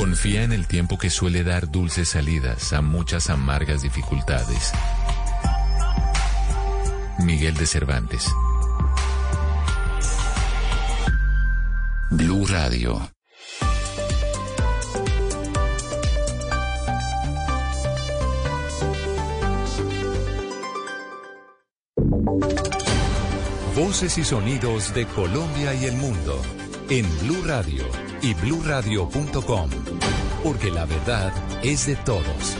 Confía en el tiempo que suele dar dulces salidas a muchas amargas dificultades. Miguel de Cervantes. Blue Radio. Voces y sonidos de Colombia y el mundo en Blue Radio y bluradio.com, porque la verdad es de todos.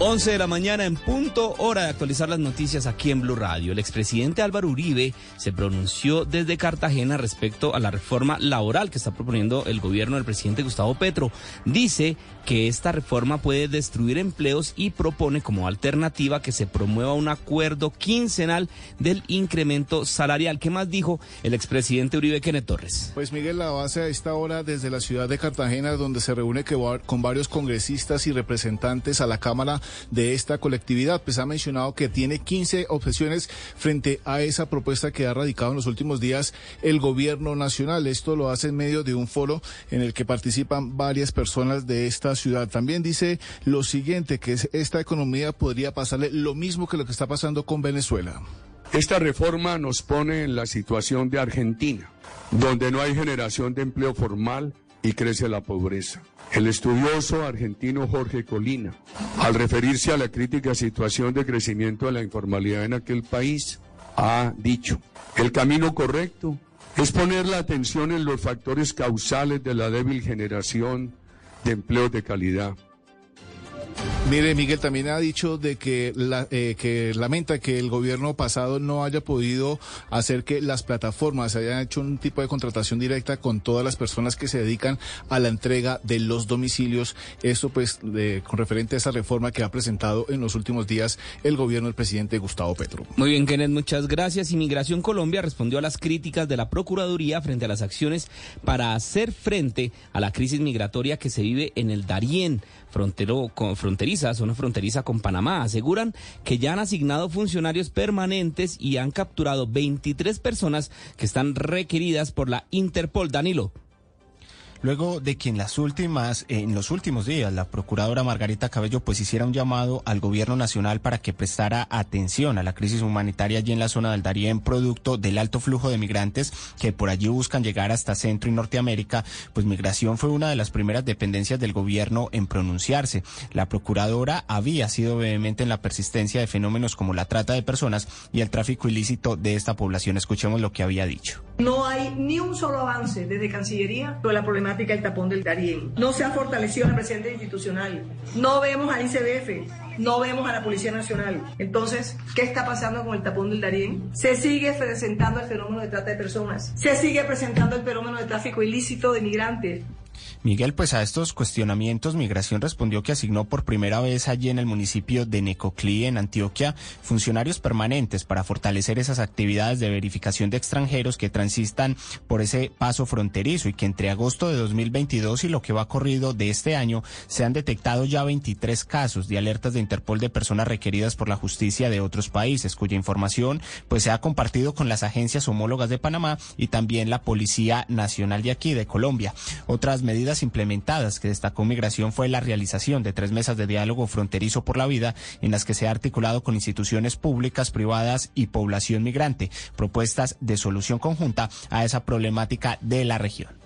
11 de la mañana en punto, hora de actualizar las noticias aquí en Blue Radio. El expresidente Álvaro Uribe se pronunció desde Cartagena respecto a la reforma laboral que está proponiendo el gobierno del presidente Gustavo Petro. Dice que esta reforma puede destruir empleos y propone como alternativa que se promueva un acuerdo quincenal del incremento salarial. ¿Qué más dijo el expresidente Uribe Kenneth Torres? Pues Miguel, la base a esta hora desde la ciudad de Cartagena, donde se reúne con varios congresistas y representantes a la Cámara de esta colectividad. Pues ha mencionado que tiene 15 objeciones frente a esa propuesta que ha radicado en los últimos días el gobierno nacional. Esto lo hace en medio de un foro en el que participan varias personas de esta ciudad. También dice lo siguiente, que esta economía podría pasarle lo mismo que lo que está pasando con Venezuela. Esta reforma nos pone en la situación de Argentina, donde no hay generación de empleo formal y crece la pobreza. El estudioso argentino Jorge Colina, al referirse a la crítica situación de crecimiento de la informalidad en aquel país, ha dicho, el camino correcto es poner la atención en los factores causales de la débil generación de empleos de calidad Mire, Miguel también ha dicho de eh, que lamenta que el gobierno pasado no haya podido hacer que las plataformas hayan hecho un tipo de contratación directa con todas las personas que se dedican a la entrega de los domicilios. Esto pues con referente a esa reforma que ha presentado en los últimos días el gobierno del presidente Gustavo Petro. Muy bien, Kenneth, muchas gracias. Inmigración Colombia respondió a las críticas de la Procuraduría frente a las acciones para hacer frente a la crisis migratoria que se vive en el Darién frontero, con, fronteriza, zona fronteriza con Panamá. Aseguran que ya han asignado funcionarios permanentes y han capturado 23 personas que están requeridas por la Interpol. Danilo luego de que en las últimas, en los últimos días, la procuradora Margarita Cabello pues hiciera un llamado al gobierno nacional para que prestara atención a la crisis humanitaria allí en la zona del Darién, producto del alto flujo de migrantes que por allí buscan llegar hasta Centro y Norteamérica, pues migración fue una de las primeras dependencias del gobierno en pronunciarse. La procuradora había sido vehemente en la persistencia de fenómenos como la trata de personas y el tráfico ilícito de esta población. Escuchemos lo que había dicho. No hay ni un solo avance desde Cancillería sobre la problemática del tapón del Darién. No se ha fortalecido la presencia institucional. No vemos a ICBF. No vemos a la Policía Nacional. Entonces, ¿qué está pasando con el tapón del Darién? Se sigue presentando el fenómeno de trata de personas. Se sigue presentando el fenómeno de tráfico ilícito de migrantes. Miguel, pues a estos cuestionamientos, Migración respondió que asignó por primera vez allí en el municipio de Necoclí, en Antioquia, funcionarios permanentes para fortalecer esas actividades de verificación de extranjeros que transitan por ese paso fronterizo y que entre agosto de 2022 y lo que va corrido de este año se han detectado ya 23 casos de alertas de Interpol de personas requeridas por la justicia de otros países, cuya información pues se ha compartido con las agencias homólogas de Panamá y también la Policía Nacional de aquí, de Colombia. Otras medidas implementadas que destacó Migración fue la realización de tres mesas de diálogo fronterizo por la vida en las que se ha articulado con instituciones públicas, privadas y población migrante propuestas de solución conjunta a esa problemática de la región.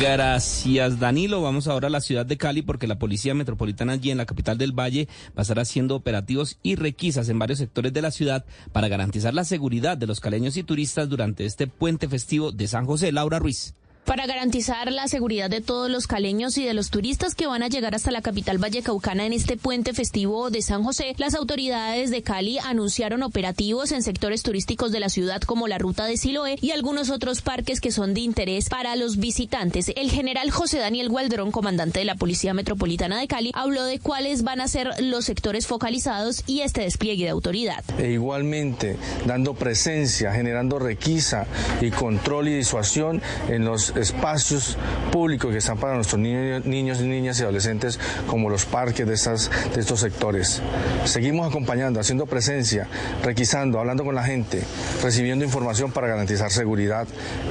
Gracias, Danilo. Vamos ahora a la ciudad de Cali porque la Policía Metropolitana allí en la capital del Valle va a estar haciendo operativos y requisas en varios sectores de la ciudad para garantizar la seguridad de los caleños y turistas durante este puente festivo de San José. Laura Ruiz. Para garantizar la seguridad de todos los caleños y de los turistas que van a llegar hasta la capital vallecaucana en este puente festivo de San José, las autoridades de Cali anunciaron operativos en sectores turísticos de la ciudad como la ruta de Siloé y algunos otros parques que son de interés para los visitantes. El general José Daniel Gualdrón, comandante de la Policía Metropolitana de Cali, habló de cuáles van a ser los sectores focalizados y este despliegue de autoridad. E igualmente dando presencia, generando requisa y control y disuasión en los espacios públicos que están para nuestros niños, niños niñas y adolescentes como los parques de, estas, de estos sectores. Seguimos acompañando, haciendo presencia, requisando, hablando con la gente, recibiendo información para garantizar seguridad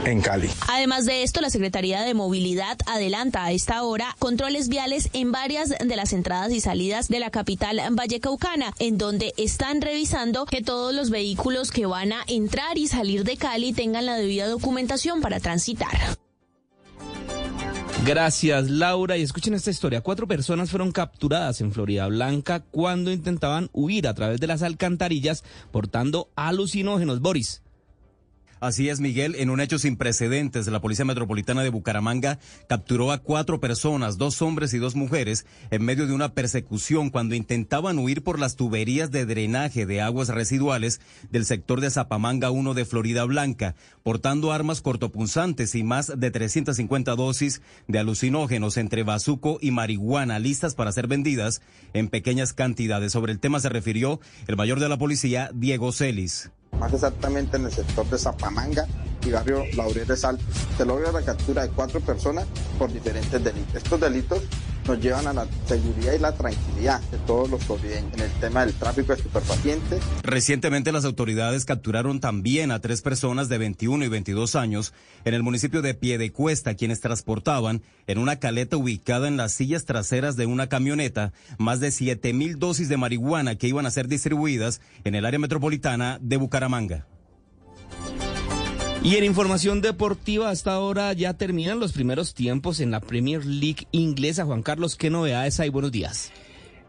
en Cali. Además de esto, la Secretaría de Movilidad adelanta a esta hora controles viales en varias de las entradas y salidas de la capital vallecaucana, en donde están revisando que todos los vehículos que van a entrar y salir de Cali tengan la debida documentación para transitar. Gracias, Laura. Y escuchen esta historia. Cuatro personas fueron capturadas en Florida Blanca cuando intentaban huir a través de las alcantarillas portando alucinógenos. Boris. Así es, Miguel. En un hecho sin precedentes, la Policía Metropolitana de Bucaramanga capturó a cuatro personas, dos hombres y dos mujeres, en medio de una persecución cuando intentaban huir por las tuberías de drenaje de aguas residuales del sector de Zapamanga 1 de Florida Blanca, portando armas cortopunzantes y más de 350 dosis de alucinógenos entre bazuco y marihuana listas para ser vendidas en pequeñas cantidades. Sobre el tema se refirió el mayor de la policía, Diego Celis más exactamente en el sector de Zapamanga y barrio Laurel de Sal, se logra la captura de cuatro personas por diferentes delitos. Estos delitos nos llevan a la seguridad y la tranquilidad de todos los en el tema del tráfico de estupefacientes. Recientemente las autoridades capturaron también a tres personas de 21 y 22 años en el municipio de Piedecuesta, quienes transportaban en una caleta ubicada en las sillas traseras de una camioneta más de 7 mil dosis de marihuana que iban a ser distribuidas en el área metropolitana de Bucaramanga. Y en información deportiva, hasta ahora ya terminan los primeros tiempos en la Premier League inglesa. Juan Carlos, ¿qué novedades hay? Buenos días.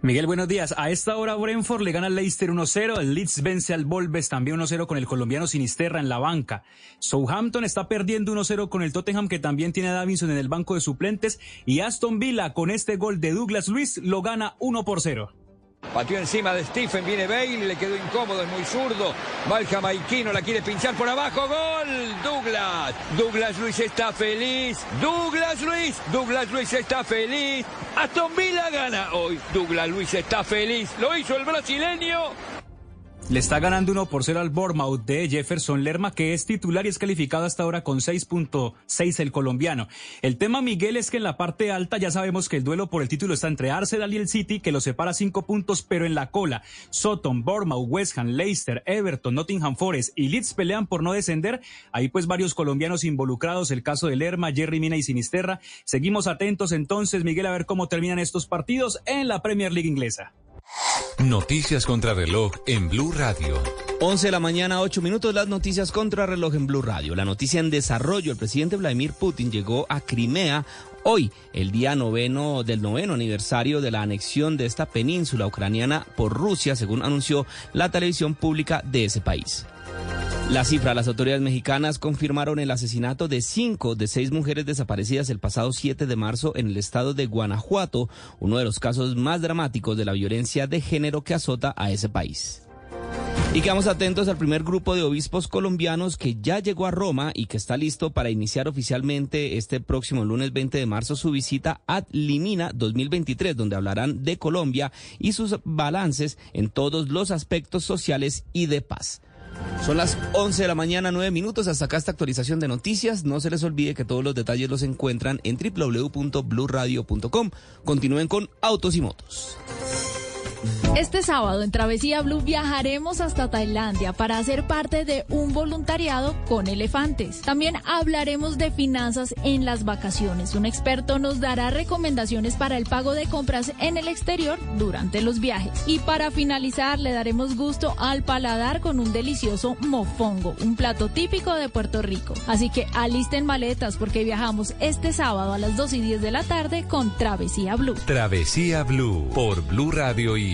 Miguel, buenos días. A esta hora Brentford le gana al Leicester 1-0, el Leeds vence al Volves también 1-0 con el colombiano Sinisterra en la banca. Southampton está perdiendo 1-0 con el Tottenham que también tiene a Davinson en el banco de suplentes y Aston Villa con este gol de Douglas Luis lo gana 1 0. Batió encima de Stephen, viene Bale, le quedó incómodo, es muy zurdo. Va el jamaiquino, la quiere pinchar por abajo. ¡Gol! Douglas. Douglas Luis está feliz. Douglas Luis. Douglas Luis está feliz. Aston Villa gana hoy. Douglas Luis está feliz. Lo hizo el brasileño. Le está ganando 1 por 0 al Bournemouth de Jefferson Lerma, que es titular y es calificado hasta ahora con 6.6 el colombiano. El tema, Miguel, es que en la parte alta ya sabemos que el duelo por el título está entre Arsenal y el City, que lo separa 5 puntos, pero en la cola, Sutton, Bournemouth, West Ham, Leicester, Everton, Nottingham Forest y Leeds pelean por no descender. Ahí pues varios colombianos involucrados, el caso de Lerma, Jerry Mina y Sinisterra. Seguimos atentos entonces, Miguel, a ver cómo terminan estos partidos en la Premier League inglesa. Noticias contra reloj en Blue Radio. 11 de la mañana, 8 minutos, las noticias contra reloj en Blue Radio. La noticia en desarrollo, el presidente Vladimir Putin llegó a Crimea hoy, el día noveno del noveno aniversario de la anexión de esta península ucraniana por Rusia, según anunció la televisión pública de ese país. La cifra, las autoridades mexicanas confirmaron el asesinato de cinco de seis mujeres desaparecidas el pasado 7 de marzo en el estado de Guanajuato, uno de los casos más dramáticos de la violencia de género que azota a ese país. Y quedamos atentos al primer grupo de obispos colombianos que ya llegó a Roma y que está listo para iniciar oficialmente este próximo lunes 20 de marzo su visita a Limina 2023, donde hablarán de Colombia y sus balances en todos los aspectos sociales y de paz. Son las 11 de la mañana, 9 minutos. Hasta acá esta actualización de noticias. No se les olvide que todos los detalles los encuentran en www.bluradio.com. Continúen con Autos y Motos. Este sábado en Travesía Blue viajaremos hasta Tailandia para hacer parte de un voluntariado con elefantes. También hablaremos de finanzas en las vacaciones. Un experto nos dará recomendaciones para el pago de compras en el exterior durante los viajes. Y para finalizar le daremos gusto al paladar con un delicioso mofongo, un plato típico de Puerto Rico. Así que alisten maletas porque viajamos este sábado a las 2 y 10 de la tarde con Travesía Blue. Travesía Blue por Blue Radio y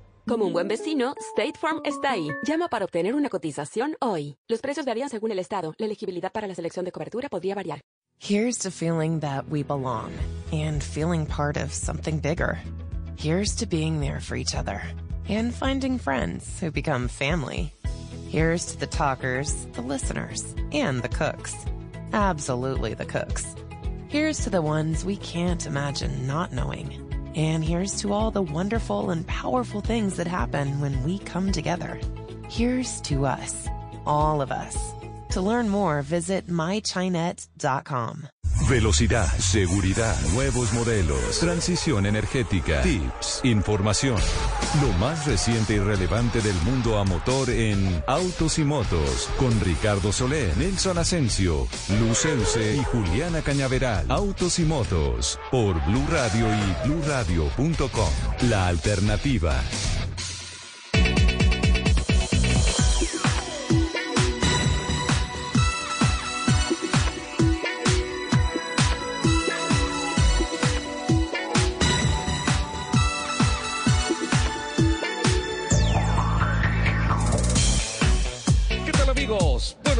Como un buen vecino, State Farm está ahí. Llama para obtener una cotización hoy. Los precios varían según el estado. La elegibilidad para la selección de cobertura podría variar. Here's to feeling that we belong and feeling part of something bigger. Here's to being there for each other and finding friends who become family. Here's to the talkers, the listeners, and the cooks. Absolutely the cooks. Here's to the ones we can't imagine not knowing. And here's to all the wonderful and powerful things that happen when we come together. Here's to us, all of us. To learn more, visit mychinet.com. Velocidad, seguridad, nuevos modelos, transición energética, tips, información. Lo más reciente y relevante del mundo a motor en Autos y Motos con Ricardo Solé, Nelson Asensio, Lucense y Juliana Cañaveral. Autos y Motos por Blue Radio y bluradio.com. La alternativa.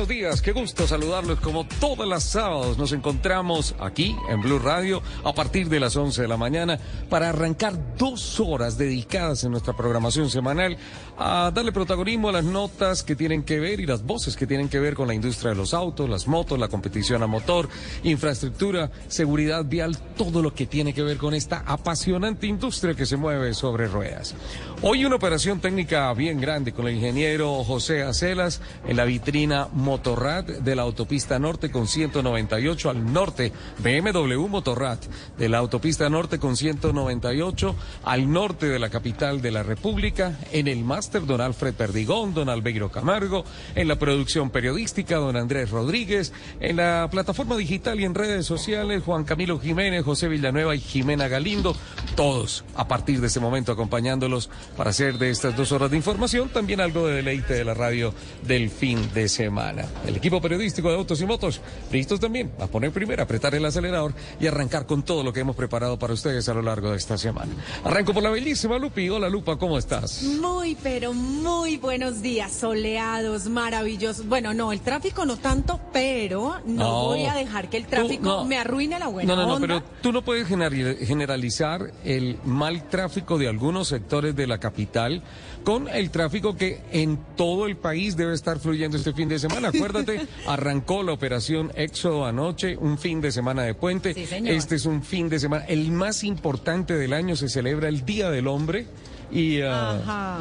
Buenos días, qué gusto saludarlos como todos los sábados. Nos encontramos aquí en Blue Radio a partir de las 11 de la mañana para arrancar dos horas dedicadas en nuestra programación semanal a darle protagonismo a las notas que tienen que ver y las voces que tienen que ver con la industria de los autos, las motos, la competición a motor, infraestructura, seguridad vial, todo lo que tiene que ver con esta apasionante industria que se mueve sobre ruedas. Hoy una operación técnica bien grande con el ingeniero José Acelas en la vitrina Motorrad de la autopista norte con 198 al norte, BMW Motorrad de la autopista norte con 198 al norte de la capital de la República, en el máster don Alfred Perdigón, don Albeiro Camargo, en la producción periodística don Andrés Rodríguez, en la plataforma digital y en redes sociales Juan Camilo Jiménez, José Villanueva y Jimena Galindo, todos a partir de este momento acompañándolos para hacer de estas dos horas de información también algo de deleite de la radio del fin de semana. El equipo periodístico de Autos y Motos, listos también a poner primero, apretar el acelerador y arrancar con todo lo que hemos preparado para ustedes a lo largo de esta semana. Arranco por la bellísima Lupi. Hola Lupa, ¿cómo estás? Muy, pero muy buenos días, soleados, maravillosos. Bueno, no, el tráfico no tanto, pero no, No. voy a dejar que el tráfico no. me arruine la buena No, no, no, onda. pero tú no puedes generali- generalizar el mal tráfico de algunos sectores de la capital con el tráfico que en todo el país debe estar fluyendo este fin de semana. Acuérdate, arrancó la operación Éxodo anoche, un fin de semana de puente. Sí, señor. Este es un fin de semana, el más importante del año, se celebra el Día del Hombre. Y, ah, Ajá.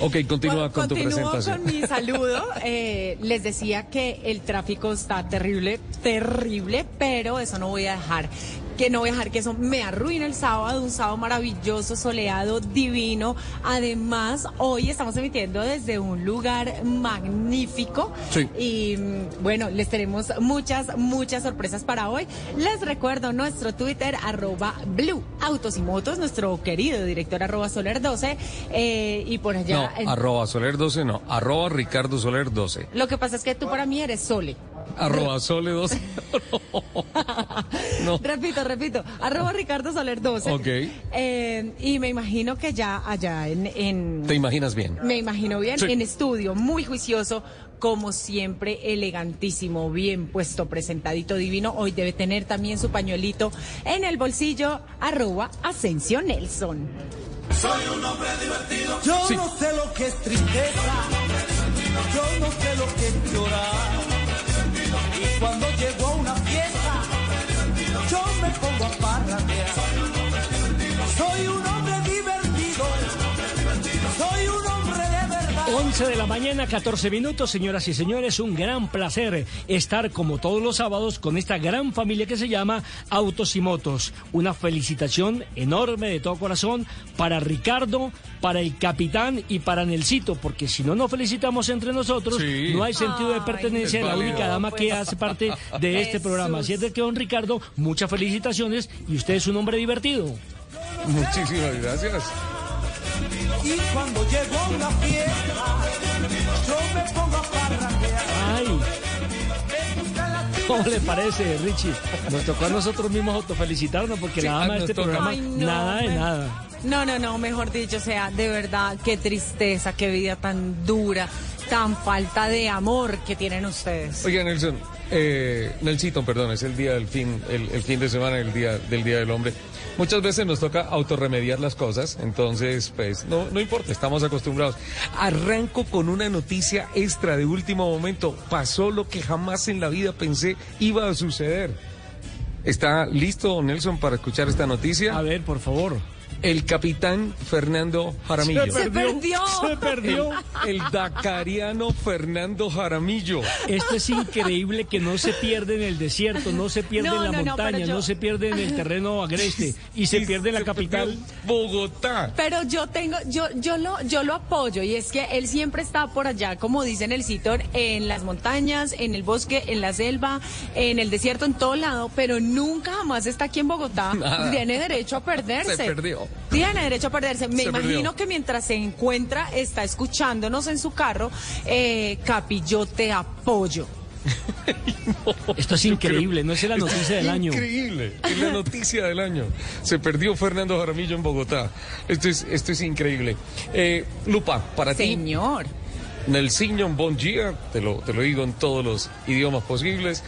ok, continúa con tu presentación. con mi saludo. Eh, les decía que el tráfico está terrible, terrible, pero eso no voy a dejar. Que no voy a dejar que eso me arruine el sábado, un sábado maravilloso, soleado, divino. Además, hoy estamos emitiendo desde un lugar magnífico. Sí. Y bueno, les tenemos muchas, muchas sorpresas para hoy. Les recuerdo nuestro Twitter, arroba Blue Autos y Motos, nuestro querido director arroba Soler 12. eh, y por allá. No, en- arroba Soler 12, no, arroba Ricardo Soler 12. Lo que pasa es que tú para mí eres Sole. Arroba Sole 12. no. Repito, repito. Arroba Ricardo Soler 12. Ok. Eh, y me imagino que ya allá en, en- ¿Te imaginas bien? me imagino bien, Sí. en estudio, muy juicioso, como siempre, elegantísimo, bien puesto, presentadito, divino. Hoy debe tener también su pañuelito en el bolsillo, arroba Asensio Nelson. Soy un hombre divertido. Yo Sí. no sé lo que es tristeza. Yo no sé lo que es llorar. Y cuando llego 11 de la mañana, 14 minutos, señoras y señores, un gran placer estar como todos los sábados con esta gran familia que se llama Autos y Motos. Una felicitación enorme de todo corazón para Ricardo, para el capitán y para Nelsito, porque si no nos felicitamos entre nosotros, Sí. no hay sentido de pertenencia de la única dama que hace parte de este programa. Así es de que, don Ricardo, muchas felicitaciones y usted es un hombre divertido. Muchísimas gracias. Y cuando llegó una fiesta, yo me pongo a parrandear. Ay. ¿Cómo le parece, Richie? Nos tocó a nosotros mismos autofelicitarnos porque Sí, la de nos este toca. programa, Ay, no, nada de me- nada. No, no, no, mejor dicho, o sea, de verdad, qué tristeza, qué vida tan dura, tan falta de amor que tienen ustedes. Oiga, Nelson, eh, Nelsito, perdón, es el día del fin, el, el fin de semana, el día del Día del Hombre. Muchas veces nos toca autorremediar las cosas, entonces, pues, no, no importa, estamos acostumbrados. Arranco con una noticia extra de último momento. Pasó lo que jamás en la vida pensé iba a suceder. ¿Está listo, Nelson, para escuchar esta noticia? A ver, por favor. El capitán Fernando Jaramillo. Se perdió. Se perdió. El, el dacariano Fernando Jaramillo. Esto es increíble que no se pierde en el desierto, no se pierde No, en la no, montaña, no, yo- se pierde en el terreno agreste y se pierde en la capital. Bogotá. Pero yo tengo, yo, yo lo, yo lo apoyo y es que él siempre está por allá, como dice en el Citor, en las montañas, en el bosque, en la selva, en el desierto, en todo lado, pero nunca jamás está aquí en Bogotá. Nada. Tiene derecho a perderse. Se perdió. Tiene derecho a perderse. Me Se imagino perdió. que mientras se encuentra, está escuchándonos en su carro, eh, Capi, yo te apoyo. Esto es increíble, no es la noticia del año. Increíble, es la noticia del año. Se perdió Fernando Jaramillo en Bogotá. Esto es, esto es increíble. Eh, Lupa, para ti. Señor. Nelsinho, bon dia, te lo, te lo digo en todos los idiomas posibles.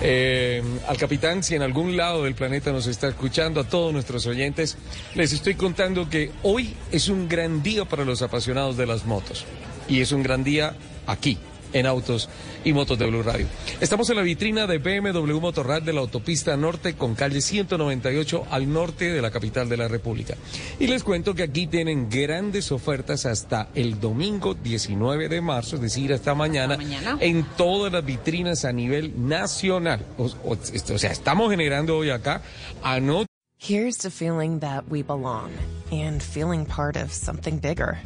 Eh, al capitán, si en algún lado del planeta nos está escuchando, a todos nuestros oyentes, les estoy contando que hoy es un gran día para los apasionados de las motos. Y es un gran día aquí, en Autos y Motos de Blue Radio. Estamos en la vitrina de BMW Motorrad de la autopista norte con calle 198 al norte de la capital de la República. Y les cuento que aquí tienen grandes ofertas hasta el domingo 19 de marzo, es decir, hasta mañana, mañana. en todas las vitrinas a nivel nacional. O, o- o sea, estamos generando hoy acá anoche. Here's to feeling that we belong and feeling part of something bigger.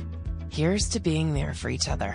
Here's to being there for each other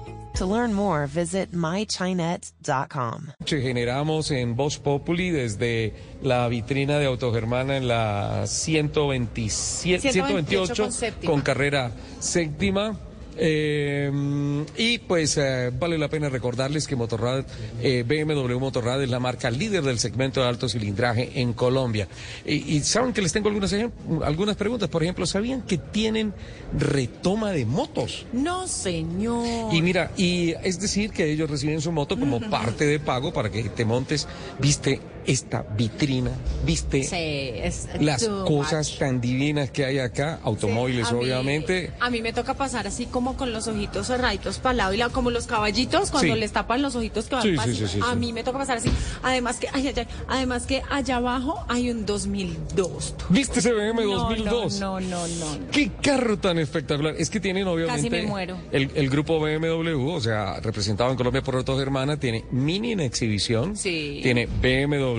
To learn more, visit mychinet.com. Generamos en Voz Populi desde la vitrina de Autogermana en la 127, 128 128 con séptima. con carrera séptima. Eh, y pues eh, vale la pena recordarles que Motorrad, eh, BMW Motorrad es la marca líder del segmento de alto cilindraje en Colombia. Y, y saben que les tengo algunas, algunas preguntas. Por ejemplo, ¿sabían que tienen retoma de motos? No, señor. Y mira, y es decir que ellos reciben su moto como parte de pago para que te montes, viste esta vitrina, viste Sí, es las cosas much. tan divinas que hay acá, automóviles A mí- obviamente. A mí me toca pasar así como con los ojitos cerraditos para el lado y la- como los caballitos cuando Sí. les tapan los ojitos que van Sí, pa' sí, encima. sí, sí, A mí me toca pasar así. Además que, ay, ay, además que allá abajo hay un 2002. ¿Viste ese BM No, 2002? No, no, no, no. ¡Qué carro tan espectacular! Es que tienen obviamente Casi me muero. El, el grupo BMW, o sea, representado en Colombia por Autos Germana, tiene Mini en exhibición, Sí. tiene BMW,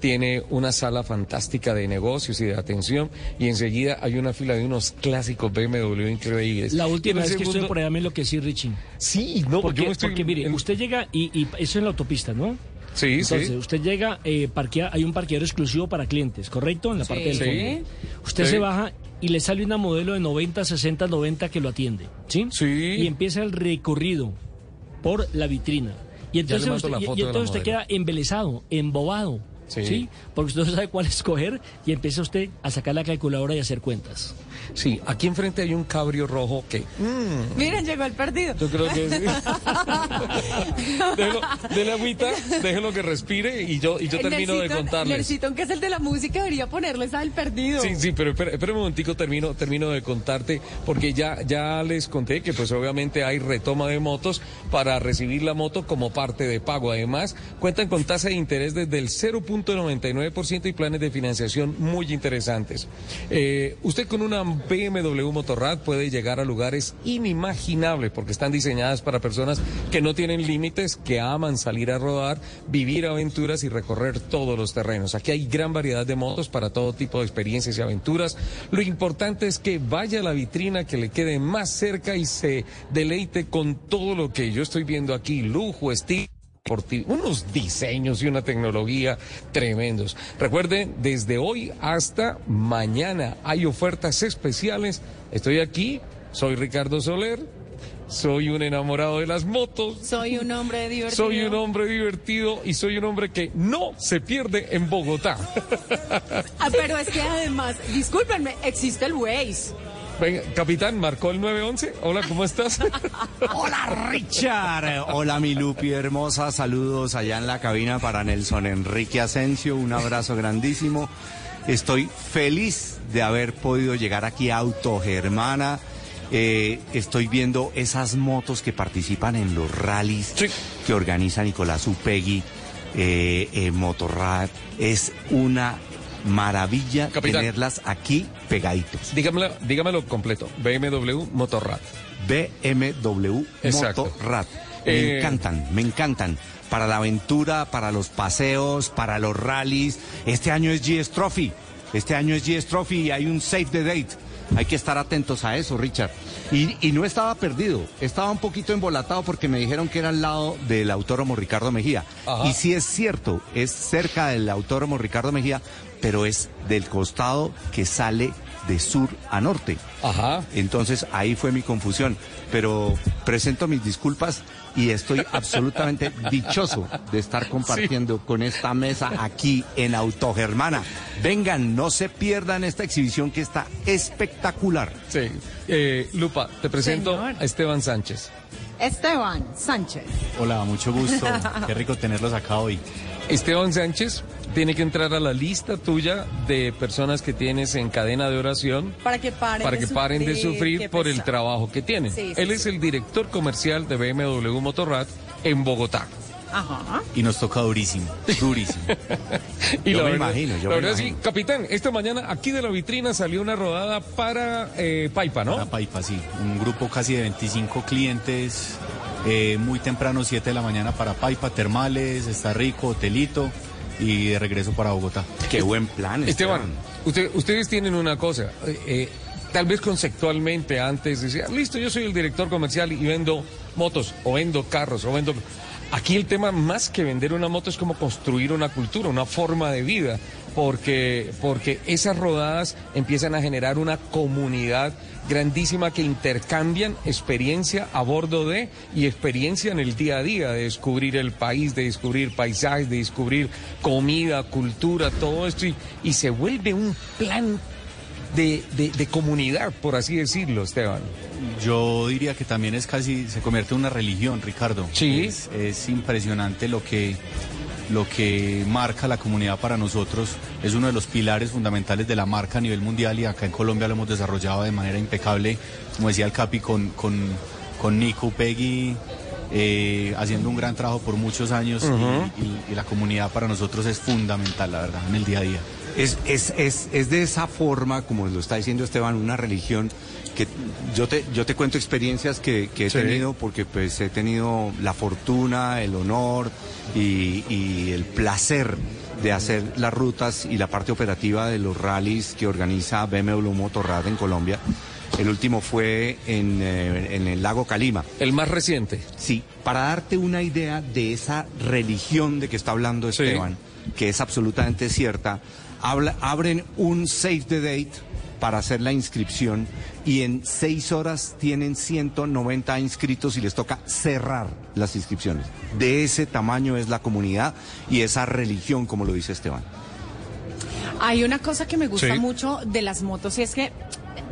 tiene una sala fantástica de negocios y de atención, y enseguida hay una fila de unos clásicos BMW increíbles. La última vez que estuve por allá me enloquecí, Richie. Sí, no, porque, yo me estoy... porque mire, usted llega y, y eso en la autopista, ¿no? Sí, Entonces, sí. usted llega, eh, parquea, hay un parqueadero exclusivo para clientes, ¿correcto? En la Sí. parte del Sí. fondo. Usted Sí. se baja y le sale una modelo de 90, 60, 90 que lo atiende, ¿sí? Sí. Y empieza el recorrido por la vitrina. Y entonces usted, y- y entonces queda embelesado, embobado. Sí. Porque usted no sabe cuál escoger y empieza usted a sacar la calculadora y hacer cuentas. Sí, aquí enfrente hay un cabrio rojo que... mm, Miren, llegó el perdido. Yo creo que sí. déjelo, dele agüita, déjelo que respire y yo, y yo termino de contarles. Nelsito, que es el de la música, debería ponerles al perdido. Sí, sí, pero espera, espera un momentico, termino, termino de contarte, porque ya, ya les conté que pues obviamente hay retoma de motos para recibir la moto como parte de pago. Además, cuentan con tasa de interés desde el 0.99% y planes de financiación muy interesantes. Eh, usted con una BMW Motorrad puede llegar a lugares inimaginables porque están diseñadas para personas que no tienen límites, que aman salir a rodar, vivir aventuras y recorrer todos los terrenos. Aquí hay gran variedad de motos para todo tipo de experiencias y aventuras. Lo importante es que vaya a la vitrina que le quede más cerca y se deleite con todo lo que yo estoy viendo aquí, lujo, estilo unos diseños y una tecnología tremendos. Recuerden, desde hoy hasta mañana hay ofertas especiales. Estoy aquí, soy Ricardo Soler, soy un enamorado de las motos. Soy un hombre divertido. Soy un hombre divertido y soy un hombre que no se pierde en Bogotá. Ah, pero es que además, discúlpenme, existe el Waze. Venga, capitán, marcó el 911. Hola, ¿cómo estás? Hola Richard, hola mi Lupi hermosa, saludos allá en la cabina para Nelson Enrique Asensio, un abrazo grandísimo. Estoy feliz de haber podido llegar aquí a Autogermana. Eh, estoy viendo esas motos que participan en los rallies que organiza Nicolás Upegui, eh, eh, Motorrad. Es una maravilla Capitán. tenerlas aquí pegaditos. Dígamelo, dígamelo completo. BMW Motorrad. BMW Exacto. Motorrad. Me Eh, encantan, me encantan. Para la aventura, para los paseos, para los rallies. Este año es GS Trophy. Este año es GS Trophy y hay un save the date. Hay que estar atentos a eso, Richard. Y, y no estaba perdido, estaba un poquito embolatado porque me dijeron que era al lado del autódromo Ricardo Mejía. Ajá. Y sí es cierto, es cerca del autódromo Ricardo Mejía, pero es del costado que sale de sur a norte. Ajá. Entonces ahí fue mi confusión. Pero presento mis disculpas y estoy absolutamente dichoso de estar compartiendo con esta mesa aquí en Autogermana. Vengan, no se pierdan esta exhibición que está espectacular. Sí. Eh, Lupa, te presento Señor. a Esteban Sánchez. Esteban Sánchez. Hola, mucho gusto. Qué rico tenerlos acá hoy. Esteban Sánchez tiene que entrar a la lista tuya de personas que tienes en cadena de oración Para que paren para de que paren de sufrir, por el trabajo que tienen. Sí, sí, Él sí. es el director comercial de BMW Motorrad en Bogotá. Ajá. Y nos toca durísimo, durísimo. Y Yo la me verdad- imagino, yo la me verdad imagino. sí, capitán, esta mañana aquí de la vitrina salió una rodada para eh, Paipa, ¿no? Una paipa, sí. Un grupo casi de 25 clientes, eh, muy temprano, 7 de la mañana para Paipa, termales, está rico, hotelito y de regreso para Bogotá. Qué buen plan, Esteban, usted- ustedes tienen una cosa, eh, eh, tal vez conceptualmente antes decía, listo, yo soy el director comercial y vendo motos o vendo carros o vendo... Aquí el tema más que vender una moto es como construir una cultura, una forma de vida, porque, porque esas rodadas empiezan a generar una comunidad grandísima que intercambian experiencia a bordo de y experiencia en el día a día, de descubrir el país, de descubrir paisajes, de descubrir comida, cultura, todo esto, y, y se vuelve un plan de, de- de comunidad, por así decirlo, Esteban. Yo diría que también es casi, se convierte en una religión, Ricardo. Sí. Es, es impresionante lo que, lo que marca la comunidad para nosotros. Es uno de los pilares fundamentales de la marca a nivel mundial y acá en Colombia lo hemos desarrollado de manera impecable, como decía el Capi, con, con, con Nico Peggy. eh, haciendo un gran trabajo por muchos años y, y la comunidad para nosotros es fundamental, la verdad, en el día a día. Es, es, es, es de esa forma, como lo está diciendo Esteban, una religión que yo te, yo te cuento experiencias que, que he Sí. tenido porque pues he tenido la fortuna, el honor y, y el placer de hacer las rutas y la parte operativa de los rallies que organiza BMW Motorrad en Colombia. El último fue en, eh, en el lago Calima. El más reciente. Sí, para darte una idea de esa religión de que está hablando Sí. Esteban, que es absolutamente cierta, habla- abren un save the date para hacer la inscripción y en seis horas tienen 190 inscritos y les toca cerrar las inscripciones. De ese tamaño es la comunidad y esa religión, como lo dice Esteban. Hay una cosa que me gusta Sí. mucho de las motos y es que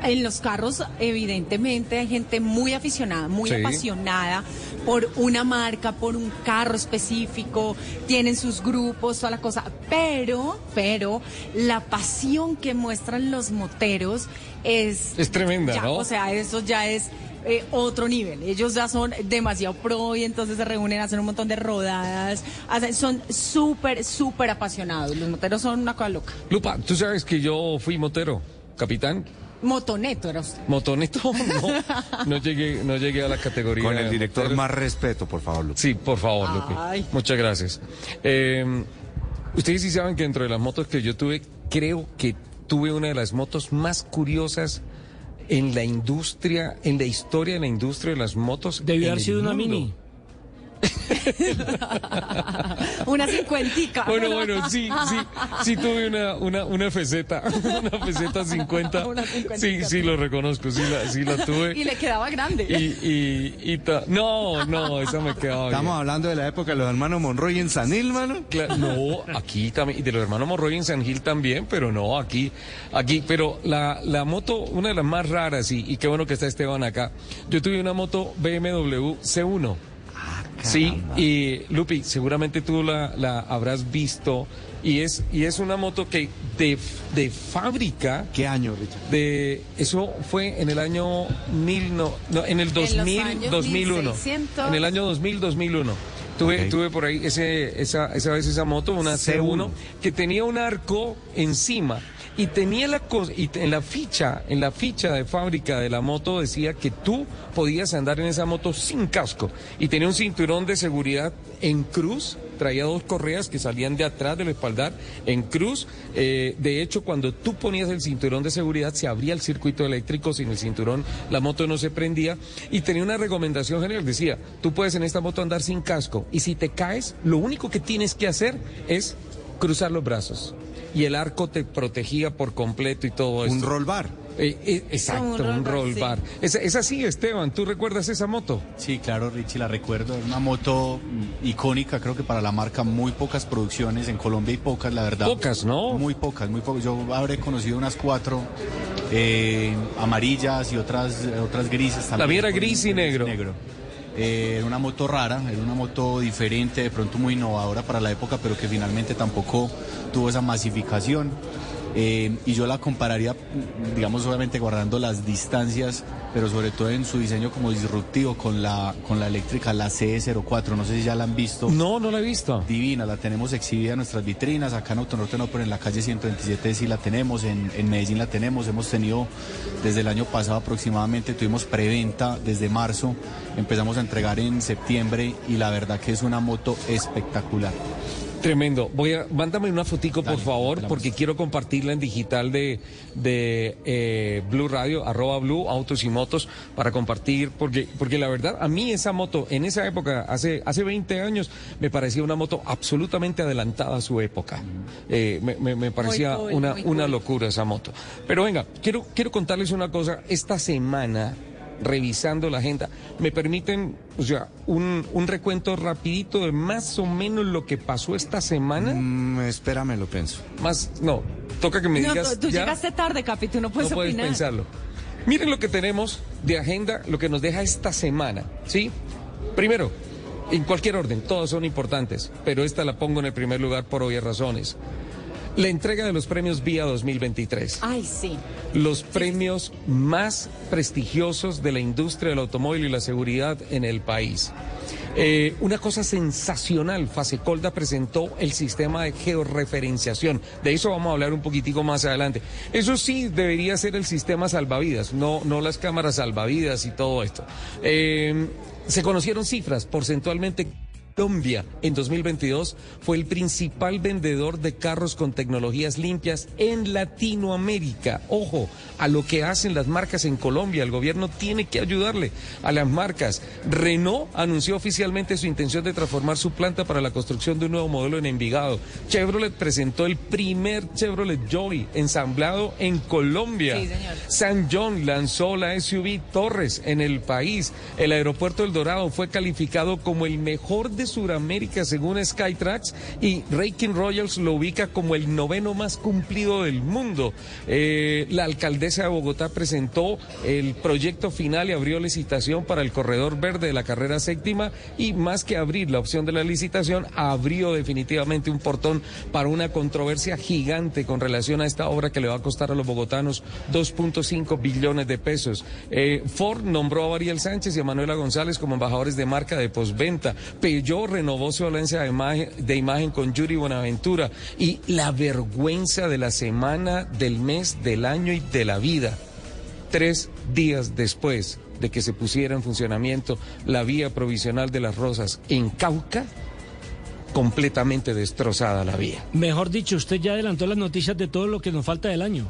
en los carros evidentemente hay gente muy aficionada, muy Sí. apasionada por una marca, por un carro específico, tienen sus grupos, toda la cosa, pero, pero la pasión que muestran los moteros es... Es tremenda, ya, ¿no? O sea, eso ya es... eh, otro nivel, ellos ya son demasiado pro y entonces se reúnen, hacen un montón de rodadas, hacen- son súper, súper apasionados, los moteros son una cosa loca. Lupa, tú sabes que yo fui motero, capitán. Motoneto era usted. Motoneto, no, no llegué, no llegué a la categoría. Con el director más respeto, por favor, Lupe. Sí, por favor, Lupe. Ay. Muchas gracias. Eh, ustedes sí saben que dentro de las motos que yo tuve, creo que tuve una de las motos más curiosas en la industria, en la historia de la industria de las motos. Debió haber sido una mini. Una cincuentica. Bueno, bueno, sí, sí, sí tuve una, una, una feseta, una feseta 50. Una cincuentica. Sí, sí lo reconozco, sí la, sí la tuve. Y le quedaba grande. Y, y, y ta- no, no, esa me quedaba bien. Estamos hablando de la época de los hermanos Monroy en Sanil, mano. Cla- No, aquí también, y de los hermanos Morroy en San Gil también, pero no, aquí, aquí, pero la, la moto, una de las más raras, y, y qué bueno que está Esteban acá, yo tuve una moto BMW C1. Sí, y Lupi, seguramente tú la, la habrás visto, y es, y es una moto que de, de fábrica. ¿Qué año, Richard? De, eso fue en el año mil, no, no, en el En los 2000, años 2001. 1600. En el año 2000, 2001. Tuve, Ok. tuve por ahí ese, esa, esa vez esa moto, una C1, C1, que tenía un arco encima y tenía la cosa, y en la ficha, en la ficha de fábrica de la moto decía que tú podías andar en esa moto sin casco y tenía un cinturón de seguridad en cruz, traía dos correas que salían de atrás del espaldar en cruz. Eh, de hecho, cuando tú ponías el cinturón de seguridad se abría el circuito eléctrico, sin el cinturón la moto no se prendía y tenía una recomendación general, decía, tú puedes en esta moto andar sin casco y si te caes, lo único que tienes que hacer es cruzar los brazos. Y el arco te protegía por completo y todo eso. Un roll bar. Eh, eh, exacto, Un roll un bar, sí. Es, es así, Esteban, ¿tú recuerdas esa moto? Sí, claro, Richie, la recuerdo. Es una moto mm, icónica, creo que para la marca, muy pocas producciones. En Colombia hay pocas, la verdad. Pocas, ¿no? Muy pocas, muy pocas. Yo habré conocido unas cuatro eh, amarillas y otras, otras grises también. La mía era gris y negro. Eh, era una moto rara, era una moto diferente, de pronto muy innovadora para la época, pero que finalmente tampoco tuvo esa masificación. Eh, y yo la compararía, digamos, obviamente guardando las distancias, pero sobre todo en su diseño como disruptivo con la, con la eléctrica, la CE04. No sé si ya la han visto. No, no la he visto. Divina, la tenemos exhibida en nuestras vitrinas. Acá en Autonorte no, pero en la calle 127 sí la tenemos, en, en Medellín la tenemos. Hemos tenido desde el año pasado aproximadamente, tuvimos preventa desde marzo, empezamos a entregar en septiembre y la verdad que es una moto espectacular. Tremendo. Voy a, mándame una fotico, por favor, porque quiero compartirla en digital de, de eh, Blue Radio, arroba Blue, Autos y Motos, para compartir, porque, porque la verdad, a mí esa moto, en esa época, hace, hace 20 años, me parecía una moto absolutamente adelantada a su época. Eh, me, me- me parecía cool, una, muy una cool. locura esa moto. Pero venga, quiero, quiero contarles una cosa. Esta semana, revisando la agenda, me permiten, o sea, un, un recuento rapidito de más o menos lo que pasó esta semana. Mm, espérame, lo pienso. Más, no, toca que me No, digas. tú, tú ya. llegaste tarde, Capi, tú no puedes no puedes opinar. pensarlo. Miren lo que tenemos de agenda, lo que nos deja esta semana, ¿sí? Primero, en cualquier orden, todas son importantes, pero esta la pongo en el primer lugar por obvias razones. La entrega de los premios Vía 2023 Ay, sí. los premios más prestigiosos de la industria del automóvil y la seguridad en el país. Eh, una cosa sensacional, Fasecolda presentó el sistema de georreferenciación. De eso vamos a hablar un poquitico más adelante. Eso sí debería ser el sistema salvavidas, no, no las cámaras salvavidas y todo esto. Eh, se conocieron cifras porcentualmente Colombia en 2022 fue el principal vendedor de carros con tecnologías limpias en Latinoamérica. Ojo, a lo que hacen las marcas en Colombia. El gobierno tiene que ayudarle a las marcas. Renault anunció oficialmente su intención de transformar su planta para la construcción de un nuevo modelo en Envigado. Chevrolet presentó el primer Chevrolet Joy ensamblado en Colombia. Sí, señor. San John lanzó la SUV Torres en el país. El aeropuerto El Dorado fue calificado como el mejor de Sudamérica según Skytrax y Ranking Royals lo ubica como el noveno más cumplido del mundo. Eh, la alcaldesa de Bogotá presentó el proyecto final y abrió licitación para el corredor verde de la carrera séptima y más que abrir la opción de la licitación, abrió definitivamente un portón para una controversia gigante con relación a esta obra que le va a costar a los bogotanos 2.5 billones de pesos. Eh, Ford nombró a Ariel Sánchez y a Manuela González como embajadores de marca de postventa. Renovó su alianza de imagen, de imagen con Yuri Buenaventura y la vergüenza de la semana, del mes, del año y de la vida. Tres días después de que se pusiera en funcionamiento la vía provisional de las Rosas en Cauca, completamente destrozada la vía. Mejor dicho, usted ya adelantó las noticias de todo lo que nos falta del año.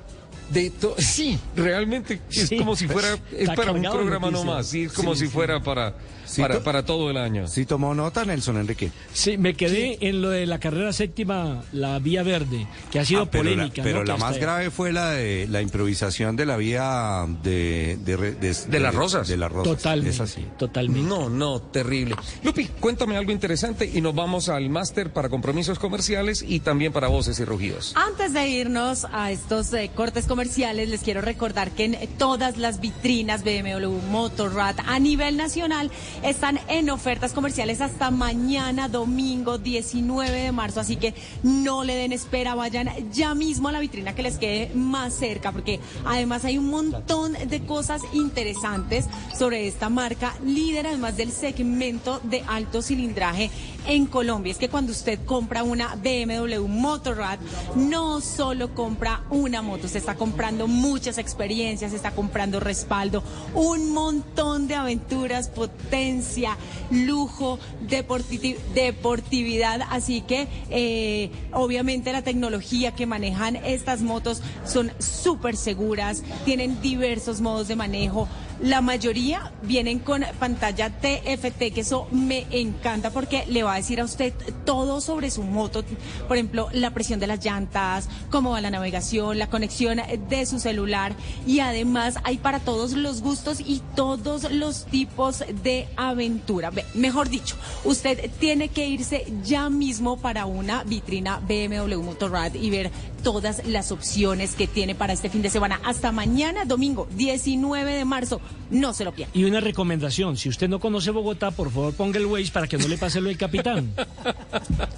De to- sí, realmente es Sí. como si fuera, es para un programa nomás, sí, es como Sí, si fuera para, Sí, para, to- para todo el año. Sí, tomó nota Nelson Enrique. Sí, me quedé en lo de la carrera séptima, la vía verde, que ha sido Ah, pero polémica. La, pero ¿no? la más grave fue la de la improvisación de la vía de De las Rosas. De las rosas. Totalmente. Es así. Totalmente. No, no, terrible. Lupi, cuéntame algo interesante y nos vamos al máster para compromisos comerciales y también para voces y rugidos. Antes de irnos a estos eh, cortes comerciales, les quiero recordar que en todas las vitrinas BMW Motorrad a nivel nacional están en ofertas comerciales hasta mañana, domingo 19 de marzo. Así que no le den espera, vayan ya mismo a la vitrina que les quede más cerca, porque además hay un montón de cosas interesantes sobre esta marca líder, además del segmento de alto cilindraje en Colombia. Es que cuando usted compra una BMW Motorrad, no solo compra una moto, usted está comprando muchas experiencias, está comprando respaldo, un montón de aventuras, potencia, lujo, deporti- deportividad. Así que eh, obviamente la tecnología que manejan estas motos son súper seguras, tienen diversos modos de manejo. La mayoría vienen con pantalla TFT, que eso me encanta porque le va a decir a usted todo sobre su moto. Por ejemplo, la presión de las llantas, cómo va la navegación, la conexión de su celular. Y además hay para todos los gustos y todos los tipos de aventura. Ve, Mejor dicho, usted tiene que irse ya mismo para una vitrina BMW Motorrad y ver todas las opciones que tiene para este fin de semana. Hasta mañana, domingo 19 de marzo. No se lo pierda. Y una recomendación, si usted no conoce Bogotá, por favor ponga el Waze para que no le pase lo del capitán.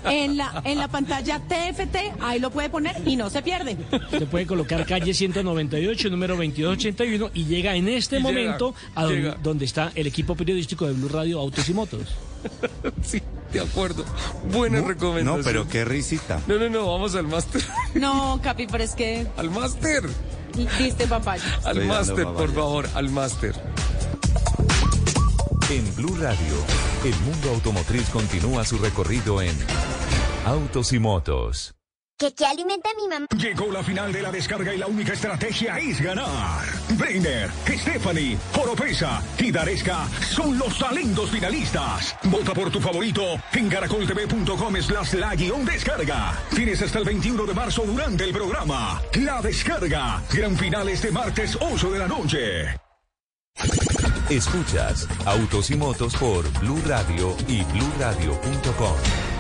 En la, en la pantalla TFT, ahí lo puede poner y no se pierde. Usted puede colocar calle 198, número 2281 y llega en este Y llega, momento a don- llega. donde está el equipo periodístico de Blue Radio Autos y Motos. Sí, de acuerdo. Buena No, recomendación. No, pero qué risita. No, no, no, vamos al máster. No, Capi, pero es que Al máster. diste papaya. Al máster, por favor, al máster. En Blue Radio, el mundo automotriz continúa su recorrido en Autos y Motos. ¿Qué, qué alimenta mi mamá? Llegó la final de la descarga y la única estrategia es ganar. Brainer, Stephanie, Oropesa y Daresca son los talentos finalistas. Vota por tu favorito en caracoltv.com slash la guion descarga. Tienes hasta el 21 de marzo durante el programa. La descarga. Gran final este martes 8 de la noche. Escuchas Autos y Motos por Blue Radio y bluradio.com.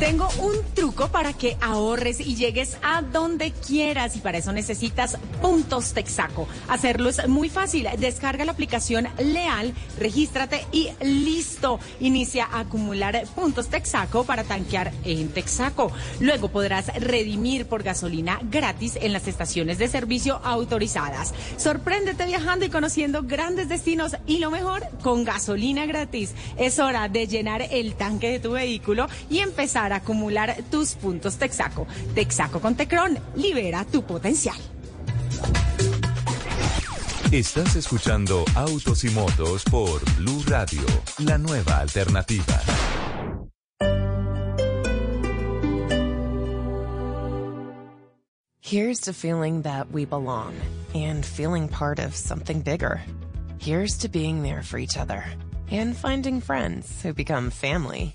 Tengo un truco para que ahorres y llegues a donde quieras y para eso necesitas puntos Texaco. Hacerlo es muy fácil. Descarga la aplicación Leal, regístrate y listo. Inicia a acumular puntos Texaco para tanquear en Texaco. Luego podrás redimir por gasolina gratis en las estaciones de servicio autorizadas. Sorpréndete viajando y conociendo grandes destinos y lo mejor con gasolina gratis. Es hora de llenar el tanque de tu vehículo y empezar a acumular tus puntos Texaco. Texaco con Tecron, libera tu potencial. Estás escuchando Autos y Motos por Blue Radio, la nueva alternativa. Here's to feeling that we belong and feeling part of something bigger. Here's to being there for each other and finding friends who become family.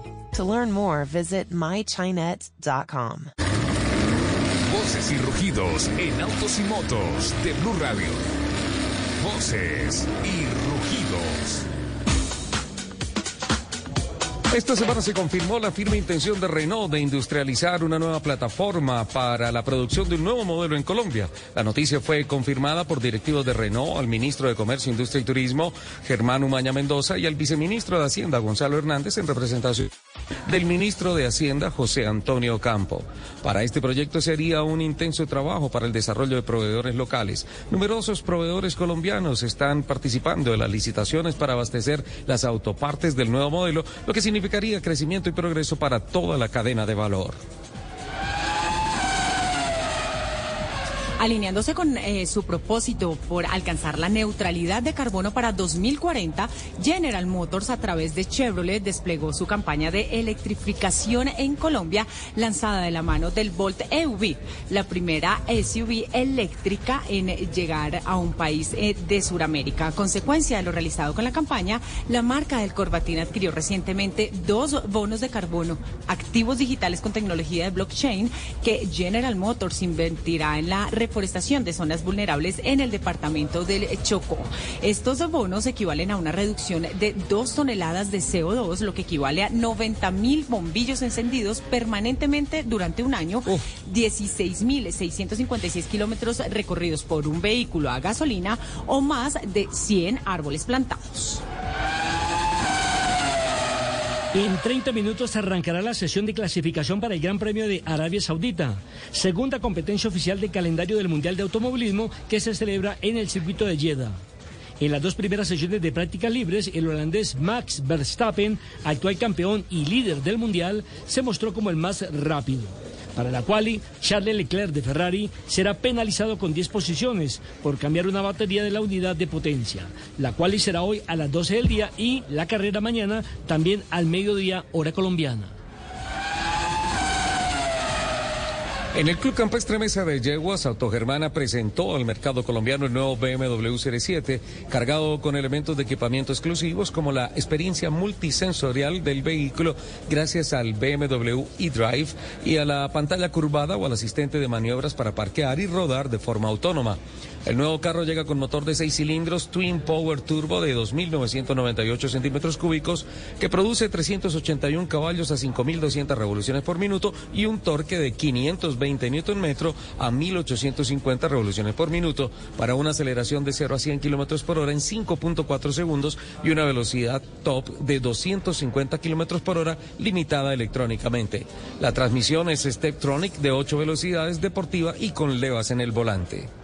To learn more, visit mychinet.com. Voces y rugidos en autos y motos de Blue Radio. Voces y Esta semana se confirmó la firme intención de Renault de industrializar una nueva plataforma para la producción de un nuevo modelo en Colombia. La noticia fue confirmada por directivos de Renault al ministro de Comercio, Industria y Turismo, Germán Umaña Mendoza, y al viceministro de Hacienda, Gonzalo Hernández, en representación del ministro de Hacienda, José Antonio Campo. Para este proyecto sería un intenso trabajo para el desarrollo de proveedores locales. Numerosos proveedores colombianos están participando en las licitaciones para abastecer las autopartes del nuevo modelo, lo que significaría crecimiento y progreso para toda la cadena de valor. Alineándose con eh, su propósito por alcanzar la neutralidad de carbono para 2040, General Motors a través de Chevrolet desplegó su campaña de electrificación en Colombia, lanzada de la mano del Volt EV, la primera SUV eléctrica en llegar a un país eh, de Sudamérica. Consecuencia de lo realizado con la campaña, la marca del Corbatín adquirió recientemente dos bonos de carbono, activos digitales con tecnología de blockchain, que General Motors invertirá en la reforestación de zonas vulnerables en el departamento del Chocó. Estos bonos equivalen a una reducción de dos toneladas de CO2, lo que equivale a 90 mil bombillos encendidos permanentemente durante un año, 16.656 kilómetros recorridos por un vehículo a gasolina o más de 100 árboles plantados. En 30 minutos arrancará la sesión de clasificación para el Gran Premio de Arabia Saudita, segunda competencia oficial de calendario del Mundial de Automovilismo que se celebra en el circuito de Jeddah. En las dos primeras sesiones de prácticas libres, el holandés Max Verstappen, actual campeón y líder del Mundial, se mostró como el más rápido. Para la quali, Charles Leclerc de Ferrari será penalizado con 10 posiciones por cambiar una batería de la unidad de potencia. La quali será hoy a las 12 del día y la carrera mañana también al mediodía hora colombiana. En el Club Campestre Mesa de Yeguas, Autogermana presentó al mercado colombiano el nuevo BMW Serie 7, cargado con elementos de equipamiento exclusivos como la experiencia multisensorial del vehículo gracias al BMW eDrive y a la pantalla curvada o al asistente de maniobras para parquear y rodar de forma autónoma. El nuevo carro llega con motor de seis cilindros Twin Power Turbo de 2.998 centímetros cúbicos que produce 381 caballos a 5.200 revoluciones por minuto y un torque de 520 Nm a 1.850 revoluciones por minuto para una aceleración de 0 a 100 kilómetros por hora en 5.4 segundos y una velocidad top de 250 kilómetros por hora limitada electrónicamente. La transmisión es Steptronic de 8 velocidades deportiva y con levas en el volante.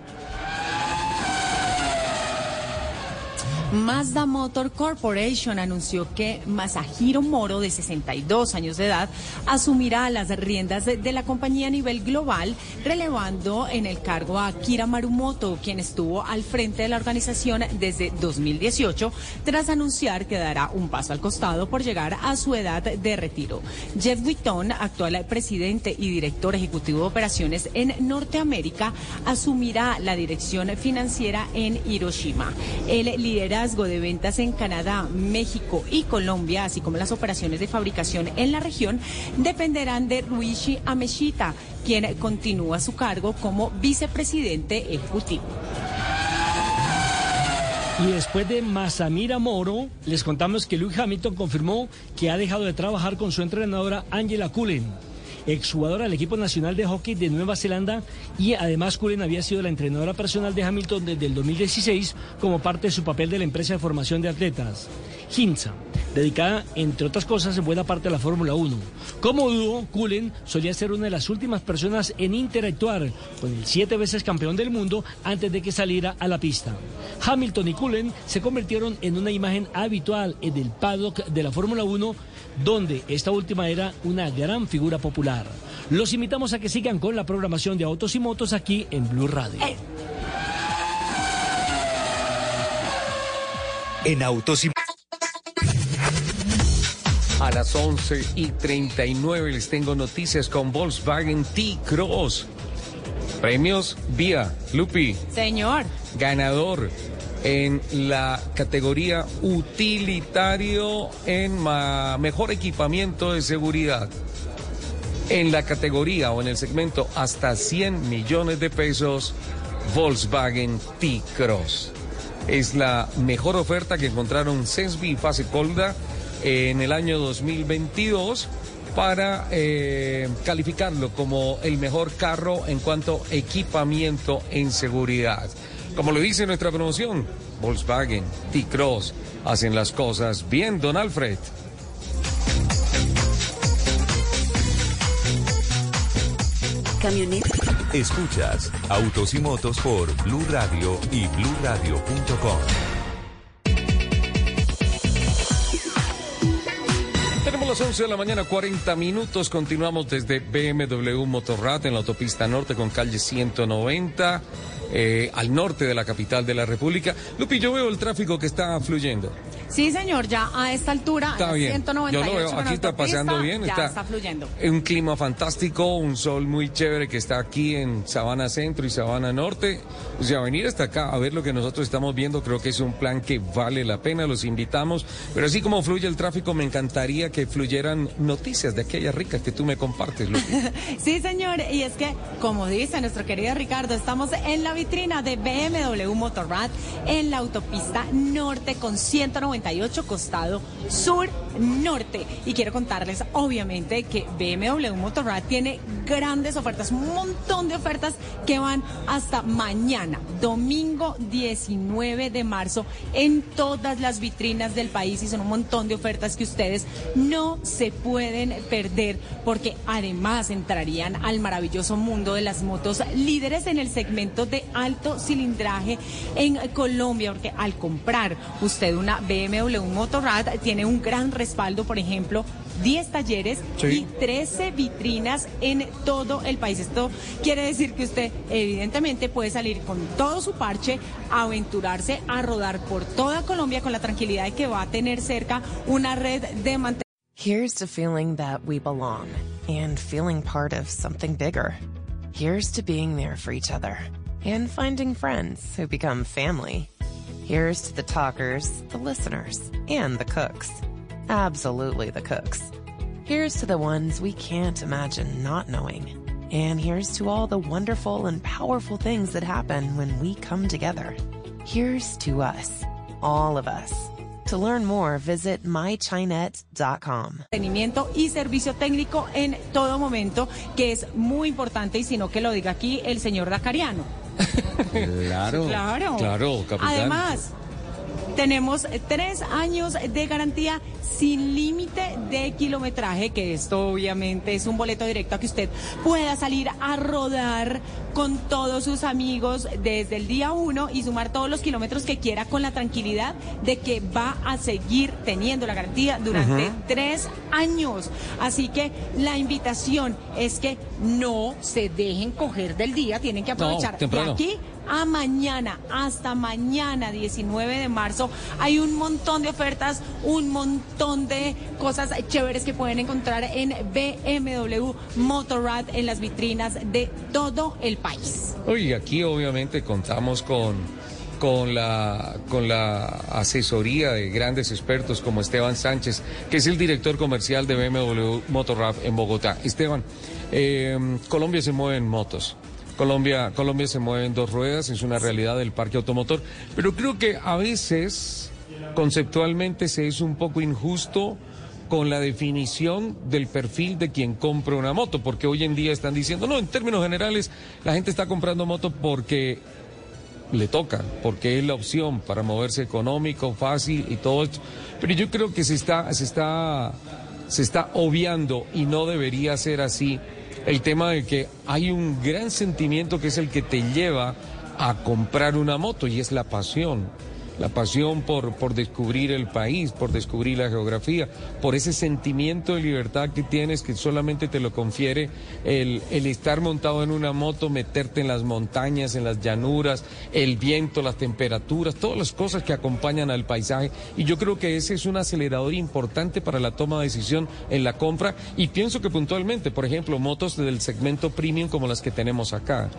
Mazda Motor Corporation anunció que Masahiro Moro, de 62 años de edad, asumirá las riendas de, la compañía a nivel global, relevando en el cargo a Kira Marumoto, quien estuvo al frente de la organización desde 2018, tras anunciar que dará un paso al costado por llegar a su edad de retiro. Jeff Witton, actual presidente y director ejecutivo de operaciones en Norteamérica, asumirá la dirección financiera en Hiroshima. El lidera de ventas en Canadá, México y Colombia, así como las operaciones de fabricación en la región, dependerán de Ruichi Ameshita, quien continúa su cargo como vicepresidente ejecutivo. Y después de Masamira Moro, les contamos que Luis Hamilton confirmó que ha dejado de trabajar con su entrenadora Angela Cullen exjugadora del equipo nacional de hockey de Nueva Zelanda y además Cullen había sido la entrenadora personal de Hamilton desde el 2016 como parte de su papel de la empresa de formación de atletas, Hinza, dedicada entre otras cosas en buena parte a la Fórmula 1. Como dúo, Cullen solía ser una de las últimas personas en interactuar con el siete veces campeón del mundo antes de que saliera a la pista. Hamilton y Cullen se convirtieron en una imagen habitual en el paddock de la Fórmula 1 donde esta última era una gran figura popular. Los invitamos a que sigan con la programación de Autos y Motos aquí en Blue Radio. En Autos y A las 11 y 39 les tengo noticias con Volkswagen T-Cross. Premios vía Lupi. Señor. Ganador en la categoría utilitario en mejor equipamiento de seguridad. En la categoría o en el segmento hasta 100 millones de pesos, Volkswagen T-Cross. Es la mejor oferta que encontraron Sensby y Fase Colda en el año 2022 para eh, calificarlo como el mejor carro en cuanto a equipamiento en seguridad. Como lo dice nuestra promoción, Volkswagen, T-Cross, hacen las cosas bien, don Alfred. Camioneta. Escuchas Autos y Motos por Blue Radio y BlueRadio.com. Tenemos las 11 de la mañana, 40 minutos. Continuamos desde BMW Motorrad en la autopista norte con calle 190 eh, al norte de la capital de la República. Lupi, yo veo el tráfico que está fluyendo. Sí, señor, ya a esta altura, está bien. 198 yo lo veo, aquí está paseando bien, ya está, está fluyendo. Un clima fantástico, un sol muy chévere que está aquí en Sabana Centro y Sabana Norte. O sea, venir hasta acá a ver lo que nosotros estamos viendo, creo que es un plan que vale la pena, los invitamos. Pero así como fluye el tráfico, me encantaría que fluyeran noticias de aquellas ricas que tú me compartes, Lupi. sí, señor, y es que, como dice nuestro querido Ricardo, estamos en la vitrina de BMW Motorrad en la autopista norte con 198 costado sur norte. Y quiero contarles, obviamente, que BMW Motorrad tiene grandes ofertas, un montón de ofertas que van hasta mañana, domingo 19 de marzo, en todas las vitrinas del país. Y son un montón de ofertas que ustedes no se pueden perder, porque además entrarían al maravilloso mundo de las motos líderes en el segmento de alto cilindraje en Colombia, porque al comprar usted una BMW Motorrad tiene un gran respaldo, por ejemplo, 10 talleres Sí. y 13 vitrinas en todo el país. Esto quiere decir que usted evidentemente puede salir con todo su parche, aventurarse a rodar por toda Colombia con la tranquilidad de que va a tener cerca una red de mantenimiento. Here's to feeling that we belong and feeling part of something bigger. Here's to being there for each other and finding friends who become family. Here's to the talkers, the listeners, and the cooks. Absolutely the cooks. Here's to the ones we can't imagine not knowing. And here's to all the wonderful and powerful things that happen when we come together. Here's to us, all of us. To learn more, visit mychinet.com. Mantenimiento y servicio técnico en todo momento, que es muy importante y si no que lo diga aquí el señor Dacariano. Claro. Claro. Claro, capitán. Además, tenemos tres años de garantía sin límite de kilometraje, que esto obviamente es un boleto directo a que usted pueda salir a rodar con todos sus amigos desde el día uno y sumar todos los kilómetros que quiera con la tranquilidad de que va a seguir teniendo la garantía durante tres años. Así que la invitación es que no se dejen coger del día, tienen que aprovechar de aquí a mañana, hasta mañana 19 de marzo. Hay un montón de ofertas, un montón de cosas chéveres que pueden encontrar en BMW Motorrad en las vitrinas de todo el país. Oye, aquí obviamente contamos con, con, la, con la asesoría de grandes expertos como Esteban Sánchez, que es el director comercial de BMW Motorrad en Bogotá. Esteban, eh, Colombia se mueve en motos. Colombia, Colombia se mueve en dos ruedas, es una realidad del parque automotor, pero creo que a veces conceptualmente se es un poco injusto con la definición del perfil de quien compra una moto, porque hoy en día están diciendo, no, en términos generales, la gente está comprando moto porque le toca, porque es la opción para moverse económico, fácil y todo esto. Pero yo creo que se está, se está, se está obviando y no debería ser así el tema de que hay un gran sentimiento que es el que te lleva a comprar una moto y es la pasión. La pasión por, por descubrir el país, por descubrir la geografía, por ese sentimiento de libertad que tienes que solamente te lo confiere el, el estar montado en una moto, meterte en las montañas, en las llanuras, el viento, las temperaturas, todas las cosas que acompañan al paisaje. Y yo creo que ese es un acelerador importante para la toma de decisión en la compra. Y pienso que puntualmente, por ejemplo, motos del segmento premium como las que tenemos acá.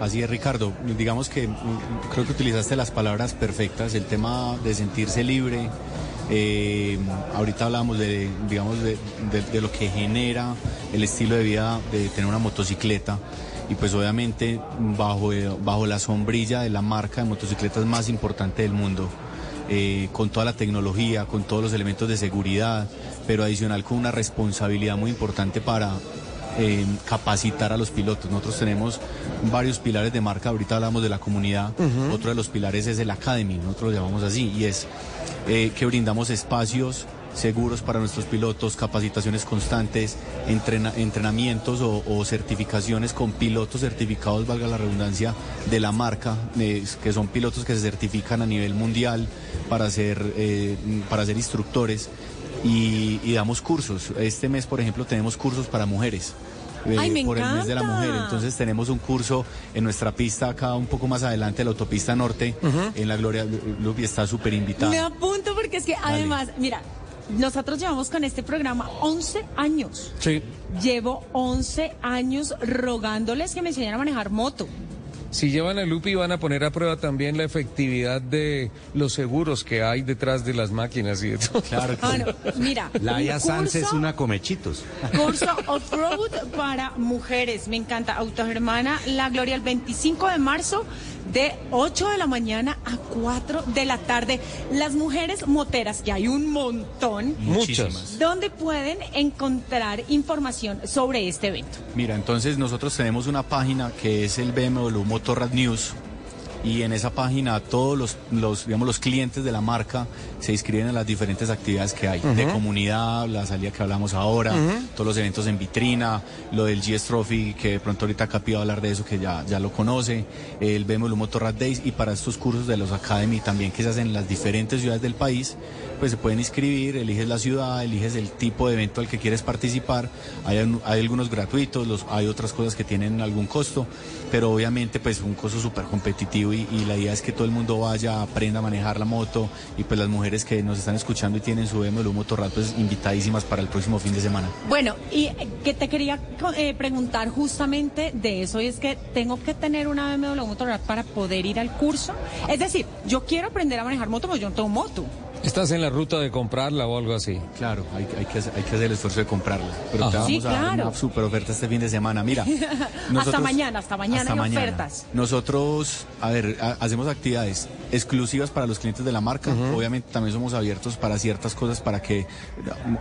Así es, Ricardo. Digamos que mm, creo que utilizaste las palabras perfectas. El tema de sentirse libre. eh, ahorita hablamos de, digamos, de, de- lo que genera el estilo de vida de tener una motocicleta. Y pues obviamente bajo, eh, bajo la sombrilla de la marca de motocicletas más importante del mundo. eh, con toda la tecnología, con todos los elementos de seguridad, pero adicional con una responsabilidad muy importante para eh, capacitar a los pilotos. Nosotros tenemos varios pilares de marca, ahorita hablamos de la comunidad, otro de los pilares es el Academy, nosotros lo llamamos así, y es eh, que brindamos espacios seguros para nuestros pilotos, capacitaciones constantes, entrena- entrenamientos o, o certificaciones con pilotos certificados, valga la redundancia, de la marca, eh, que son pilotos que se certifican a nivel mundial para ser, eh, para ser instructores y, y damos cursos. Este mes, por ejemplo, tenemos cursos para mujeres. eh, Ay, me por el mes de la mujer. Entonces tenemos un curso en nuestra pista acá un poco más adelante, la autopista norte, en la Gloria Lupi está súper invitada. Me apunto porque es que además, mira, nosotros llevamos con este programa 11 años. Sí. Llevo 11 años rogándoles que me enseñaran a manejar moto. Si llevan a Lupi van a poner a prueba también la efectividad de los seguros que hay detrás de las máquinas y de todo. Claro Ah, no, mira, Laia un Sanz es una comechitos. Curso off-road para mujeres. Me encanta. Autogermana La Gloria el 25 de marzo de 8 de la mañana a 4 de la tarde. Las mujeres moteras, que hay un montón. Muchísimas. ¿Dónde pueden encontrar información sobre este evento? Mira, entonces nosotros tenemos una página que es el BMW Motorrad News y en esa página todos los, los, digamos, los clientes de la marca se inscriben en las diferentes actividades que hay, de comunidad, la salida que hablamos ahora, todos los eventos en vitrina, lo del GS Trophy, que de pronto ahorita Capi va a hablar de eso, que ya, ya lo conoce, el BMW Motorrad Days y para estos cursos de los Academy también que se hacen en las diferentes ciudades del país, pues se pueden inscribir, eliges la ciudad, eliges el tipo de evento al que quieres participar, hay, hay algunos gratuitos, los, hay otras cosas que tienen algún costo, pero obviamente pues un costo súper competitivo y, y la idea es que todo el mundo vaya, aprenda a manejar la moto y pues las mujeres que nos están escuchando y tienen su BMW Motorrad pues invitadísimas para el próximo fin de semana. Bueno, y eh, que te quería eh, preguntar justamente de eso, y es que tengo que tener una BMW Motorrad para poder ir al curso. Es decir, yo quiero aprender a manejar moto, pero yo no tengo moto. ¿Estás en la ruta de comprarla o algo así? Claro, hay, hay que, hacer- hay que hacer el esfuerzo de comprarla. Pero te vamos Sí, a dar una super oferta este fin de semana. Mira, hasta mañana, hasta mañana hasta hay mañana. ofertas. Nosotros, a ver, ha- hacemos actividades exclusivas para los clientes de la marca. Obviamente también somos abiertos para ciertas cosas para que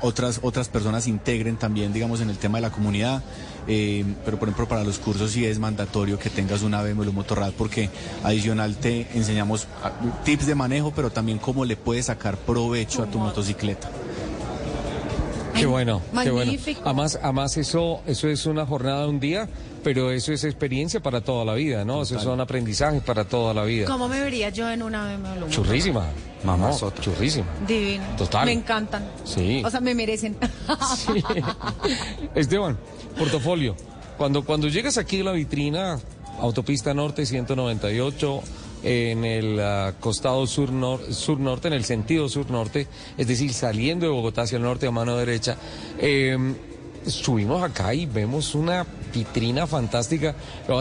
otras otras personas integren también, digamos, en el tema de la comunidad. Eh, pero por ejemplo para los cursos sí es mandatorio que tengas una BMW Motorrad porque adicional te enseñamos ah, tips de manejo, pero también cómo le puedes sacar provecho a tu motocicleta. Qué bueno, qué bueno. magnífico. Además, además eso, eso es una jornada de un día, pero eso es experiencia para toda la vida, ¿no? Eso son aprendizajes para toda la vida. ¿Cómo me vería yo en una BMW? Churrísima. Mamá No. Churrísima. Divino. Total. Me encantan. Sí. O sea, me merecen. Esteban, portafolio. Cuando, cuando llegas aquí a la vitrina, autopista norte 198, en el ah, costado sur, nor- sur norte, en el sentido sur norte, es decir, saliendo de Bogotá hacia el norte a mano derecha, eh, subimos acá y vemos una vitrina fantástica,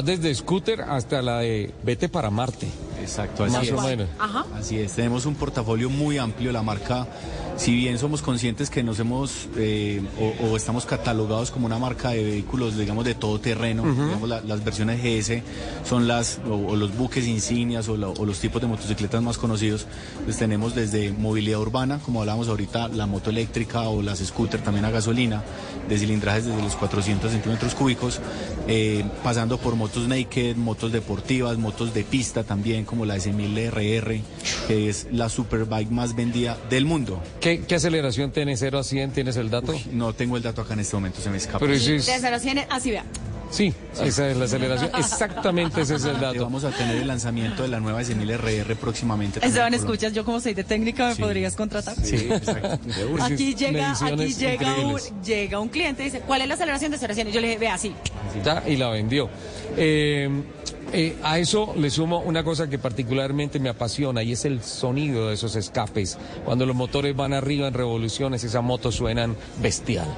desde scooter hasta la de vete para Marte. Exacto, Más así o es. menos. Ajá. Así es, tenemos un portafolio muy amplio. La marca, si bien somos conscientes que nos hemos eh, o, o estamos catalogados como una marca de vehículos, digamos, de todo terreno, digamos, la- las versiones GS son las, o, o los buques insignias o, la- o los tipos de motocicletas más conocidos. Pues tenemos desde movilidad urbana, como hablábamos ahorita, la moto eléctrica o las scooter también a gasolina, de cilindrajes desde los 400 centímetros cúbicos, eh, pasando por motos naked, motos deportivas, motos de pista también, como la S1000RR, que es la superbike más vendida del mundo. ¿Qué, qué aceleración tiene 0 a 100? ¿Tienes el dato? No tengo el dato acá en este momento, se me escapa. Pero es- Desde los 100, así vea. Sí, esa es la aceleración. Exactamente ese es el Eh, dato. Vamos a tener el lanzamiento de la nueva S1000RR próximamente. Esteban, escuchas, yo como soy de técnica, ¿me Sí. podrías contratar? Sí, exacto. De. Aquí llega, aquí llega un, increíbles. llega un cliente y dice, ¿cuál es la aceleración de 0 a 100? Y yo le dije, vea, así. Ya, y la vendió. Eh, eh, a eso le sumo una cosa que particularmente me apasiona y es el sonido de esos escapes. Cuando los motores van arriba en revoluciones, esas motos suenan bestial.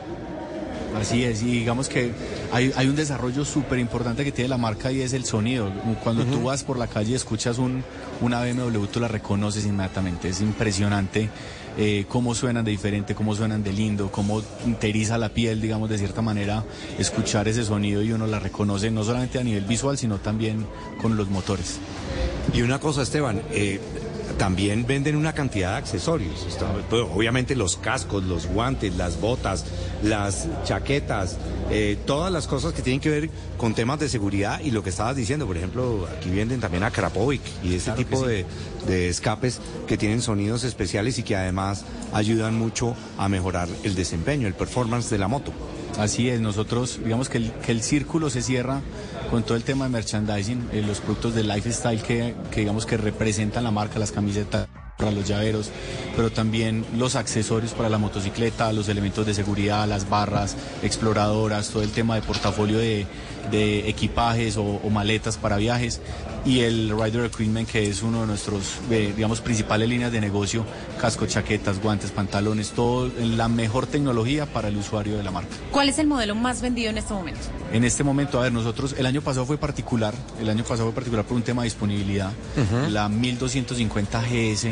Así es, y digamos que hay, hay un desarrollo súper importante que tiene la marca y es el sonido. Cuando tú vas por la calle y escuchas un, una BMW, tú la reconoces inmediatamente. Es impresionante eh, cómo suenan de diferente, cómo suenan de lindo, cómo interiza la piel, digamos, de cierta manera, escuchar ese sonido y uno la reconoce no solamente a nivel visual, sino también con los motores. Y una cosa, Esteban, eh, también venden una cantidad de accesorios. Está- pues, obviamente los cascos, los guantes, las botas, las chaquetas, eh, todas las cosas que tienen que ver con temas de seguridad y lo que estabas diciendo, por ejemplo, aquí venden también a Krapovic y este tipo de, de escapes que tienen sonidos especiales y que además ayudan mucho a mejorar el desempeño, el performance de la moto. Así es, nosotros, digamos que el, que el círculo se cierra con todo el tema de merchandising, eh, los productos de lifestyle que, que digamos que representan la marca, las camisetas para los llaveros, pero también los accesorios para la motocicleta, los elementos de seguridad, las barras, exploradoras, todo el tema de portafolio de, de equipajes o, o maletas para viajes y el Rider Equipment que es uno de nuestros, eh, digamos, principales líneas de negocio, casco, chaquetas, guantes, pantalones, todo en la mejor tecnología para el usuario de la marca. ¿Cuál es el modelo más vendido en este momento? En este momento, a ver, nosotros, el año pasado fue particular, el año pasado fue particular por un tema de disponibilidad. Ujú. La 1250 GS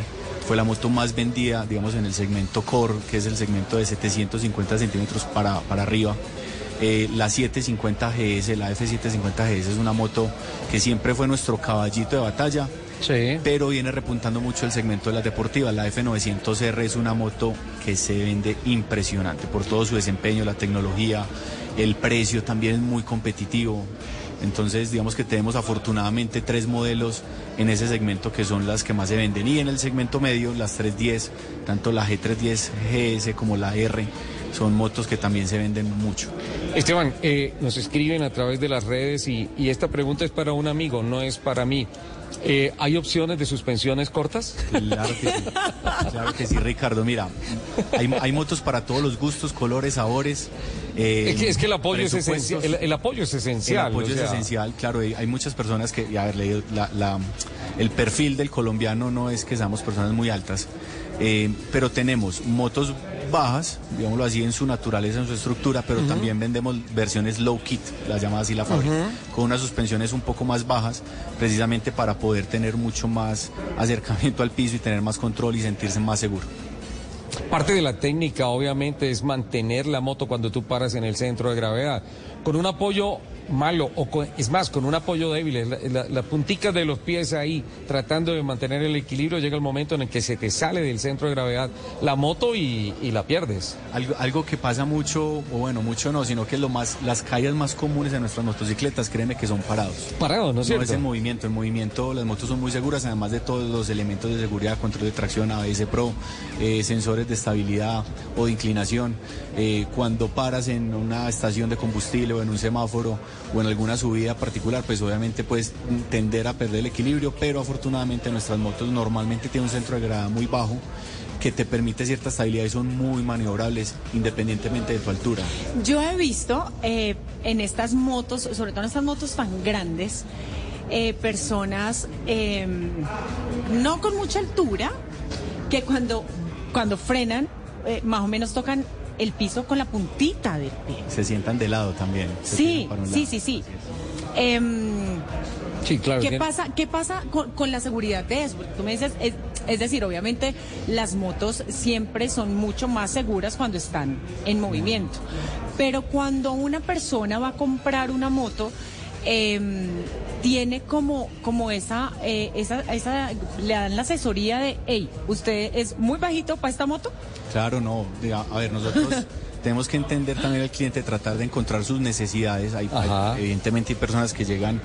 fue la moto más vendida, digamos, en el segmento Core, que es el segmento de 750 centímetros para, para arriba. Eh, la 750 GS, la F750 GS es una moto que siempre fue nuestro caballito de batalla, pero viene repuntando mucho el segmento de las deportivas. La F900R es una moto que se vende impresionante por todo su desempeño, la tecnología, el precio también es muy competitivo. Entonces, digamos que tenemos afortunadamente tres modelos en ese segmento que son las que más se venden. Y en el segmento medio, las 310, tanto la G310 GS como la R, son motos que también se venden mucho. Esteban, eh, nos escriben a través de las redes y, y esta pregunta es para un amigo, no es para mí. Eh, ¿Hay opciones de suspensiones cortas? Claro que sí. Claro que sí, Ricardo. Mira, hay, hay motos para todos los gustos, colores, sabores. eh, Es que, es que el apoyo es esencial. El, el apoyo es esencial. El apoyo o sea, es esencial, claro. Hay hay muchas personas que, a ver, la, el perfil del colombiano no es que seamos personas muy altas, eh, pero tenemos motos bajas, digámoslo así, en su naturaleza, en su estructura, pero también vendemos versiones low kit, las llama así la fábrica, con unas suspensiones un poco más bajas, precisamente para poder tener mucho más acercamiento al piso y tener más control y sentirse más seguro. Parte de la técnica, obviamente, es mantener la moto cuando tú paras en el centro de gravedad. Con un apoyo malo, o con- es más, con un apoyo débil, la, la- la puntica de los pies ahí, tratando de mantener el equilibrio, llega el momento en el que se te sale del centro de gravedad la moto y, y la pierdes. Algo, algo que pasa mucho, o bueno, mucho no, sino que lo más, las caídas más comunes en nuestras motocicletas, créeme que son parados. Parados, ¿no es No cierto? es en movimiento, en movimiento las motos son muy seguras, además de todos los elementos de seguridad, control de tracción, ABS Pro, eh, sensores de estabilidad o de inclinación. Eh, cuando paras en una estación de combustible o en un semáforo o en alguna subida particular, pues obviamente puedes tender a perder el equilibrio, pero afortunadamente nuestras motos normalmente tienen un centro de gravedad muy bajo que te permite cierta estabilidad y son muy maniobrables independientemente de tu altura. Yo he visto eh, en estas motos, sobre todo en estas motos tan grandes, eh, personas eh, no con mucha altura, que cuando, cuando frenan, eh, más o menos tocan el piso con la puntita del pie. Se sientan de lado también. Sí, sí, sí, sí. Em, Sí, claro. ¿Qué pasa, qué pasa con, con la seguridad de eso? Porque Tú me dices, es, es decir, obviamente las motos siempre son mucho más seguras cuando están en movimiento. Pero cuando una persona va a comprar una moto, em, tiene como, como esa, eh, esa, esa, le dan la asesoría de, hey, usted es muy bajito para esta moto. Claro, no. A ver, nosotros tenemos que entender también al cliente, tratar de encontrar sus necesidades. Hay, hay- evidentemente hay personas que llegan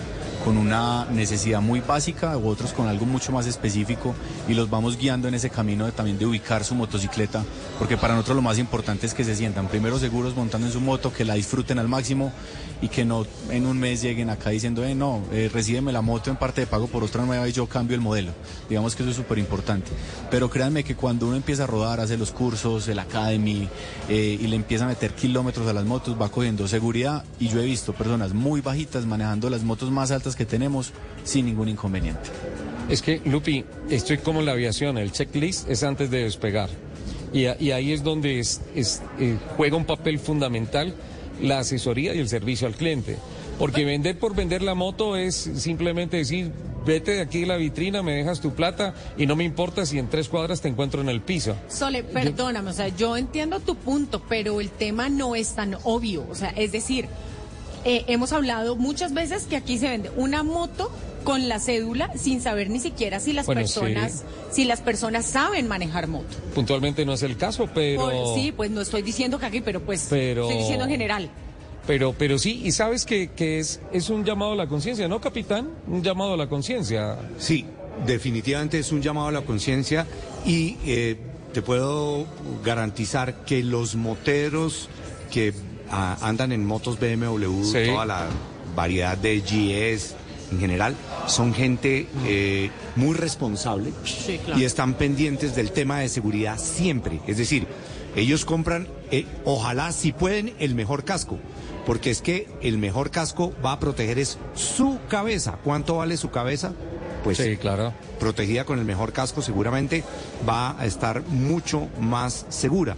con una necesidad muy básica u otros con algo mucho más específico y los vamos guiando en ese camino de, también de ubicar su motocicleta, porque para nosotros lo más importante es que se sientan primero seguros montando en su moto, que la disfruten al máximo y que no en un mes lleguen acá diciendo, eh, no, eh, recíbeme la moto en parte de pago por otra nueva y yo cambio el modelo. Digamos que eso es súper importante. Pero créanme que cuando uno empieza a rodar, hace los cursos, el academy eh, y le empieza a meter kilómetros a las motos, va cogiendo seguridad y yo he visto personas muy bajitas manejando las motos más altas que tenemos sin ningún inconveniente. Es que, Lupi, estoy como en la aviación, el checklist es antes de despegar. Y, ahí es donde eh, juega un papel fundamental la asesoría y el servicio al cliente. Porque vender por vender la moto es simplemente decir, vete de aquí de la vitrina, me dejas tu plata y no me importa si en tres cuadras te encuentro en el piso. Sole, perdóname, o sea, yo entiendo tu punto, pero el tema no es tan obvio. O sea, es decir, eh, hemos hablado muchas veces que aquí se vende una moto con la cédula sin saber ni siquiera si las Bueno, personas, si las personas saben manejar moto. Puntualmente no es el caso, pero... Por- sí, pues no estoy diciendo que aquí, pero pues Pero- estoy diciendo en general. Pero, pero sí, y sabes que, que es, es un llamado a la conciencia, ¿no, capitán? Un llamado a la conciencia. Sí, definitivamente es un llamado a la conciencia y eh, te puedo garantizar que los moteros que ah, andan en motos BMW, Sí. toda la variedad de GS en general, son gente eh, muy responsable claro. y están pendientes del tema de seguridad siempre. Es decir, ellos compran, eh, ojalá si pueden, el mejor casco. Porque es que el mejor casco va a proteger es su cabeza. ¿Cuánto vale su cabeza? Pues Sí, claro. protegida con el mejor casco seguramente va a estar mucho más segura.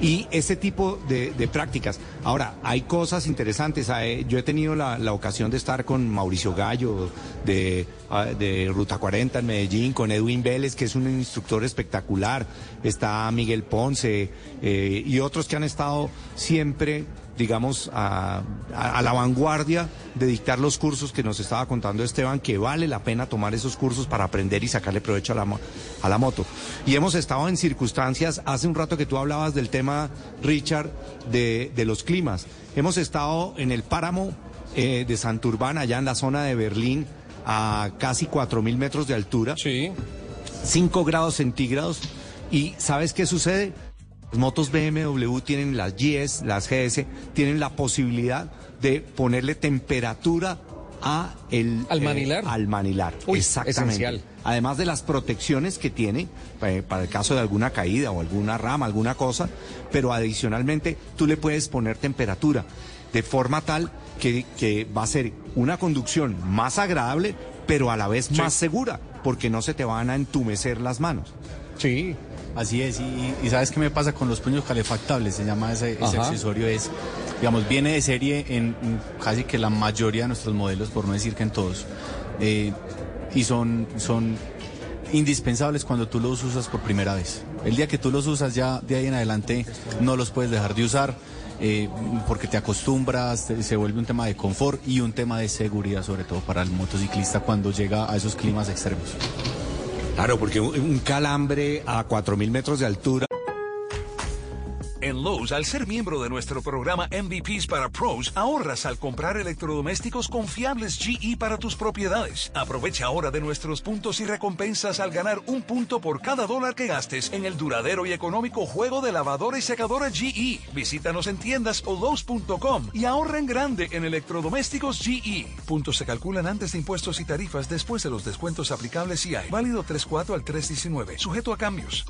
Y ese tipo de, de prácticas. Ahora, hay cosas interesantes. Eh, Yo he tenido la, la ocasión de estar con Mauricio Gallo de, ah, de Ruta 40 en Medellín, con Edwin Vélez, que es un instructor espectacular. Está Miguel Ponce eh, y otros que han estado siempre digamos, a, a- a la vanguardia de dictar los cursos que nos estaba contando Esteban, que vale la pena tomar esos cursos para aprender y sacarle provecho a la, a la moto. Y hemos estado en circunstancias, hace un rato que tú hablabas del tema, Richard, de, de los climas. Hemos estado en el páramo eh, de Santurbán, allá en la zona de Berlín, a casi 4.000 metros de altura. Sí. 5 grados centígrados. ¿Y sabes qué sucede? Las motos BMW tienen las GS, las GS, tienen la posibilidad de ponerle temperatura a el, ¿Al eh, manilar? al manilar. Uy, Exactamente. esencial. Además de las protecciones que tiene eh, para el caso de alguna caída o alguna rama, alguna cosa, pero adicionalmente tú le puedes poner temperatura de forma tal que, que va a ser una conducción más agradable, pero a la vez más segura. porque no se te van a entumecer las manos. Sí. Así es, y, ¿sabes qué me pasa con los puños calefactables? Se llama ese, ese accesorio, es, digamos, viene de serie en, casi que la mayoría de nuestros modelos, por no decir que en todos, eh, y son, son indispensables cuando tú los usas por primera vez. El día que tú los usas ya de ahí en adelante no los puedes dejar de usar. Eh, porque te acostumbras, se vuelve un tema de confort y un tema de seguridad, sobre todo para el motociclista cuando llega a esos climas extremos. Claro, porque un, calambre a 4.000 metros de altura. En Lowe's, al ser miembro de nuestro programa MVPs para Pros, ahorras al comprar electrodomésticos confiables GE para tus propiedades. Aprovecha ahora de nuestros puntos y recompensas al ganar un punto por cada dólar que gastes en el duradero y económico juego de lavadora y secadora GE. Visítanos en tiendas o Lowe's.com y ahorra en grande en electrodomésticos GE. Puntos se calculan antes de impuestos y tarifas después de los descuentos aplicables y hay. Válido 3.4 al 3.19. Sujeto a cambios.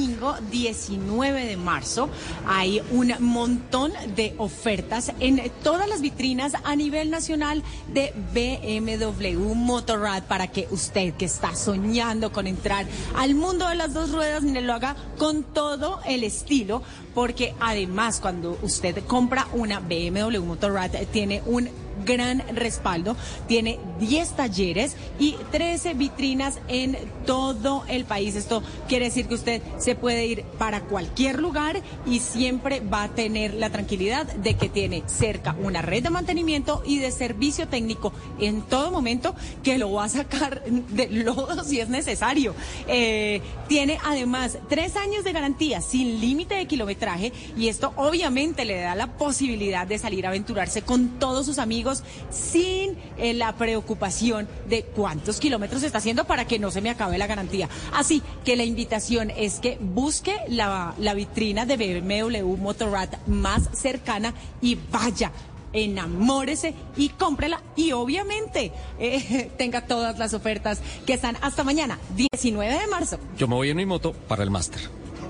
Domingo 19 de marzo hay un montón de ofertas en todas las vitrinas a nivel nacional de BMW Motorrad para que usted que está soñando con entrar al mundo de las dos ruedas lo haga con todo el estilo porque además cuando usted compra una BMW Motorrad tiene un gran respaldo. Tiene 10 talleres y 13 vitrinas en todo el país. Esto quiere decir que usted se puede ir para cualquier lugar y siempre va a tener la tranquilidad de que tiene cerca una red de mantenimiento y de servicio técnico en todo momento que lo va a sacar de lodo si es necesario. Eh, tiene además tres años de garantía sin límite de kilometraje y esto obviamente le da la posibilidad de salir a aventurarse con todos sus amigos sin eh, la preocupación de cuántos kilómetros está haciendo para que no se me acabe la garantía. Así que la invitación es que busque la, vitrina de BMW Motorrad más cercana y vaya enamórese y cómprela y obviamente eh, tenga todas las ofertas que están hasta mañana, 19 de marzo. Yo me voy en mi moto para el máster.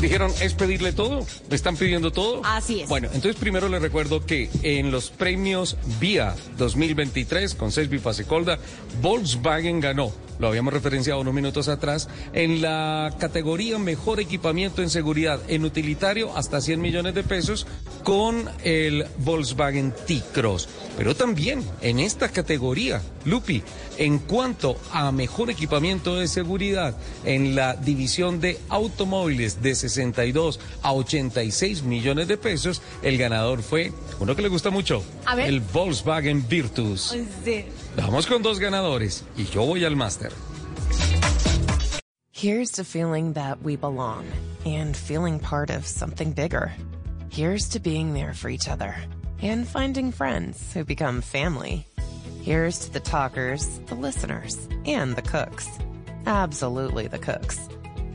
Dijeron, ¿es pedirle todo? ¿Me están pidiendo todo? Así es. Bueno, entonces primero les recuerdo que en los premios VIA 2023 con Cesbi Pasecolda, Volkswagen ganó lo habíamos referenciado unos minutos atrás, en la categoría Mejor Equipamiento en Seguridad en Utilitario hasta 100 millones de pesos con el Volkswagen T-Cross. Pero también en esta categoría, Lupi, en cuanto a mejor equipamiento de seguridad en la división de automóviles de 62 a 86 millones de pesos, el ganador fue uno que le gusta mucho, el Volkswagen Virtus. Vamos con dos ganadores y yo voy al máster. Here's to feeling that we belong and feeling part of something bigger. Here's to being there for each other and finding friends who become family. Here's to the talkers, the listeners, and the cooks. Absolutely the cooks.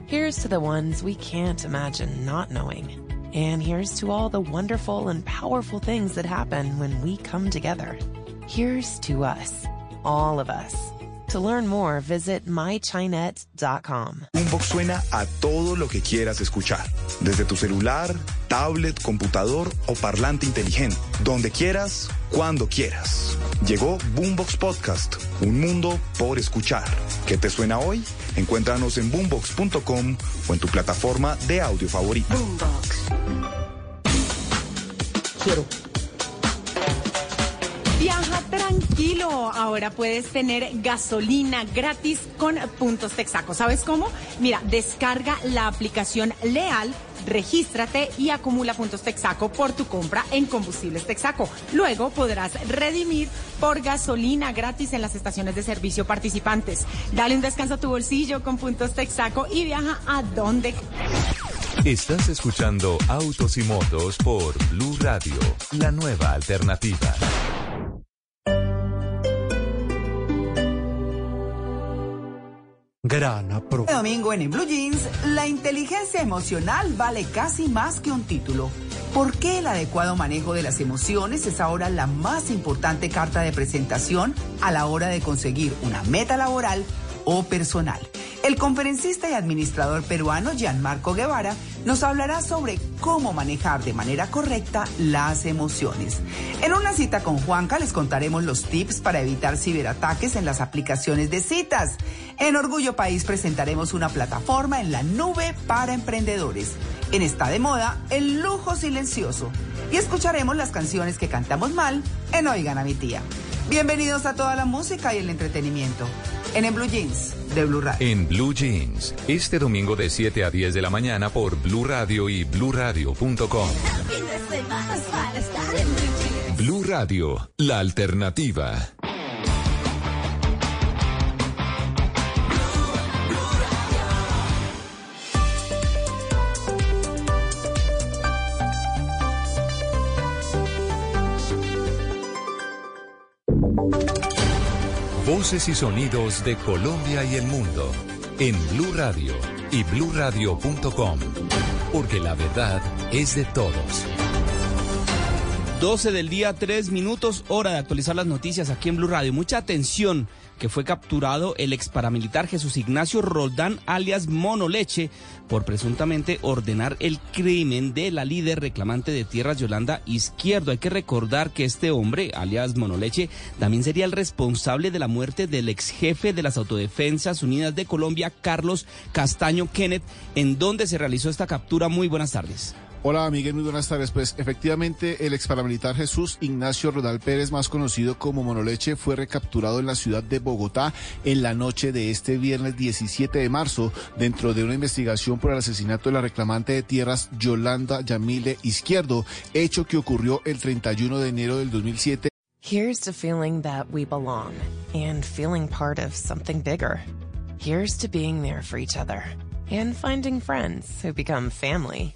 Here's to the ones we can't imagine not knowing. And here's to all the wonderful and powerful things that happen when we come together. Here's to us, all of us. To learn more, visit mychinet.com. Boombox suena a todo lo que quieras escuchar. Desde tu celular, tablet, computador o parlante inteligente. Donde quieras, cuando quieras. Llegó Boombox Podcast, un mundo por escuchar. ¿Qué te suena hoy? Encuéntranos en boombox.com o en tu plataforma de audio favorita. Boombox. Quiero Viaja tranquilo. Ahora puedes tener gasolina gratis con puntos Texaco. ¿Sabes cómo? Mira, descarga la aplicación Leal regístrate y acumula puntos Texaco por tu compra en combustibles Texaco. Luego podrás redimir por gasolina gratis en las estaciones de servicio participantes. Dale un descanso a tu bolsillo con puntos Texaco y viaja a donde. Estás escuchando Autos y Motos por Blue Radio, la nueva alternativa. Grana Pro. Este domingo en, Blue Jeans, la inteligencia emocional vale casi más que un título. ¿Por qué el adecuado manejo de las emociones es ahora la más importante carta de presentación a la hora de conseguir una meta laboral o personal? El conferencista y administrador peruano Gianmarco Guevara nos hablará sobre cómo manejar de manera correcta las emociones. En una cita con Juanca les contaremos los tips para evitar ciberataques en las aplicaciones de citas. En Orgullo País presentaremos una plataforma en la nube para emprendedores. En Está de Moda, el lujo silencioso. Y escucharemos las canciones que cantamos mal en Oigan a mi tía. Bienvenidos a toda la música y el entretenimiento. En, en Blue Jeans de Blue Radio. En Blue Jeans, este domingo de 7 a 10 de la mañana por Blue Radio y bluradio.com. Blue Radio, la alternativa. Y sonidos de Colombia y el mundo en Blue Radio y bluradio.com, porque la verdad es de todos. 12 del día, 3 minutos, hora de actualizar las noticias aquí en Blue Radio. Mucha atención que fue capturado el ex paramilitar Jesús Ignacio Roldán alias Mono Leche por presuntamente ordenar el crimen de la líder reclamante de tierras Yolanda Izquierdo. Hay que recordar que este hombre, alias Monoleche, también sería el responsable de la muerte del ex jefe de las Autodefensas Unidas de Colombia, Carlos Castaño Kenneth, en donde se realizó esta captura. Muy buenas tardes. Hola Miguel, muy buenas tardes. Pues efectivamente el ex paramilitar Jesús Ignacio Rodal Pérez, más conocido como Monoleche, fue recapturado en la ciudad de Bogotá en la noche de este viernes 17 de marzo dentro de una investigación por el asesinato de la reclamante de tierras Yolanda Yamile Izquierdo, hecho que ocurrió el 31 de enero del 2007. Here's to feeling that we belong and feeling part of something bigger. Here's to being there for each other and finding friends who become family.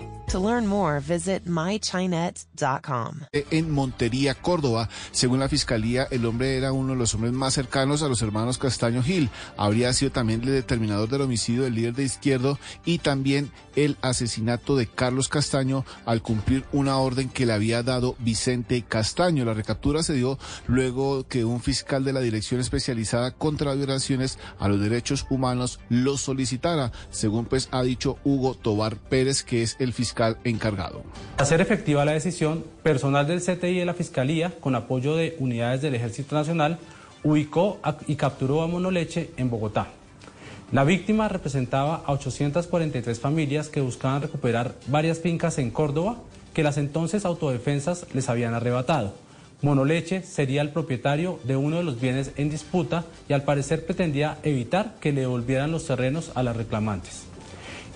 To learn more, visit mychinet.com. En Montería, Córdoba, según la fiscalía, el hombre era uno de los hombres más cercanos a los hermanos Castaño Gil. Habría sido también el determinador del homicidio del líder de izquierdo y también el asesinato de Carlos Castaño al cumplir una orden que le había dado Vicente Castaño. La recaptura se dio luego que un fiscal de la Dirección Especializada contra Violaciones a los Derechos Humanos lo solicitara, según pues ha dicho Hugo Tobar Pérez, que es el fiscal encargado. Hacer efectiva la decisión, personal del CTI de la Fiscalía, con apoyo de unidades del Ejército Nacional, ubicó y capturó a Monoleche en Bogotá. La víctima representaba a 843 familias que buscaban recuperar varias fincas en Córdoba que las entonces autodefensas les habían arrebatado. Monoleche sería el propietario de uno de los bienes en disputa y al parecer pretendía evitar que le devolvieran los terrenos a las reclamantes.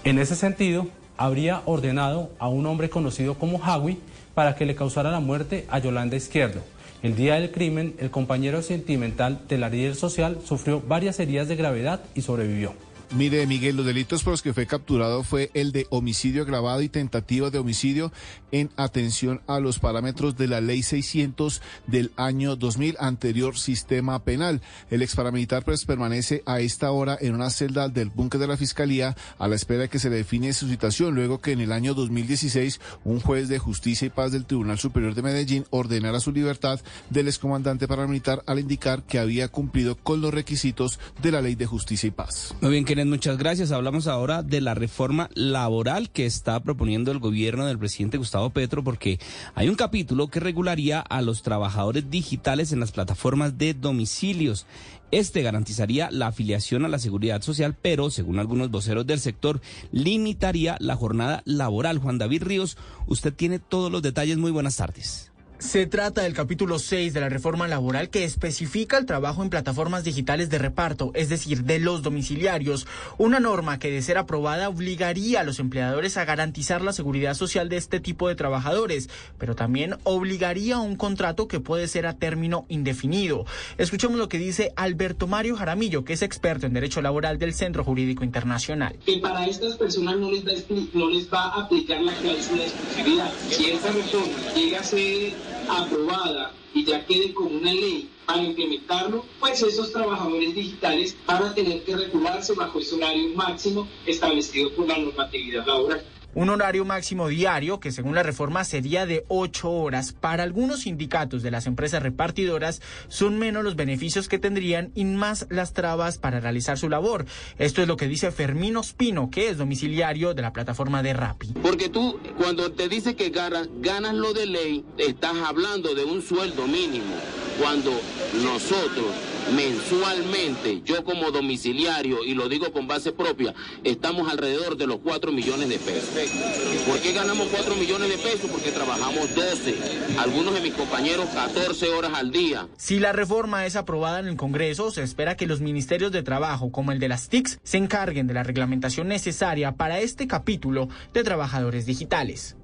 En ese sentido, habría ordenado a un hombre conocido como Hawi para que le causara la muerte a Yolanda Izquierdo. El día del crimen, el compañero sentimental de la líder social sufrió varias heridas de gravedad y sobrevivió. Mire, Miguel, los delitos por los que fue capturado fue el de homicidio agravado y tentativa de homicidio en atención a los parámetros de la Ley 600 del año 2000, anterior sistema penal. El ex paramilitar pues permanece a esta hora en una celda del búnker de la Fiscalía a la espera de que se le define su situación, luego que en el año 2016 un juez de justicia y paz del Tribunal Superior de Medellín ordenara su libertad del excomandante paramilitar al indicar que había cumplido con los requisitos de la Ley de Justicia y Paz. Muy bien, Muchas gracias. Hablamos ahora de la reforma laboral que está proponiendo el gobierno del presidente Gustavo Petro porque hay un capítulo que regularía a los trabajadores digitales en las plataformas de domicilios. Este garantizaría la afiliación a la seguridad social, pero, según algunos voceros del sector, limitaría la jornada laboral. Juan David Ríos, usted tiene todos los detalles. Muy buenas tardes. Se trata del capítulo 6 de la reforma laboral que especifica el trabajo en plataformas digitales de reparto, es decir, de los domiciliarios, una norma que de ser aprobada obligaría a los empleadores a garantizar la seguridad social de este tipo de trabajadores, pero también obligaría a un contrato que puede ser a término indefinido. Escuchemos lo que dice Alberto Mario Jaramillo, que es experto en derecho laboral del Centro Jurídico Internacional. Que para estas personas no les, va, a aplicar la cláusula de exclusividad. Si esta reforma llega aprobada y ya quede como una ley para implementarlo, pues esos trabajadores digitales van a tener que regularse bajo ese horario máximo establecido por la normatividad laboral. Un horario máximo diario que según la reforma sería de ocho horas. Para algunos sindicatos de las empresas repartidoras son menos los beneficios que tendrían y más las trabas para realizar su labor. Esto es lo que dice Fermín Ospino, que es domiciliario de la plataforma de Rappi. Porque tú cuando te dice que ganas lo de ley, estás hablando de un sueldo mínimo. Cuando nosotros mensualmente, yo como domiciliario, y lo digo con base propia, estamos alrededor de los 4 millones de pesos. ¿Por qué ganamos 4 millones de pesos? Porque trabajamos 12, algunos de mis compañeros 14 horas al día. Si la reforma es aprobada en el Congreso, se espera que los ministerios de trabajo, como el de las TICs, se encarguen de la reglamentación necesaria para este capítulo de trabajadores digitales.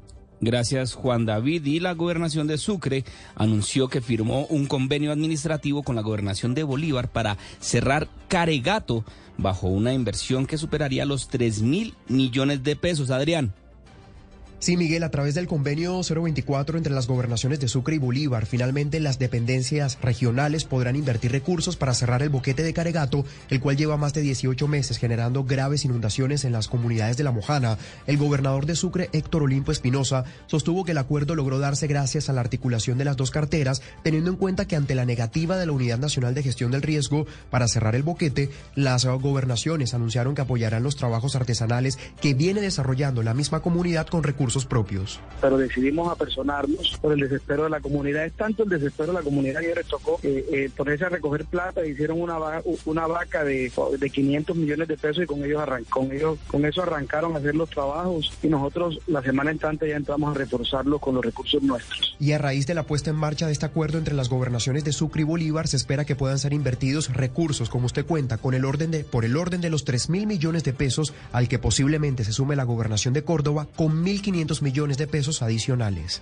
Gracias Juan David y la gobernación de Sucre anunció que firmó un convenio administrativo con la gobernación de Bolívar para cerrar Caregato bajo una inversión que superaría los 3 mil millones de pesos. Adrián. Sí, Miguel, a través del convenio 024 entre las gobernaciones de Sucre y Bolívar, finalmente las dependencias regionales podrán invertir recursos para cerrar el boquete de Caregato, el cual lleva más de 18 meses generando graves inundaciones en las comunidades de La Mojana. El gobernador de Sucre, Héctor Olimpo Espinosa, sostuvo que el acuerdo logró darse gracias a la articulación de las dos carteras, teniendo en cuenta que ante la negativa de la Unidad Nacional de Gestión del Riesgo para cerrar el boquete, las gobernaciones anunciaron que apoyarán los trabajos artesanales que viene desarrollando la misma comunidad con recursos propios. Pero decidimos apersonarnos por el desespero de la comunidad. Es tanto el desespero de la comunidad que les tocó eh, eh, ponerse a recoger plata, hicieron una, una vaca de, de 500 millones de pesos y con ellos, con ellos con eso arrancaron a hacer los trabajos y nosotros la semana entrante ya entramos a reforzarlo con los recursos nuestros. Y a raíz de la puesta en marcha de este acuerdo entre las gobernaciones de Sucre y Bolívar se espera que puedan ser invertidos recursos, como usted cuenta, con el orden de, por el orden de los 3 mil millones de pesos al que posiblemente se sume la gobernación de Córdoba con 1.500 millones de pesos adicionales.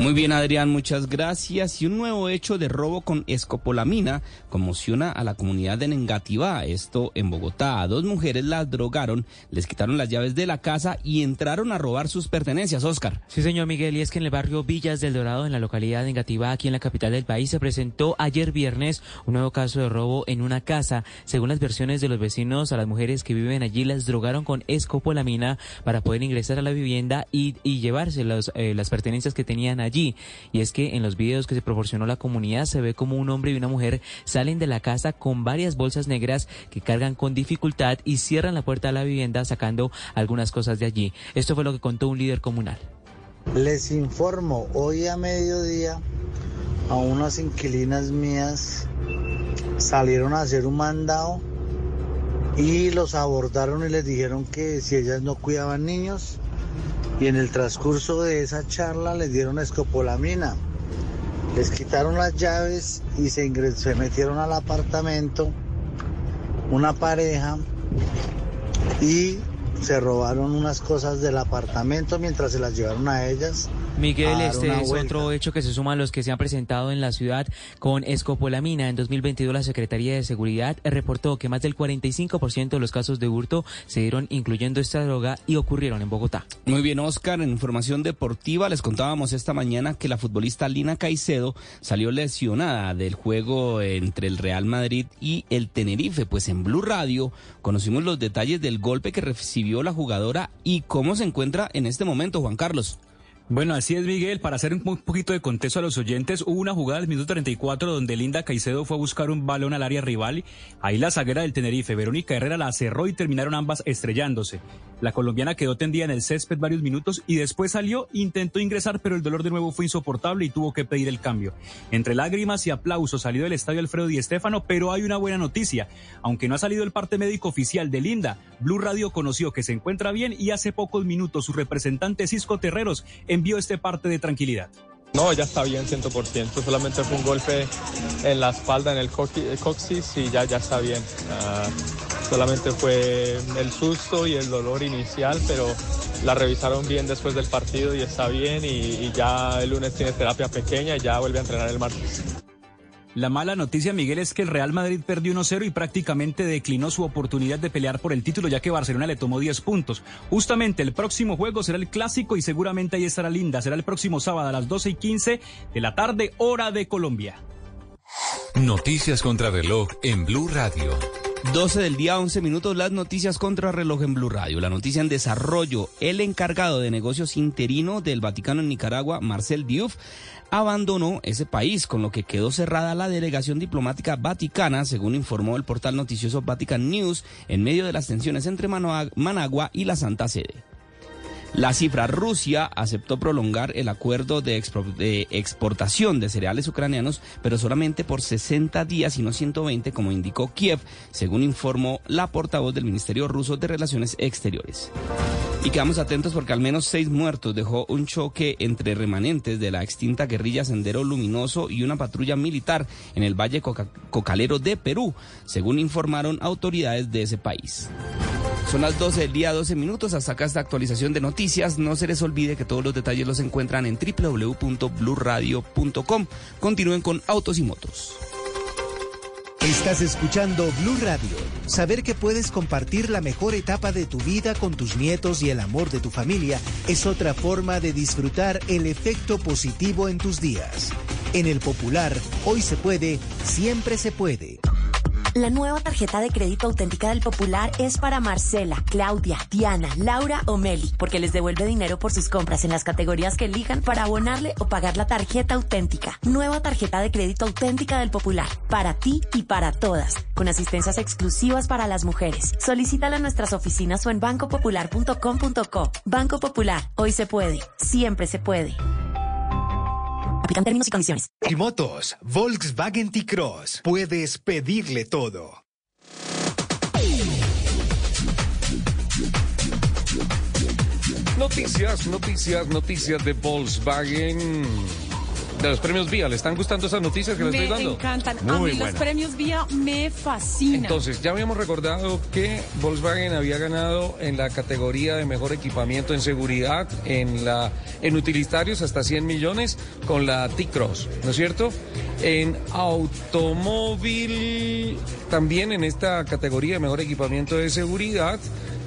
Muy bien, Adrián, muchas gracias. Y un nuevo hecho de robo con escopolamina conmociona a la comunidad de Nengativá. Esto en Bogotá. Dos mujeres las drogaron, les quitaron las llaves de la casa y entraron a robar sus pertenencias. Oscar. Sí, señor Miguel, y es que en el barrio Villas del Dorado, en la localidad de Engativá, aquí en la capital del país, se presentó ayer viernes un nuevo caso de robo en una casa. Según las versiones de los vecinos, a las mujeres que viven allí las drogaron con escopolamina para poder ingresar a la vivienda y, llevarse eh, las pertenencias que tenían allí allí. Y es que en los videos que se proporcionó la comunidad se ve como un hombre y una mujer salen de la casa con varias bolsas negras que cargan con dificultad y cierran la puerta de la vivienda sacando algunas cosas de allí. Esto fue lo que contó un líder comunal. Les informo, hoy a mediodía a unas inquilinas mías salieron a hacer un mandado y los abordaron y les dijeron que si ellas no cuidaban niños, y en el transcurso de esa charla les dieron escopolamina. Les quitaron las llaves y se, metieron al apartamento una pareja y se robaron unas cosas del apartamento mientras se las llevaron a ellas. Miguel, este es otro hecho que se suma a los que se han presentado en la ciudad con escopolamina. En 2022 la Secretaría de Seguridad reportó que más del 45% de los casos de hurto se dieron incluyendo esta droga y ocurrieron en Bogotá. Muy bien, Oscar, en información deportiva les contábamos esta mañana que la futbolista Lina Caicedo salió lesionada del juego entre el Real Madrid y el Tenerife. Pues en Blue Radio conocimos los detalles del golpe que recibió la jugadora y cómo se encuentra en este momento, Juan Carlos. Bueno, así es, Miguel. Para hacer un poquito de contexto a los oyentes, hubo una jugada del minuto 34 donde Linda Caicedo fue a buscar un balón al área rival. Ahí la zaguera del Tenerife, Verónica Herrera, la cerró y terminaron ambas estrellándose. La colombiana quedó tendida en el césped varios minutos y después salió, intentó ingresar, pero el dolor de nuevo fue insoportable y tuvo que pedir el cambio. Entre lágrimas y aplausos salió del estadio Alfredo Di Stéfano, pero hay una buena noticia. Aunque no ha salido el parte médico oficial de Linda, Blue Radio conoció que se encuentra bien y hace pocos minutos su representante Cisco Terreros envió este parte de tranquilidad. No, ya está bien 100%, solamente fue un golpe en la espalda, en el coxis y ya, ya está bien. Ah, solamente fue el susto y el dolor inicial, pero la revisaron bien después del partido y está bien y, y ya el lunes tiene terapia pequeña y ya vuelve a entrenar el martes. La mala noticia, Miguel, es que el Real Madrid perdió 1-0 y prácticamente declinó su oportunidad de pelear por el título, ya que Barcelona le tomó 10 puntos. Justamente el próximo juego será el clásico y seguramente ahí estará linda. Será el próximo sábado a las 12 y 15 de la tarde, hora de Colombia. Noticias contra reloj en Blue Radio. 12 del día, 11 minutos, las noticias contra reloj en Blue Radio. La noticia en desarrollo. El encargado de negocios interino del Vaticano en Nicaragua, Marcel Diouf, abandonó ese país, con lo que quedó cerrada la delegación diplomática vaticana, según informó el portal noticioso Vatican News, en medio de las tensiones entre Managua y la Santa Sede. La cifra Rusia aceptó prolongar el acuerdo de, exportación de cereales ucranianos, pero solamente por 60 días y no 120, como indicó Kiev, según informó la portavoz del Ministerio ruso de Relaciones Exteriores. Y quedamos atentos porque al menos seis muertos dejó un choque entre remanentes de la extinta guerrilla Sendero Luminoso y una patrulla militar en el Valle Cocalero de Perú, según informaron autoridades de ese país. Son las 12 del día, 12 minutos. Hasta acá esta actualización de noticias. No se les olvide que todos los detalles los encuentran en www.bluradio.com. Continúen con Autos y Motos. Estás escuchando Blue Radio. Saber que puedes compartir la mejor etapa de tu vida con tus nietos y el amor de tu familia es otra forma de disfrutar el efecto positivo en tus días. En el Popular, hoy se puede, siempre se puede. La nueva tarjeta de crédito auténtica del Popular es para Marcela, Claudia, Diana, Laura o Meli, porque les devuelve dinero por sus compras en las categorías que elijan para abonarle o pagar la tarjeta auténtica. Nueva tarjeta de crédito auténtica del Popular, para ti y para todas, con asistencias exclusivas para las mujeres. Solicítala en nuestras oficinas o en bancopopular.com.co. Banco Popular, hoy se puede, siempre se puede. Aplican términos y condiciones. Y motos, Volkswagen T-Cross. Puedes pedirle todo. Noticias, noticias, noticias de Volkswagen de los premios Vía. ¿Le están gustando esas noticias que les estoy dando? Me encantan. a mí los premios Vía me fascinan. Entonces, ya habíamos recordado que Volkswagen había ganado en la categoría de mejor equipamiento en seguridad, en la en utilitarios hasta 100 millones con la T-Cross, ¿no es cierto? En automóvil, también en esta categoría de mejor equipamiento de seguridad,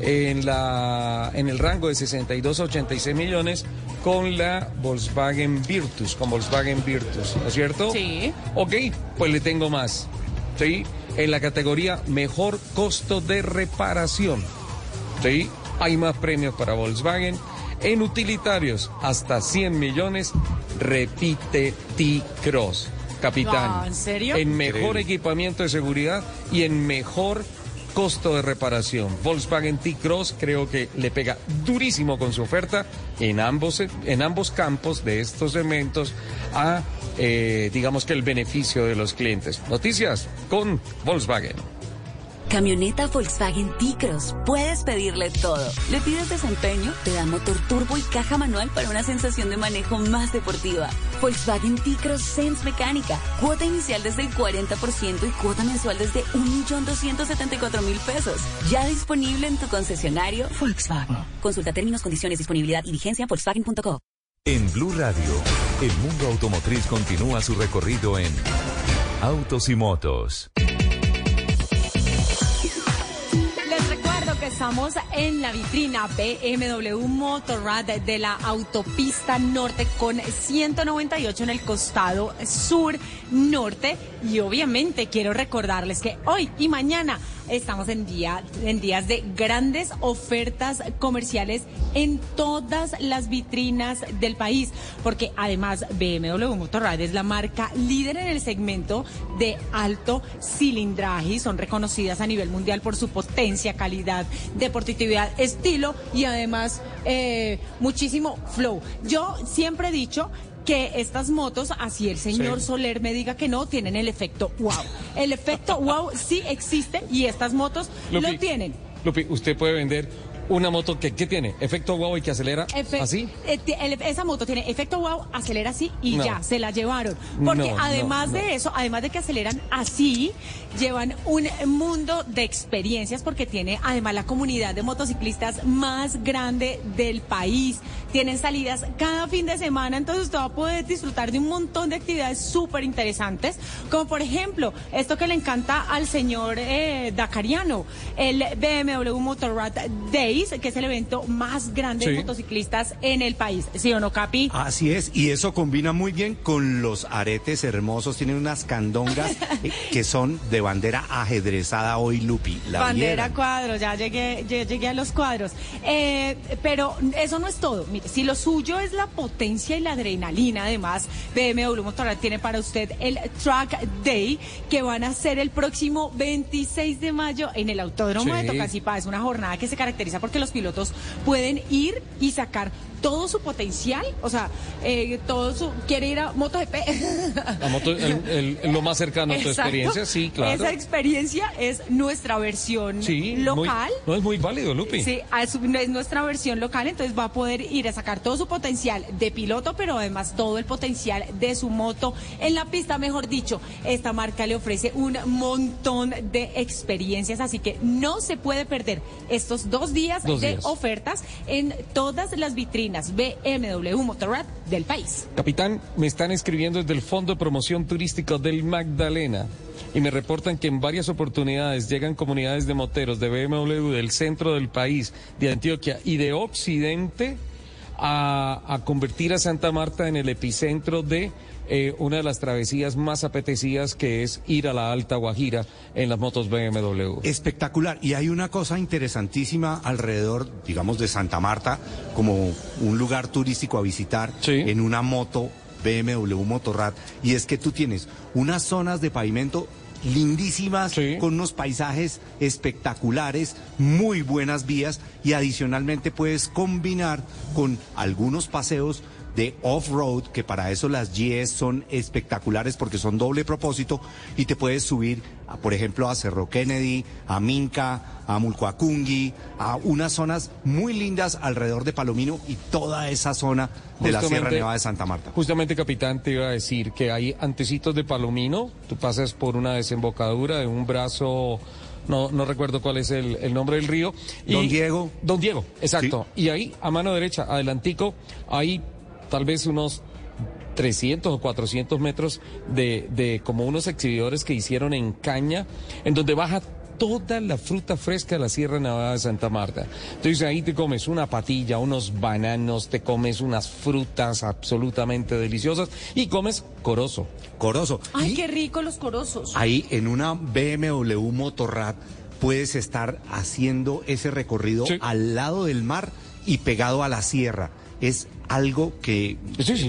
en, la, en el rango de 62 a 86 millones con la Volkswagen Virtus, con Volkswagen Virtus, ¿no es cierto? Sí. Ok, pues le tengo más. ¿Sí? En la categoría mejor costo de reparación. ¿Sí? Hay más premios para Volkswagen. En utilitarios, hasta 100 millones, repite T-Cross. Capitán. ¿En serio? En mejor equipamiento de seguridad y en mejor costo de reparación. Volkswagen T-Cross creo que le pega durísimo con su oferta en ambos, en ambos campos de estos elementos a, eh, digamos que el beneficio de los clientes. Noticias con Volkswagen. Camioneta Volkswagen T-Cross. Puedes pedirle todo. Le pides desempeño, te da motor turbo y caja manual para una sensación de manejo más deportiva. Volkswagen T-Cross Sense Mecánica. Cuota inicial desde el 40% y cuota mensual desde 1.274.000 pesos. Ya disponible en tu concesionario Volkswagen. Consulta términos, condiciones, disponibilidad y vigencia en Volkswagen.co. En Blue Radio, el mundo automotriz continúa su recorrido en Autos y Motos. Estamos en la vitrina BMW Motorrad de la autopista norte con 198 en el costado sur norte. Y obviamente quiero recordarles que hoy y mañana estamos en, día, en días de grandes ofertas comerciales en todas las vitrinas del país, porque además BMW Motorrad es la marca líder en el segmento de alto cilindraje y son reconocidas a nivel mundial por su potencia, calidad, deportividad, estilo y además eh, muchísimo flow. Yo siempre he dicho que estas motos, así el señor Soler me diga que no, tienen el efecto wow. El efecto wow sí existe y estas motos lo tienen. Lupi, usted puede vender Una moto que, ¿qué tiene? ¿Efecto wow y que acelera Efe- así? eh, el- esa moto tiene efecto wow, acelera así y No. ya, se la llevaron. Porque No, además no, de eso, además de que aceleran así, llevan un mundo de experiencias porque tiene además la comunidad de motociclistas más grande del país. Tienen salidas cada fin de semana, entonces usted va a poder disfrutar de un montón de actividades súper interesantes, como por ejemplo, esto que le encanta al señor eh, Dakariano, el BMW Motorrad Days, que es el evento más grande de motociclistas en el país. ¿Sí o no, Capi? Así es, y eso combina muy bien con los aretes hermosos. Tienen unas candongas eh, que son de bandera ajedrezada hoy, Lupi. La Bandera vieran. cuadros, ya llegué, ya llegué a los cuadros. Eh, pero eso no es todo. Si lo suyo es la potencia y la adrenalina, además, BMW Motorrad tiene para usted el Track Day que van a hacer el próximo 26 de mayo en el Autódromo de. Tocancipá. Es una jornada que se caracteriza porque los pilotos pueden ir y sacar todo su potencial, o sea, eh, todo su... ¿Quiere ir a MotoGP? La moto, el- el- lo más cercano a tu experiencia, sí, claro. Esa experiencia es nuestra versión Sí, muy- local. no es muy válido, Lupi. Sí, es nuestra versión local, entonces va a poder ir a sacar todo su potencial de piloto, pero además todo el potencial de su moto en la pista, mejor dicho. Esta marca le ofrece un montón de experiencias, así que no se puede perder estos dos días Dos de días. ofertas en todas las vitrinas BMW Motorrad del país. Capitán, me están escribiendo desde el Fondo de Promoción Turístico del Magdalena y me reportan que en varias oportunidades llegan comunidades de moteros de BMW del centro del país, de Antioquia y de Occidente a convertir a Santa Marta en el epicentro de eh, una de las travesías más apetecidas que es ir a la Alta Guajira en las motos BMW. Espectacular. Y hay una cosa interesantísima alrededor, digamos, de Santa Marta, como un lugar turístico a visitar en una moto BMW Motorrad. Y es que tú tienes unas zonas de pavimento lindísimas, con unos paisajes espectaculares, muy buenas vías y adicionalmente puedes combinar con algunos paseos de off-road, que para eso las GS son espectaculares porque son doble propósito y te puedes subir, a, por ejemplo, a Cerro Kennedy, a Minca, a Mulcoacungui, a unas zonas muy lindas alrededor de Palomino y toda esa zona de la Sierra Nevada de Santa Marta. Justamente, capitán, te iba a decir que hay antecitos de Palomino, tú pasas por una desembocadura de un brazo, no, no recuerdo cuál es el, el nombre del río. Don Diego. Don Diego, exacto. Y ahí, a mano derecha, adelantico, hay tal vez unos 300 o 400 metros de, de como unos exhibidores que hicieron en caña, en donde baja toda la fruta fresca de la Sierra Nevada de Santa Marta. Entonces ahí te comes una patilla, unos bananos, te comes unas frutas absolutamente deliciosas y comes corozo. Corozo. Ay, qué rico los corosos. Ahí en una BMW Motorrad puedes estar haciendo ese recorrido al lado del mar y pegado a la sierra. Es algo que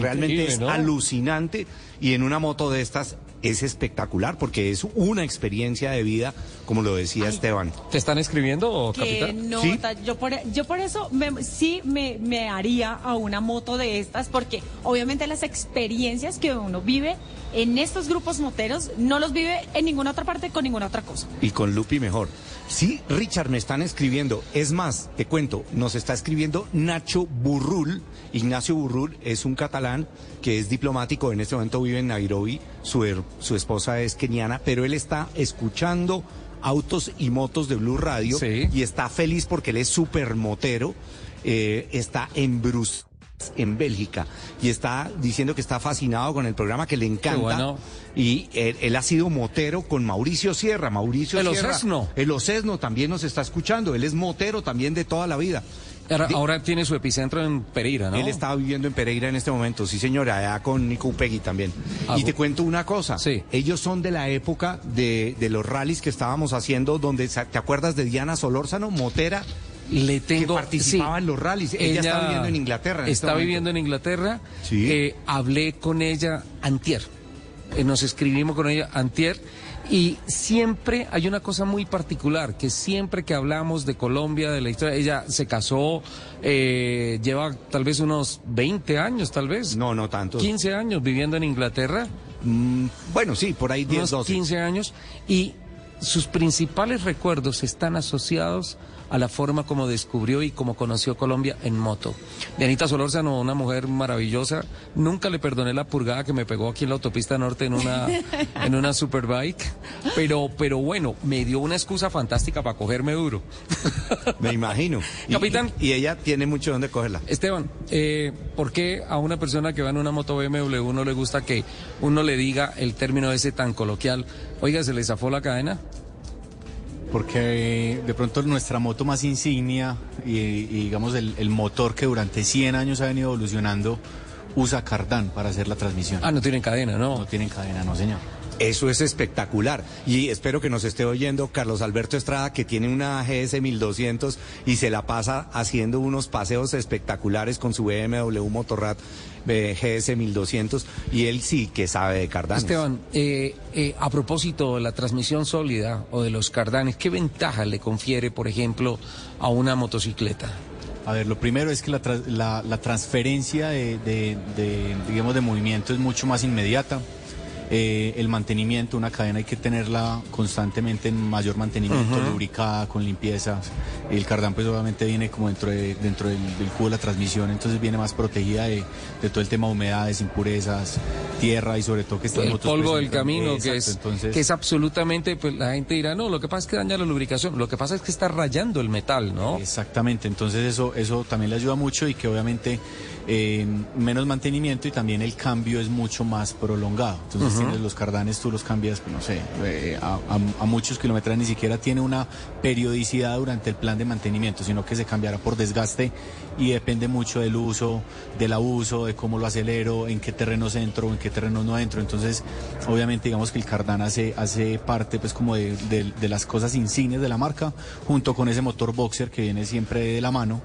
realmente es ¿no? alucinante y en una moto de estas es espectacular porque es una experiencia de vida, como lo decía Esteban. ¿Te están escribiendo, capitán? nota, yo por yo por eso me- sí me, me haría a una moto de estas porque obviamente las experiencias que uno vive en estos grupos moteros no los vive en ninguna otra parte con ninguna otra cosa. Y con Lupi mejor. Sí, Richard, me están escribiendo. Es más, te cuento, nos está escribiendo Nacho Burrul. Ignacio Burrul es un catalán que es diplomático, en este momento vive en Nairobi, su, su esposa es keniana, pero él está escuchando autos y motos de Blue Radio y está feliz porque él es súper motero, eh, está en Bruselas en Bélgica y está diciendo que está fascinado con el programa que le encanta. bueno. y él, él ha sido motero con Mauricio Sierra. Mauricio El Sierra Ocesno. el Ocesno también nos está escuchando. Él es motero también de toda la vida Ahora, tiene su epicentro en Pereira, ¿no? él está viviendo en Pereira en este momento, sí señora, allá con Nico Upegui también. Ah, y te cuento una cosa, ellos son de la época de, de los rallies que estábamos haciendo, donde, ¿te acuerdas de Diana Solórzano, motera? Le tengo, que participaba sí. en los rallies. Ella, está viviendo en Inglaterra. en este está viviendo en Inglaterra. Eh, hablé con ella antier. Eh, nos escribimos con ella antier. Y siempre hay una cosa muy particular, que siempre que hablamos de Colombia, de la historia, ella se casó, eh, lleva tal vez unos 20 años, tal vez. No, no tanto. 15 años viviendo en Inglaterra. bueno, sí, por ahí 10, unos 12. 15 años. Y sus principales recuerdos están asociados a la forma como descubrió y como conoció Colombia en moto. Dianita Solórzano, una mujer maravillosa, nunca le perdoné la purgada que me pegó aquí en la autopista norte en una, en una superbike, pero, pero bueno, me dio una excusa fantástica para cogerme duro. Me imagino. Y- Capitán. Y, ella tiene mucho donde cogerla. Esteban, eh, ¿por qué a una persona que va en una moto BMW no le gusta que uno le diga el término ese tan coloquial? Oiga, ¿se le zafó la cadena? Porque de pronto nuestra moto más insignia y, y digamos el, el motor que durante 100 años ha venido evolucionando usa cardán para hacer la transmisión. Ah, no tienen cadena, ¿no? No tienen cadena, no señor. Eso es espectacular. Y espero que nos esté oyendo Carlos Alberto Estrada, que tiene una GS 1200 y se la pasa haciendo unos paseos espectaculares con su BMW Motorrad GS 1200. Y él sí que sabe de cardanes. Esteban, eh, eh, a propósito de la transmisión sólida o de los cardanes, ¿qué ventaja le confiere, por ejemplo, a una motocicleta? A ver, lo primero es que la, la- la transferencia de, de- de, digamos, de movimiento es mucho más inmediata. Eh, el mantenimiento, una cadena hay que tenerla constantemente en mayor mantenimiento, lubricada, con limpieza. El cardán pues obviamente viene como dentro, de, dentro del, del cubo de la transmisión, entonces viene más protegida de, de todo el tema de humedades, impurezas, tierra y sobre todo que estas el polvo del presentan- camino, que es, entonces- que es absolutamente, pues la gente dirá, no, lo que pasa es que daña la lubricación, lo que pasa es que está rayando el metal, ¿no? Exactamente, entonces eso, eso también le ayuda mucho y que obviamente eh, menos mantenimiento y también el cambio es mucho más prolongado. Entonces Ujú. tienes los cardanes, tú los cambias, no sé, eh, a, a- a muchos kilómetros ni siquiera tiene una periodicidad durante el plan de mantenimiento, sino que se cambiará por desgaste y depende mucho del uso, del abuso, de cómo lo acelero, en qué terrenos entro, en qué terrenos no entro. Entonces, obviamente, digamos que el cardán hace, hace parte, pues, como de, de- de las cosas insignes de la marca, junto con ese motor boxer que viene siempre de la mano.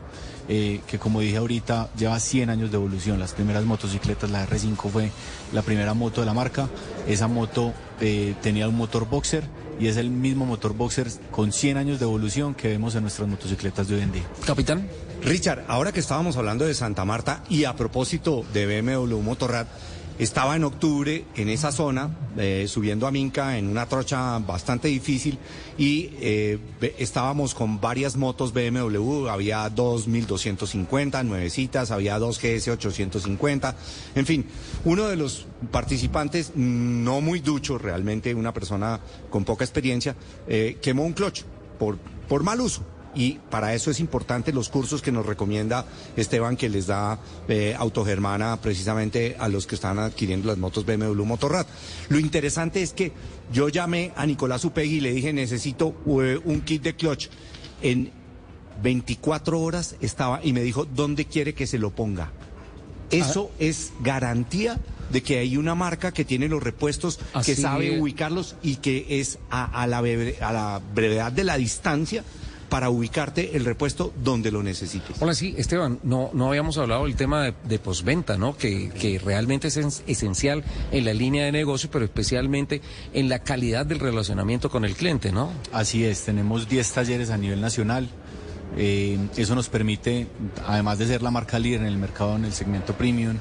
Eh, que como dije ahorita lleva 100 años de evolución. Las primeras motocicletas, la R5 fue la primera moto de la marca. Esa moto eh, tenía un motor boxer y es el mismo motor boxer con 100 años de evolución que vemos en nuestras motocicletas de hoy en día. Capitán. Richard, ahora que estábamos hablando de Santa Marta y a propósito de BMW Motorrad, estaba en octubre en esa zona, eh, subiendo a Minca en una trocha bastante difícil y eh, estábamos con varias motos BMW, había dos 1250 nuevecitas, había dos GS 850, en fin, uno de los participantes, no muy ducho realmente, una persona con poca experiencia, eh, quemó un clutch por, por mal uso. Y para eso es importante los cursos que nos recomienda Esteban, que les da eh, Autogermana precisamente a los que están adquiriendo las motos BMW Motorrad. Lo interesante es que yo llamé a Nicolás Upegui y le dije, necesito eh, un kit de clutch. En 24 horas estaba y me dijo, ¿dónde quiere que se lo ponga? Eso es garantía de que hay una marca que tiene los repuestos, Así que sabe es. ubicarlos y que es a, a la a la brevedad de la distancia para ubicarte el repuesto donde lo necesites. Hola, sí, Esteban, no, no habíamos hablado del tema de, de posventa, ¿no? Que, que realmente es es esencial en la línea de negocio, pero especialmente en la calidad del relacionamiento con el cliente, ¿no? Así es, tenemos 10 talleres a nivel nacional. Eh, eso nos permite, además de ser la marca líder en el mercado en el segmento premium,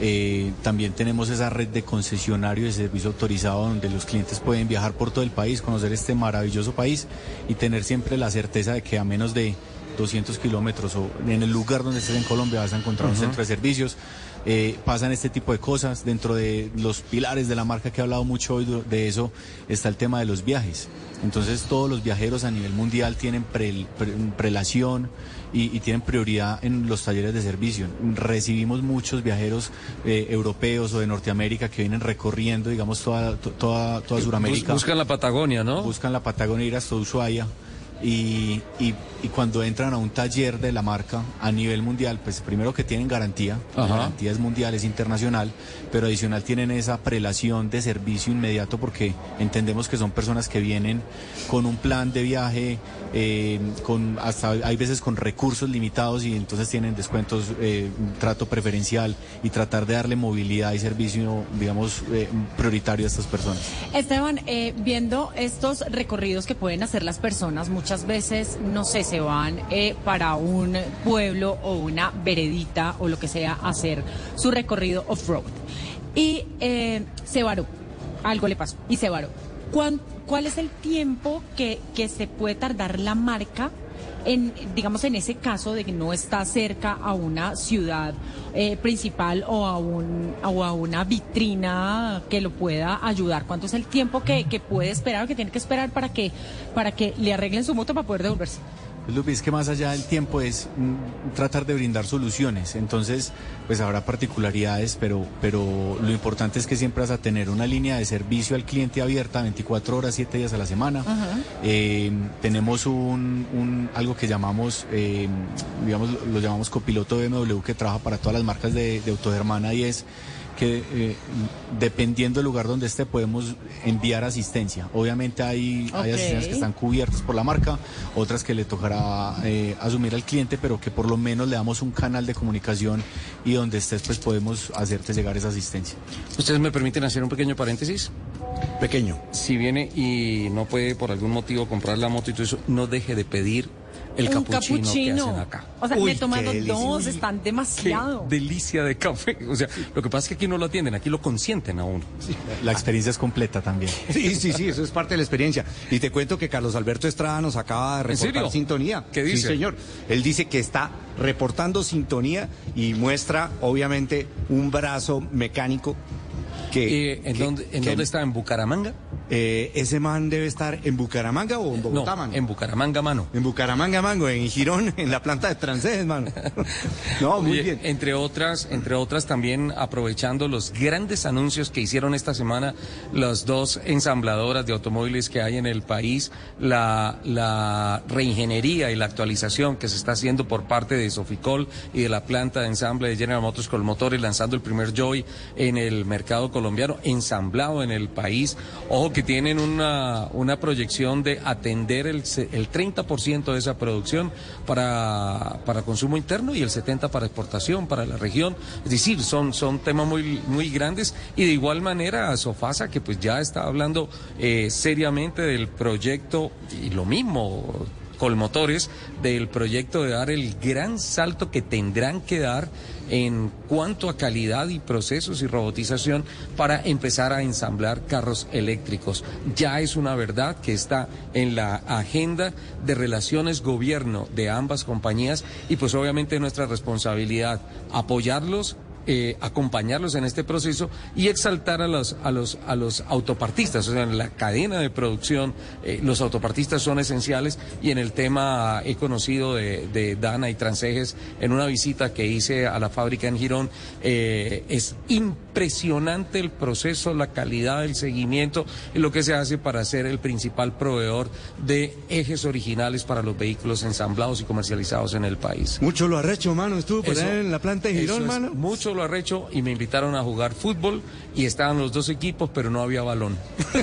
eh, también tenemos esa red de concesionarios de servicio autorizado donde los clientes pueden viajar por todo el país, conocer este maravilloso país y tener siempre la certeza de que a menos de 200 kilómetros o en el lugar donde estés en Colombia vas a encontrar un centro de servicios. Eh, pasan este tipo de cosas. Dentro de los pilares de la marca que he hablado mucho hoy de eso está el tema de los viajes. Entonces todos los viajeros a nivel mundial tienen pre- pre- prelación y, y tienen prioridad en los talleres de servicio. Recibimos muchos viajeros eh, europeos o de Norteamérica que vienen recorriendo, digamos, toda, to- toda, toda Sudamérica. Bus- buscan la Patagonia, ¿no? Buscan la Patagonia, ir hasta Ushuaia. Y, y- y cuando entran a un taller de la marca a nivel mundial, pues primero que tienen garantía, la Ajá. garantía es mundial, es internacional, pero adicional tienen esa prelación de servicio inmediato porque entendemos que son personas que vienen con un plan de viaje, eh, con hasta hay veces con recursos limitados y entonces tienen descuentos, eh, un trato preferencial y tratar de darle movilidad y servicio, digamos, eh, prioritario a estas personas. Esteban, eh, viendo estos recorridos que pueden hacer las personas, muchas veces, no sé, se van eh, para un pueblo o una veredita o lo que sea a hacer su recorrido off-road. Y eh, se algo le pasó y se varó. ¿Cuán- ¿Cuál es el tiempo que, que se puede tardar la marca en, digamos, en ese caso de que no está cerca a una ciudad eh, principal o a, un, o a una vitrina que lo pueda ayudar? ¿Cuánto es el tiempo que, que puede esperar o que tiene que esperar para que, para que le arreglen su moto para poder devolverse? Lupi, es que más allá del tiempo es mm, tratar de brindar soluciones. Entonces, pues habrá particularidades, pero, pero lo importante es que siempre vas a tener una línea de servicio al cliente abierta 24 horas, 7 días a la semana. Eh, tenemos un, un- algo que llamamos, eh, digamos, lo llamamos copiloto BMW que trabaja para todas las marcas de, de Autogermana y es que eh, dependiendo del lugar donde esté podemos enviar asistencia. Obviamente hay, hay Ok. asistencias que están cubiertas por la marca, otras que le tocará eh, asumir al cliente, pero que por lo menos le damos un canal de comunicación y donde estés pues podemos hacerte llegar esa asistencia. ¿Ustedes me permiten hacer un pequeño paréntesis? Pequeño. Si viene y no puede por algún motivo comprar la moto y todo eso, no deje de pedir el un capuchino, que capuchino. hacen acá. O sea, Uy, me he tomado dos, están Qué demasiado. delicia de café. O sea, lo que pasa es que aquí no lo atienden, aquí lo consienten a uno. La experiencia es completa también. Sí, sí, sí, eso es parte de la experiencia. Y te cuento que Carlos Alberto Estrada nos acaba de ¿En reportar serio? sintonía. ¿Qué Sí, dice? señor. Él dice que está reportando sintonía y muestra, obviamente, un brazo mecánico que... Eh, ¿En, que- dónde, en que- dónde está? ¿En Bucaramanga? Eh, ¿Ese man debe estar en Bucaramanga o en Bogotá, No, mano? en Bucaramanga, mano. En Bucaramanga, mango, en Girón, en la planta de Transés, mano. No, muy Oye, bien. Entre otras, entre otras también aprovechando los grandes anuncios que hicieron esta semana las dos ensambladoras de automóviles que hay en el país, la, la reingeniería y la actualización que se está haciendo por parte de Soficol y de la planta de ensamble de General Motors con motores, lanzando el primer Joy en el mercado colombiano, ensamblado en el país. Ojo que tienen una, una proyección de atender el, el 30% de esa producción para, para consumo interno y el 70% para exportación para la región. Es decir, son, son temas muy, muy grandes y de igual manera Sofasa que pues ya está hablando eh, seriamente del proyecto y lo mismo Colmotores del proyecto de dar el gran salto que tendrán que dar en cuanto a calidad y procesos y robotización para empezar a ensamblar carros eléctricos. Ya es una verdad que está en la agenda de relaciones gobierno de ambas compañías y pues obviamente nuestra responsabilidad apoyarlos eh, acompañarlos en este proceso y exaltar a los, a los, a los autopartistas, o sea, en la cadena de producción, eh, los autopartistas son esenciales y en el tema he conocido de, de Dana y Transejes en una visita que hice a la fábrica en Girón, eh, es impresionante el proceso, la calidad del seguimiento y lo que se hace para ser el principal proveedor de ejes originales para los vehículos ensamblados y comercializados en el país. Mucho lo arrecho, mano. Estuvo por Eso- ahí en la planta de Girón, es mano. Mucho lo arrecho y me invitaron a jugar fútbol y estaban los dos equipos, pero no había balón.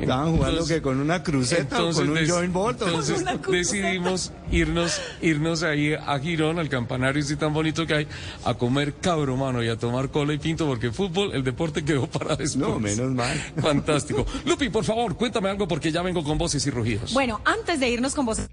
Estaban jugando Entonces- que con una cruceta o con un des- joint bolt. entonces decidimos irnos, irnos ahí a Girón, al campanario ese tan bonito que hay, a comer cabro, mano, y a tomar cola y pinto, porque fútbol, el deporte quedó para después. No, menos mal. Fantástico. Lupi, por favor, cuéntame algo porque ya vengo con voces y rugidos. Bueno, antes de irnos con voces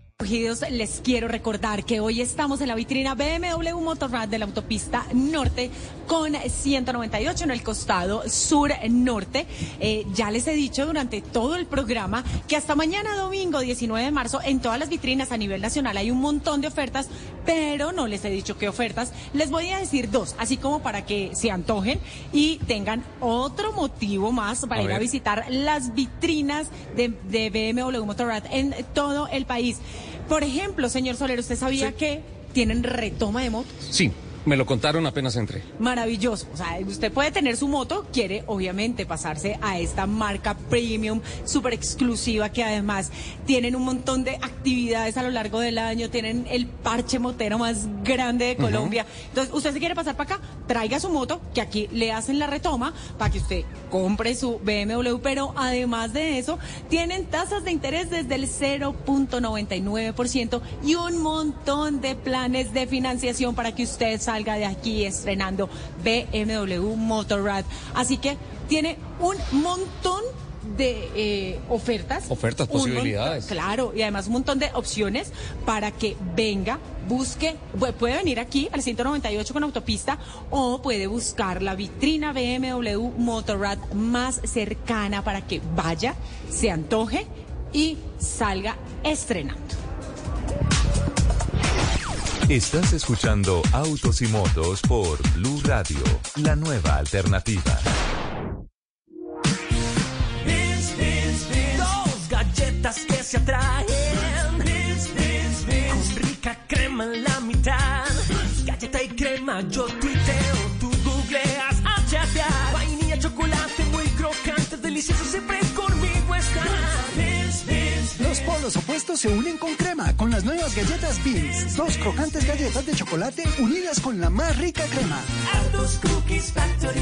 les quiero recordar que hoy estamos en la vitrina BMW Motorrad de la autopista norte con 198 en el costado sur norte. Eh, ya les he dicho durante todo el programa que hasta mañana domingo 19 de marzo en todas las vitrinas a nivel nacional hay un montón de ofertas, pero no les he dicho qué ofertas. Les voy a decir dos, así como para que se antojen y tengan otro motivo más para A ir a visitar las vitrinas de, de BMW Motorrad en todo el país. Por ejemplo, señor Solero, ¿usted sabía que tienen retoma de motos? Sí, me lo contaron apenas entré. Maravilloso. O sea, usted puede tener su moto, quiere obviamente pasarse a esta marca premium, súper exclusiva, que además tienen un montón de actividades a lo largo del año, tienen el parche motero más grande de. Colombia. Entonces, usted se quiere pasar para acá, traiga su moto, que aquí le hacen la retoma para que usted compre su BMW, pero además de eso, tienen tasas de interés desde el 0.99% y un montón de planes de financiación para que usted salga de aquí estrenando BMW Motorrad. Así que tiene un montón de eh, ofertas. Ofertas, montón- posibilidades. claro, y además un montón de opciones para que venga, busque, pu- puede venir aquí al 198 con autopista o puede buscar la vitrina BMW Motorrad más cercana para que vaya, se antoje y salga estrenando. Estás escuchando Autos y Motos por Blue Radio, la nueva alternativa. Los opuestos se unen con crema con las nuevas galletas Beans. Dos crocantes galletas de chocolate unidas con la más rica crema. Aldos Cookies Factory.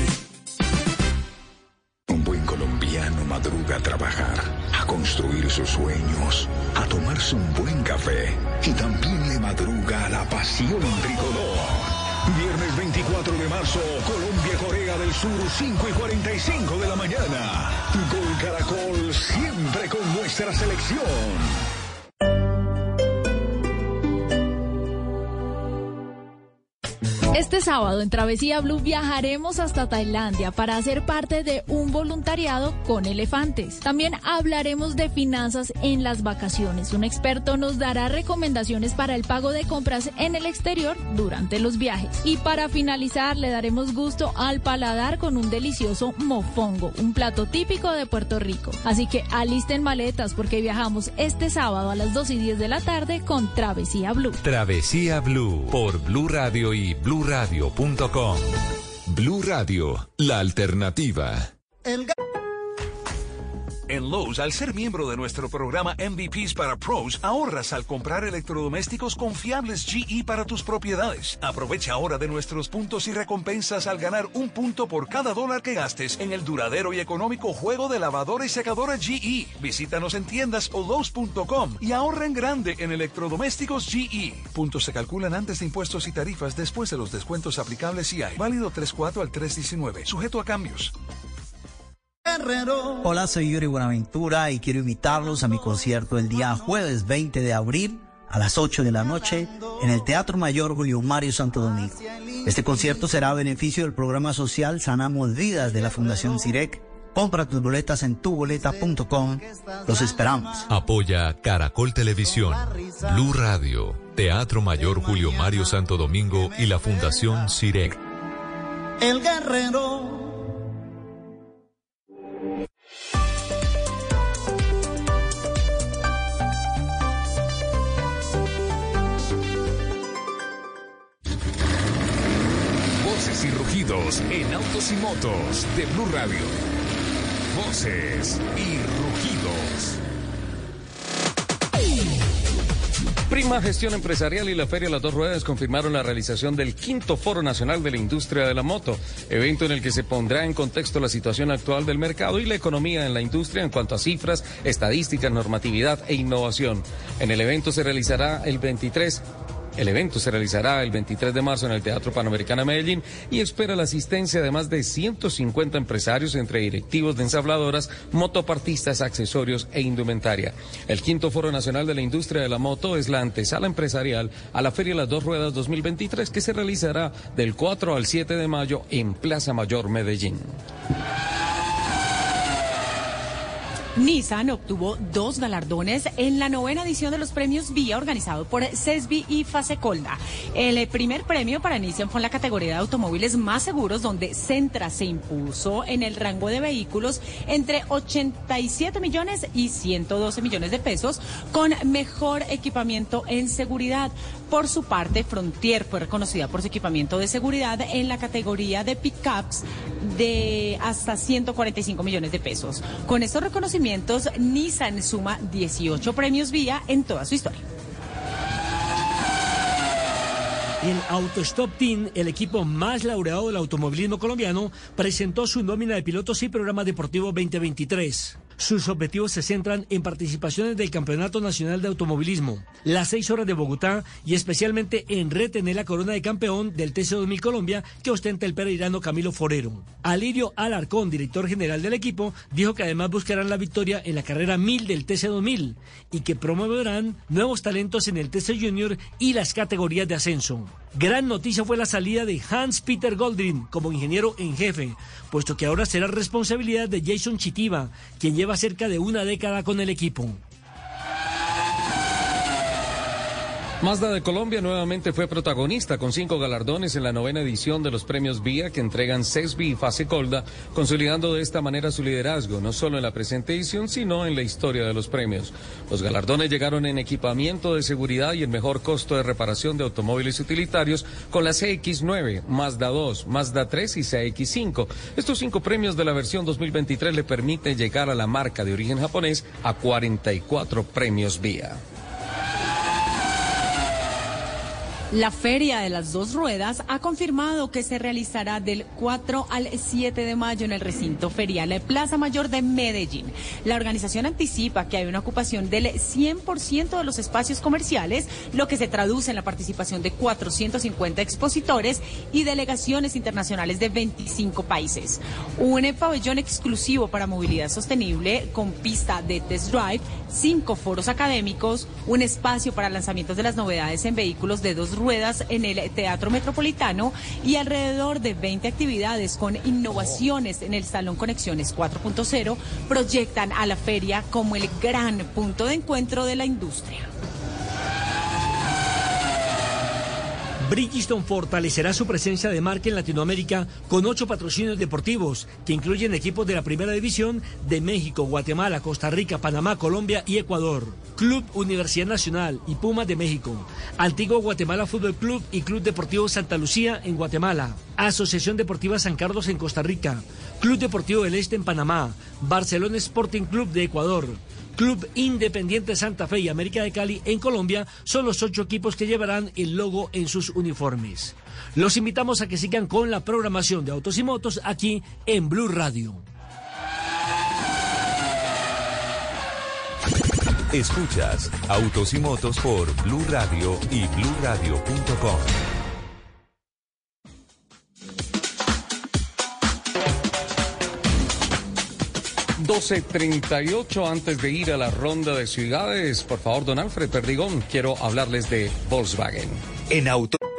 Un buen colombiano madruga a trabajar, a construir sus sueños, a tomarse un buen café y también le madruga a la pasión tricolor. Viernes 24 de marzo, Colombia-Corea del Sur, 5 y 45 de la mañana. Gol Caracol, siempre con nuestra selección. Este sábado en Travesía Blue viajaremos hasta Tailandia para hacer parte de un voluntariado con elefantes. También hablaremos de finanzas en las vacaciones. Un experto nos dará recomendaciones para el pago de compras en el exterior durante los viajes. Y para finalizar le daremos gusto al paladar con un delicioso mofongo, un plato típico de Puerto Rico. Así que alisten maletas porque viajamos este sábado a las 2 y 10 de la tarde con Travesía Blue. Travesía Blue por Blue Radio y bluradio.com. Blue Radio, la alternativa. En Lowe's, al ser miembro de nuestro programa MVPs para Pros, ahorras al comprar electrodomésticos confiables GE para tus propiedades. Aprovecha ahora de nuestros puntos y recompensas al ganar un punto por cada dólar que gastes en el duradero y económico juego de lavadora y secadora GE. Visítanos en tiendas o Lowe's.com y ahorra en grande en electrodomésticos GE. Puntos se calculan antes de impuestos y tarifas después de los descuentos aplicables si hay. Válido 3.4 al 3.19. Sujeto a cambios. Hola, soy Yuri Buenaventura y quiero invitarlos a mi concierto el día jueves 20 de abril a las 8 de la noche en el Teatro Mayor Julio Mario Santo Domingo. Este concierto será a beneficio del programa social Sanamos Vidas de la Fundación CIREC. Compra tus boletas en tuboleta.com. Los esperamos. Apoya Caracol Televisión, Blue Radio, Teatro Mayor Julio Mario Santo Domingo y la Fundación CIREC. El guerrero. Rugidos en autos y motos de Blue Radio. Voces y rugidos. Prima Gestión Empresarial y la Feria Las Dos Ruedas confirmaron la realización del quinto Foro Nacional de la Industria de la Moto, evento en el que se pondrá en contexto la situación actual del mercado y la economía en la industria en cuanto a cifras, estadísticas, normatividad e innovación. En el evento se realizará el 23 el evento se realizará el 23 de marzo en el Teatro Panamericano Medellín y espera la asistencia de más de 150 empresarios entre directivos de ensabladoras, motopartistas, accesorios e indumentaria. El quinto Foro Nacional de la Industria de la Moto es la antesala empresarial a la Feria Las Dos Ruedas 2023 que se realizará del 4 al 7 de mayo en Plaza Mayor Medellín. Nissan obtuvo dos galardones en la novena edición de los premios Vía organizado por CESBI y Fasecolda. El primer premio para Nissan fue en la categoría de automóviles más seguros, donde Centra se impuso en el rango de vehículos entre 87 millones y 112 millones de pesos con mejor equipamiento en seguridad. Por su parte, Frontier fue reconocida por su equipamiento de seguridad en la categoría de pickups de hasta 145 millones de pesos. Con estos reconocimientos, Nissan suma 18 premios vía en toda su historia. En Autostop Team, el equipo más laureado del automovilismo colombiano, presentó su nómina de pilotos y programa deportivo 2023. Sus objetivos se centran en participaciones del Campeonato Nacional de Automovilismo, las seis horas de Bogotá y especialmente en retener la corona de campeón del TC2000 Colombia que ostenta el pereirano Camilo Forero. Alirio Alarcón, director general del equipo, dijo que además buscarán la victoria en la carrera 1000 del TC2000 y que promoverán nuevos talentos en el TC Junior y las categorías de ascenso. Gran noticia fue la salida de Hans Peter Goldrin como ingeniero en jefe, puesto que ahora será responsabilidad de Jason Chitiva, quien lleva cerca de una década con el equipo. Mazda de Colombia nuevamente fue protagonista con cinco galardones en la novena edición de los premios VIA que entregan CESBI y Fase Colda, consolidando de esta manera su liderazgo, no solo en la presente edición, sino en la historia de los premios. Los galardones llegaron en equipamiento de seguridad y el mejor costo de reparación de automóviles utilitarios con la CX9, Mazda 2, Mazda 3 y CX5. Estos cinco premios de la versión 2023 le permiten llegar a la marca de origen japonés a 44 premios VIA. La Feria de las Dos Ruedas ha confirmado que se realizará del 4 al 7 de mayo en el recinto ferial de Plaza Mayor de Medellín. La organización anticipa que hay una ocupación del 100% de los espacios comerciales, lo que se traduce en la participación de 450 expositores y delegaciones internacionales de 25 países. Un pabellón exclusivo para movilidad sostenible con pista de test drive, cinco foros académicos, un espacio para lanzamientos de las novedades en vehículos de dos ruedas ruedas en el Teatro Metropolitano y alrededor de 20 actividades con innovaciones en el Salón Conexiones 4.0 proyectan a la feria como el gran punto de encuentro de la industria. Bridgestone fortalecerá su presencia de marca en Latinoamérica con ocho patrocinios deportivos que incluyen equipos de la primera división de México, Guatemala, Costa Rica, Panamá, Colombia y Ecuador. Club Universidad Nacional y Puma de México. Antiguo Guatemala Fútbol Club y Club Deportivo Santa Lucía en Guatemala. Asociación Deportiva San Carlos en Costa Rica. Club Deportivo del Este en Panamá. Barcelona Sporting Club de Ecuador. Club Independiente Santa Fe y América de Cali en Colombia son los ocho equipos que llevarán el logo en sus uniformes. Los invitamos a que sigan con la programación de Autos y Motos aquí en Blue Radio. Escuchas Autos y Motos por Blue Radio y bluradio.com. 12.38 antes de ir a la ronda de ciudades. Por favor, don Alfred Perdigón, quiero hablarles de Volkswagen. En auto.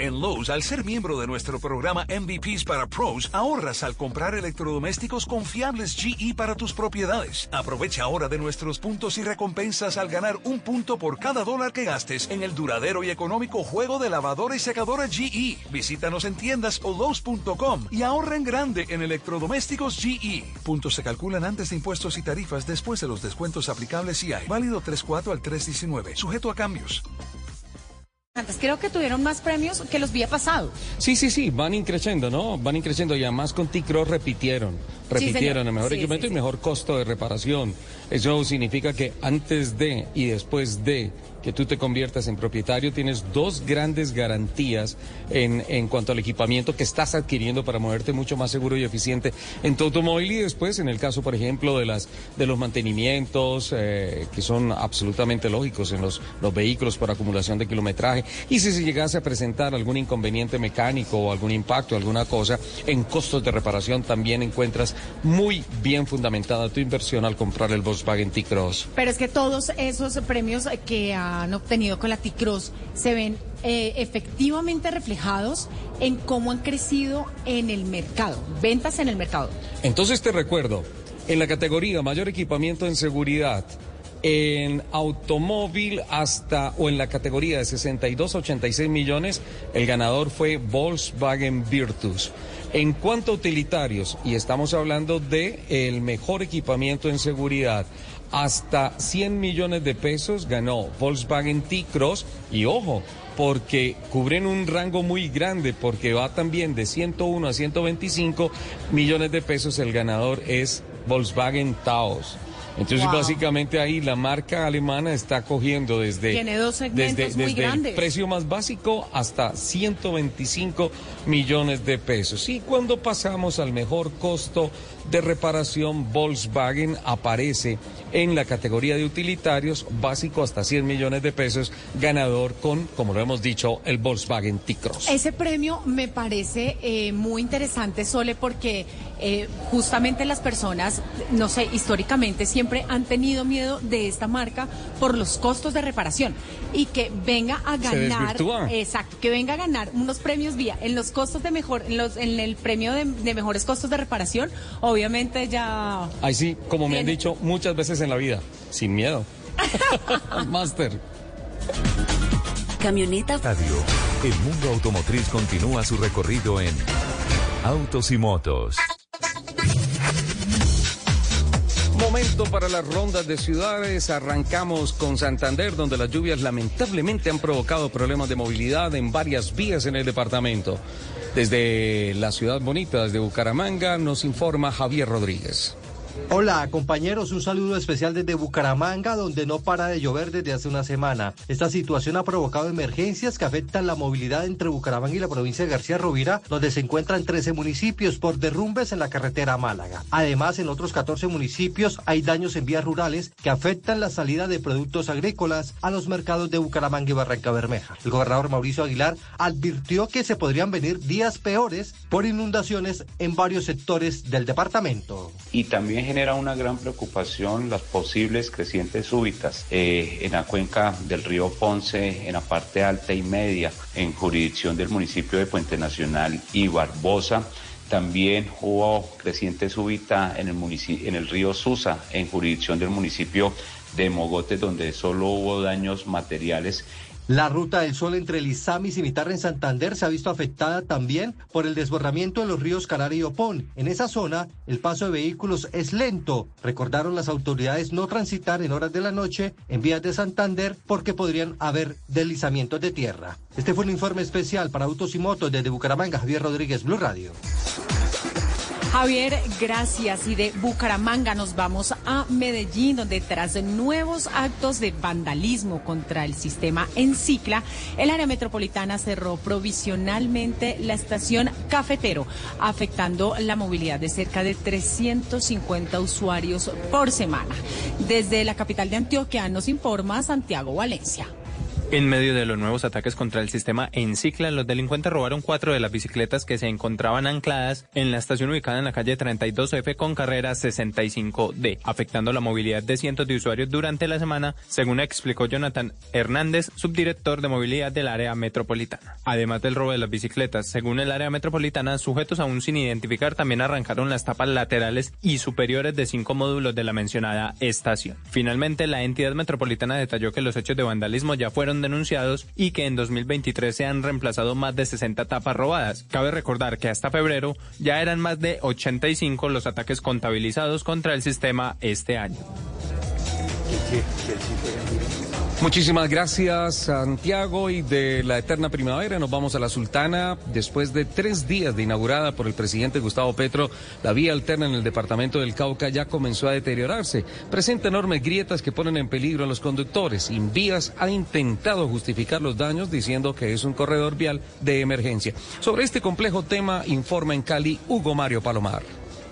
En Lowe's, al ser miembro de nuestro programa MVPs para Pros, ahorras al comprar electrodomésticos confiables GE para tus propiedades. Aprovecha ahora de nuestros puntos y recompensas al ganar un punto por cada dólar que gastes en el duradero y económico juego de lavadora y secadora GE. Visítanos en tiendas o Lowe's.com y ahorra en grande en electrodomésticos GE. Puntos se calculan antes de impuestos y tarifas después de los descuentos aplicables y hay. Válido 3.4 al 3.19. Sujeto a cambios. Creo que tuvieron más premios que los día pasado. Sí, sí, sí, van increciendo, ¿no? Van increciendo y además con T-Cross repitieron, repitieron el mejor Sí, equipamiento sí, y mejor costo de reparación. Eso significa que antes de y después de que tú te conviertas en propietario tienes dos grandes garantías en, en cuanto al equipamiento que estás adquiriendo para moverte mucho más seguro y eficiente en tu automóvil y después en el caso, por ejemplo, de las de los mantenimientos eh, que son absolutamente lógicos en los, los vehículos por acumulación de kilometraje y si se llegase a presentar algún inconveniente mecánico o algún impacto, alguna cosa, en costos de reparación también encuentras muy bien fundamentada tu inversión al comprar el Volkswagen T-Cross. Pero es que todos esos premios que han obtenido con la T-Cross se ven eh, efectivamente reflejados en cómo han crecido en el mercado, ventas en el mercado. Entonces te recuerdo, en la categoría mayor equipamiento en seguridad, en automóvil hasta o en la categoría de 62 a 86 millones, el ganador fue Volkswagen Virtus. En cuanto a utilitarios, y estamos hablando de el mejor equipamiento en seguridad, hasta 100 millones de pesos ganó Volkswagen T-Cross y ojo, porque cubren un rango muy grande, porque va también de 101 a 125 millones de pesos, el ganador es Volkswagen Taos. Entonces, Wow. básicamente ahí la marca alemana está cogiendo desde, Tiene dos desde, muy desde el precio más básico hasta 125 millones de pesos. Y cuando pasamos al mejor costo de reparación, Volkswagen aparece en la categoría de utilitarios básico hasta 100 millones de pesos, ganador con, como lo hemos dicho, el Volkswagen T-Cross. Ese premio me parece eh, muy interesante, Sole, porque eh, justamente las personas, no sé, históricamente siempre han tenido miedo de esta marca por los costos de reparación y que venga a ganar, exacto, que venga a ganar unos premios vía en los costos de mejor, en, los, en el premio de, de mejores costos de reparación, obviamente ya Ahí sí, como me han dicho muchas veces en la vida, sin miedo. Master. camioneta. Radio. El mundo automotriz continúa su recorrido en Autos y Motos. Momento para las rondas de ciudades. Arrancamos con Santander, donde las lluvias lamentablemente han provocado problemas de movilidad en varias vías en el departamento. Desde la ciudad bonita, desde Bucaramanga, nos informa Javier Rodríguez. Hola compañeros, un saludo especial desde Bucaramanga, donde no para de llover desde hace una semana. Esta situación ha provocado emergencias que afectan la movilidad entre Bucaramanga y la provincia de García Rovira, donde se encuentran 13 municipios por derrumbes en la carretera Málaga. Además, en otros 14 municipios hay daños en vías rurales que afectan la salida de productos agrícolas a los mercados de Bucaramanga y Barranca Bermeja. El gobernador Mauricio Aguilar advirtió que se podrían venir días peores por inundaciones en varios sectores del departamento. Y también genera una gran preocupación las posibles crecientes súbitas eh, en la cuenca del río Ponce, en la parte alta y media, en jurisdicción del municipio de Puente Nacional y Barbosa. También hubo creciente súbita en el, en el río Susa, en jurisdicción del municipio de Mogote, donde solo hubo daños materiales la ruta del sol entre Lizamis y Mitarra en Santander se ha visto afectada también por el desbordamiento de los ríos Carar y Opón. En esa zona, el paso de vehículos es lento. Recordaron las autoridades no transitar en horas de la noche en vías de Santander porque podrían haber deslizamientos de tierra. Este fue un informe especial para Autos y Motos desde Bucaramanga, Javier Rodríguez, Blue Radio. Javier, gracias. Y de Bucaramanga nos vamos a Medellín, donde tras nuevos actos de vandalismo contra el sistema en Cicla, el área metropolitana cerró provisionalmente la estación Cafetero, afectando la movilidad de cerca de 350 usuarios por semana. Desde la capital de Antioquia nos informa Santiago Valencia. En medio de los nuevos ataques contra el sistema en Cicla, los delincuentes robaron cuatro de las bicicletas que se encontraban ancladas en la estación ubicada en la calle 32F con carrera 65D, afectando la movilidad de cientos de usuarios durante la semana, según explicó Jonathan Hernández, subdirector de movilidad del área metropolitana. Además del robo de las bicicletas, según el área metropolitana, sujetos aún sin identificar también arrancaron las tapas laterales y superiores de cinco módulos de la mencionada estación. Finalmente, la entidad metropolitana detalló que los hechos de vandalismo ya fueron denunciados y que en 2023 se han reemplazado más de 60 tapas robadas. Cabe recordar que hasta febrero ya eran más de 85 los ataques contabilizados contra el sistema este año. Muchísimas gracias, Santiago. Y de la eterna primavera nos vamos a la Sultana. Después de tres días de inaugurada por el presidente Gustavo Petro, la vía alterna en el departamento del Cauca ya comenzó a deteriorarse. Presenta enormes grietas que ponen en peligro a los conductores. Invías ha intentado justificar los daños diciendo que es un corredor vial de emergencia. Sobre este complejo tema informa en Cali Hugo Mario Palomar.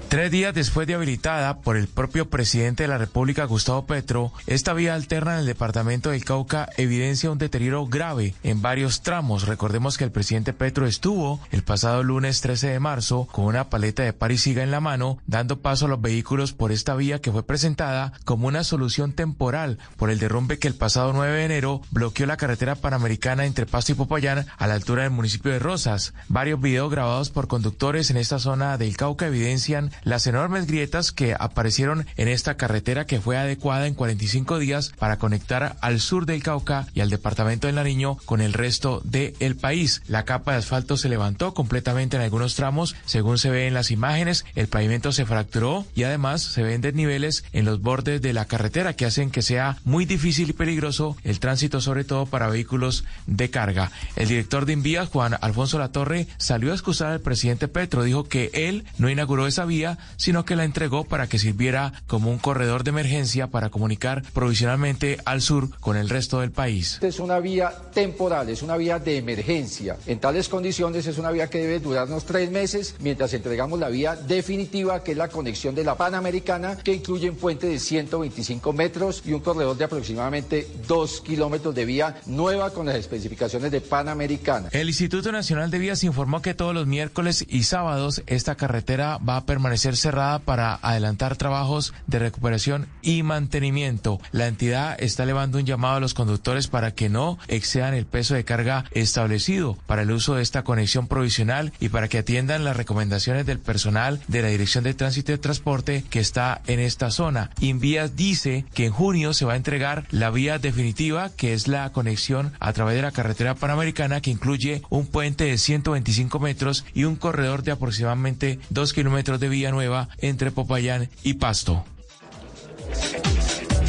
Tres días después de habilitada por el propio presidente de la República, Gustavo Petro, esta vía alterna en el departamento del Cauca evidencia un deterioro grave en varios tramos. Recordemos que el presidente Petro estuvo el pasado lunes 13 de marzo con una paleta de parisiga en la mano, dando paso a los vehículos por esta vía que fue presentada como una solución temporal por el derrumbe que el pasado 9 de enero bloqueó la carretera panamericana entre Pasto y Popayán a la altura del municipio de Rosas. Varios videos grabados por conductores en esta zona del Cauca evidencian las enormes grietas que aparecieron en esta carretera que fue adecuada en 45 días para conectar al sur del Cauca y al departamento de Nariño con el resto del país. La capa de asfalto se levantó completamente en algunos tramos, según se ve en las imágenes, el pavimento se fracturó y además se ven desniveles en los bordes de la carretera que hacen que sea muy difícil y peligroso el tránsito, sobre todo para vehículos de carga. El director de Invías, Juan Alfonso Latorre, salió a excusar al presidente Petro, dijo que él no inauguró esa vía sino que la entregó para que sirviera como un corredor de emergencia para comunicar provisionalmente al sur con el resto del país. Es una vía temporal, es una vía de emergencia. En tales condiciones es una vía que debe durarnos tres meses mientras entregamos la vía definitiva, que es la conexión de la Panamericana, que incluye un puente de 125 metros y un corredor de aproximadamente dos kilómetros de vía nueva con las especificaciones de Panamericana. El Instituto Nacional de Vías informó que todos los miércoles y sábados esta carretera va a permanecer permanecer cerrada para adelantar trabajos de recuperación y mantenimiento. La entidad está elevando un llamado a los conductores para que no excedan el peso de carga establecido para el uso de esta conexión provisional y para que atiendan las recomendaciones del personal de la Dirección de Tránsito y Transporte que está en esta zona. Invías dice que en junio se va a entregar la vía definitiva, que es la conexión a través de la carretera panamericana, que incluye un puente de 125 metros y un corredor de aproximadamente 2 kilómetros de vía nueva entre Popayán y Pasto.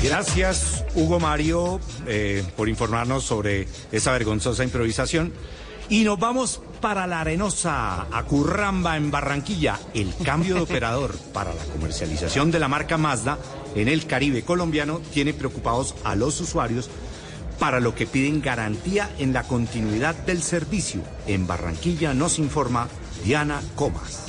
Gracias, Hugo Mario, eh, por informarnos sobre esa vergonzosa improvisación. Y nos vamos para la Arenosa, a Curramba, en Barranquilla. El cambio de operador para la comercialización de la marca Mazda en el Caribe colombiano tiene preocupados a los usuarios para lo que piden garantía en la continuidad del servicio. En Barranquilla nos informa Diana Comas.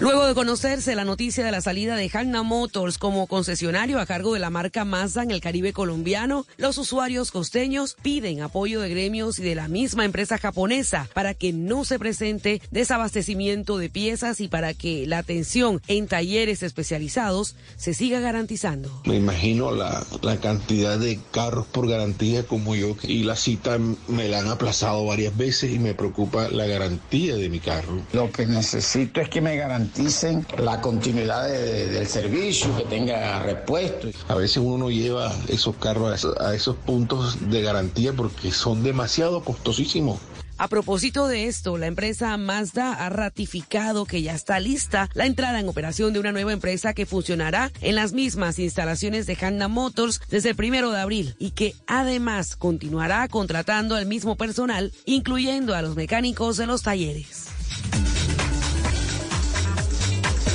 Luego de conocerse la noticia de la salida de Hanna Motors como concesionario a cargo de la marca Mazda en el Caribe colombiano, los usuarios costeños piden apoyo de gremios y de la misma empresa japonesa para que no se presente desabastecimiento de piezas y para que la atención en talleres especializados se siga garantizando. Me imagino la, la cantidad de carros por garantía como yo y la cita me la han aplazado varias veces y me preocupa la garantía de mi carro. Lo que necesito es que me garanticen garanticen la continuidad del servicio, que tenga repuesto. A veces uno no lleva esos carros a esos puntos de garantía porque son demasiado costosísimos. A propósito de esto, la empresa Mazda ha ratificado que ya está lista la entrada en operación de una nueva empresa que funcionará en las mismas instalaciones de Hanna Motors desde el primero de abril y que además continuará contratando al mismo personal, incluyendo a los mecánicos de los talleres.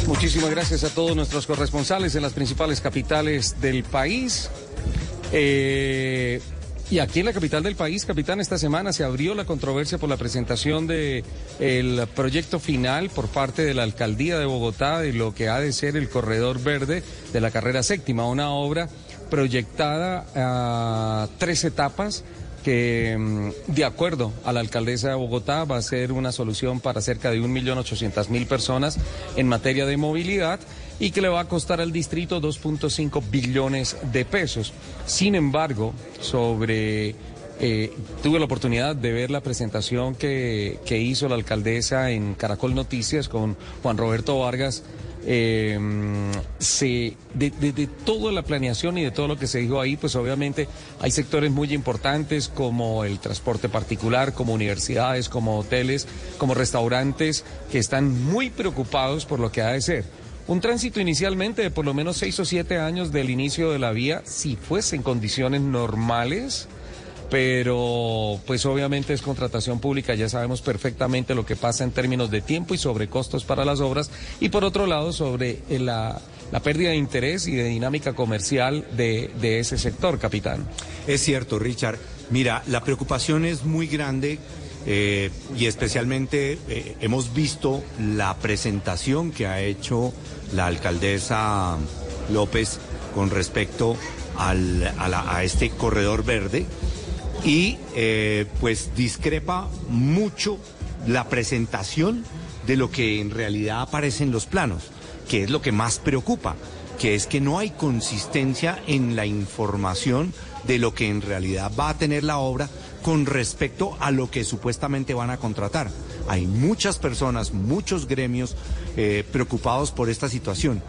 Muchísimas gracias a todos nuestros corresponsales en las principales capitales del país. Eh, y aquí en la capital del país, capitán, esta semana se abrió la controversia por la presentación de el proyecto final por parte de la alcaldía de Bogotá de lo que ha de ser el corredor verde de la carrera séptima, una obra proyectada a tres etapas que mm, de acuerdo a la alcaldesa de Bogotá va a ser una solución para cerca de 1.800.000 personas en materia de movilidad y que le va a costar al distrito 2.5 billones de pesos. Sin embargo, sobre eh, tuve la oportunidad de ver la presentación que, que hizo la alcaldesa en Caracol Noticias con Juan Roberto Vargas eh, se, de, toda la planeación y de todo lo que se dijo ahí, pues obviamente hay sectores muy importantes como el transporte particular, como universidades, como hoteles, como restaurantes, que están muy preocupados por lo que ha de ser. Un tránsito inicialmente de por lo menos seis o siete años del inicio de la vía, si fuese en condiciones normales, pero pues obviamente es contratación pública, ya sabemos perfectamente lo que pasa en términos de tiempo y sobre costos para las obras y por otro lado sobre eh, la, pérdida de interés y de dinámica comercial de, ese sector, capitán. Es cierto, Richard. Mira, la preocupación es muy grande eh, y especialmente eh, hemos visto la presentación que ha hecho la alcaldesa López con respecto al, a, a este corredor verde y eh, pues discrepa mucho la presentación de lo que en realidad aparece en los planos, que es lo que más preocupa, que es que no hay consistencia en la información de lo que en realidad va a tener la obra con respecto a lo que supuestamente van a contratar. Hay muchas personas, muchos gremios eh, preocupados por esta situación.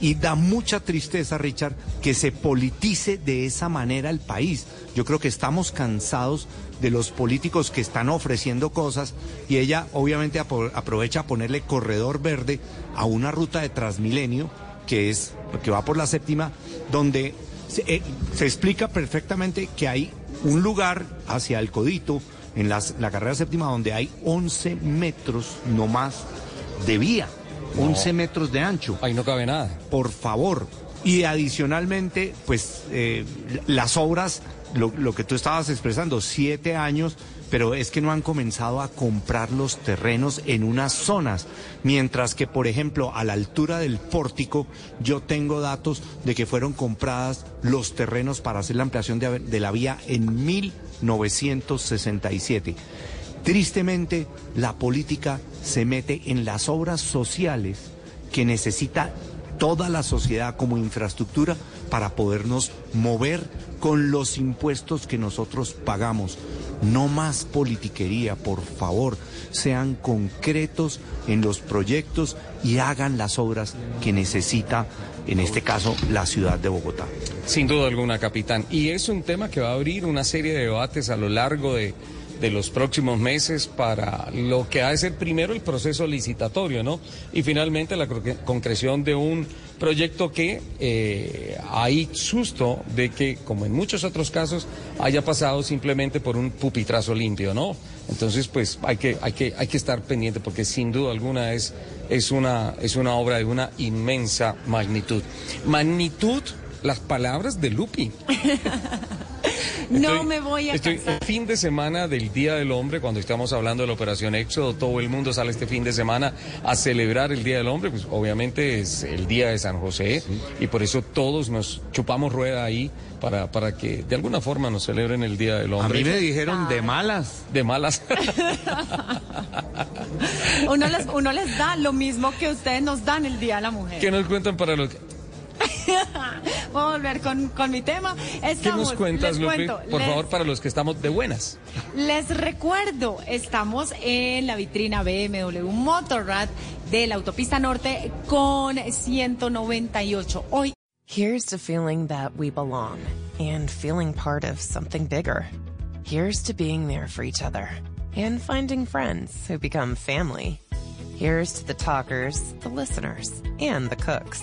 Y da mucha tristeza, Richard, que se politice de esa manera el país. Yo creo que estamos cansados de los políticos que están ofreciendo cosas y ella obviamente aprovecha a ponerle corredor verde a una ruta de Transmilenio que es que va por la séptima, donde se, eh, explica perfectamente que hay un lugar hacia el Codito, en la carrera séptima, donde hay 11 metros no más de vía. 11 metros de ancho. Ahí no cabe nada. Por favor. Y adicionalmente, pues eh, las obras, lo, lo, que tú estabas expresando, siete años, pero es que no han comenzado a comprar los terrenos en unas zonas. Mientras que, por ejemplo, a la altura del pórtico, yo tengo datos de que fueron compradas los terrenos para hacer la ampliación de, de la vía en 1967. Tristemente, la política se mete en las obras sociales que necesita toda la sociedad como infraestructura para podernos mover con los impuestos que nosotros pagamos. No más politiquería, por favor. Sean concretos en los proyectos y hagan las obras que necesita, en este caso, la ciudad de Bogotá. Sin duda alguna, capitán. Y es un tema que va a abrir una serie de debates a lo largo de, de los próximos meses para lo que ha de ser primero el proceso licitatorio, ¿no? Y finalmente la concreción de un proyecto que eh, hay susto de que, como en muchos otros casos, haya pasado simplemente por un pupitrazo limpio, ¿no? Entonces, pues hay que, hay que, hay que estar pendiente porque sin duda alguna es, es, una, es una obra de una inmensa magnitud. Magnitud, las palabras de Lupi. no me voy a Estoy el fin de semana del Día del Hombre, cuando estamos hablando de la Operación Éxodo, todo el mundo sale este fin de semana a celebrar el Día del Hombre, pues obviamente es el Día de San José y por eso todos nos chupamos rueda ahí para, para que de alguna forma nos celebren el Día del Hombre. A mí me dijeron de malas. De malas. uno, les, uno les da lo mismo que ustedes nos dan el Día de la Mujer. ¿Qué nos cuentan para los Voy a volver con, con mi tema. Estamos, ¿Qué nos cuentas, Lupi? Por favor, para los que estamos de buenas. Les recuerdo, estamos en la vitrina BMW Motorrad de la autopista norte con 198. Hoy. Here's to feeling that we belong and feeling part of something bigger. Here's to being there for each other and finding friends who become family. Here's to the talkers, the listeners, and the cooks.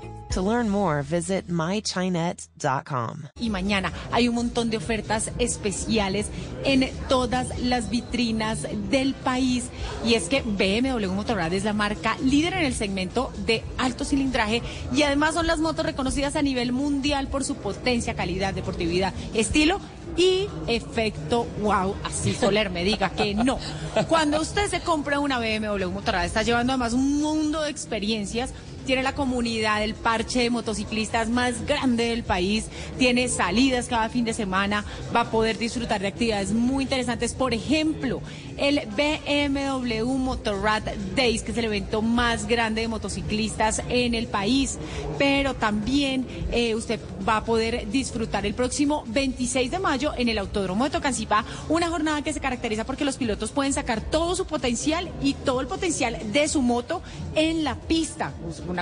To learn more, visit mychinet.com. Y mañana hay un montón de ofertas especiales en todas las vitrinas del país. Y es que BMW Motorrad es la marca líder en el segmento de alto cilindraje y además son las motos reconocidas a nivel mundial por su potencia, calidad, deportividad, estilo y efecto wow. Así Soler me diga que no. Cuando usted se compra una BMW Motorrad, está llevando además un mundo de experiencias tiene la comunidad, el parche de motociclistas más grande del país, tiene salidas cada fin de semana, va a poder disfrutar de actividades muy interesantes, por ejemplo, el BMW Motorrad Days, que es el evento más grande de motociclistas en el país, pero también eh, usted va a poder disfrutar el próximo 26 de mayo en el Autódromo de Tocancipá, una jornada que se caracteriza porque los pilotos pueden sacar todo su potencial y todo el potencial de su moto en la pista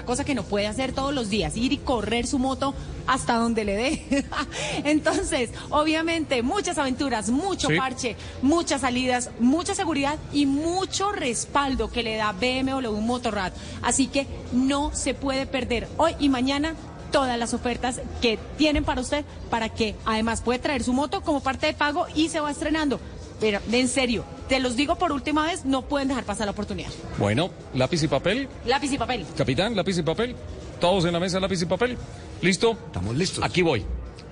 cosa que no puede hacer todos los días, ir y correr su moto hasta donde le dé. Entonces, obviamente, muchas aventuras, mucho parche, muchas salidas, mucha seguridad y mucho respaldo que le da BMW Motorrad. Así que no se puede perder hoy y mañana todas las ofertas que tienen para usted para que además puede traer su moto como parte de pago y se va estrenando. Pero en serio, te los digo por última vez, no pueden dejar pasar la oportunidad. Bueno, lápiz y papel. Lápiz y papel. Capitán, lápiz y papel. Todos en la mesa, lápiz y papel. ¿Listo? Estamos listos. Aquí voy.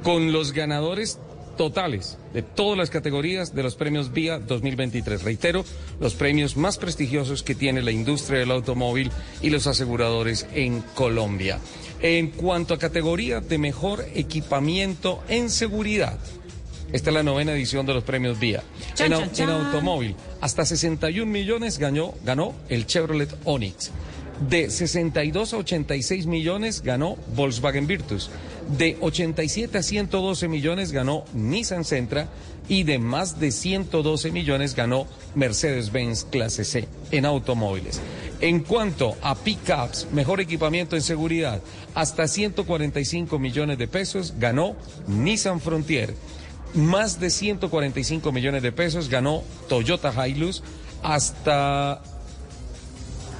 Con los ganadores totales de todas las categorías de los premios VIA 2023. Reitero, los premios más prestigiosos que tiene la industria del automóvil y los aseguradores en Colombia. En cuanto a categoría de mejor equipamiento en seguridad, esta es la novena edición de los premios Vía. En, automóvil, hasta 61 millones ganó, ganó el Chevrolet Onix. De 62 a 86 millones ganó Volkswagen Virtus. De 87 a 112 millones ganó Nissan Sentra. Y de más de 112 millones ganó Mercedes-Benz Clase C en automóviles. En cuanto a pickups, mejor equipamiento en seguridad, hasta 145 millones de pesos ganó Nissan Frontier más de 145 millones de pesos ganó Toyota Hilux hasta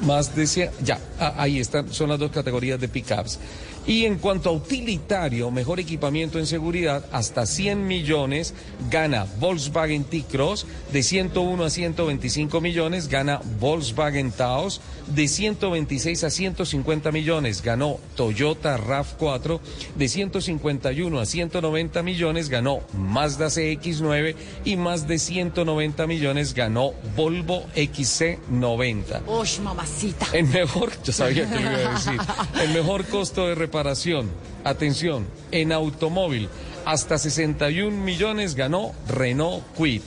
más de ya ahí están son las dos categorías de pickups y en cuanto a utilitario, mejor equipamiento en seguridad, hasta 100 millones gana Volkswagen T-Cross, de 101 a 125 millones gana Volkswagen Taos, de 126 a 150 millones ganó Toyota RAV4, de 151 a 190 millones ganó Mazda CX9 y más de 190 millones ganó Volvo XC90. ¡Uy, mamacita! El mejor, yo sabía que lo iba a decir, el mejor costo de reparación reparación, atención, en automóvil, hasta 61 millones ganó Renault Quid.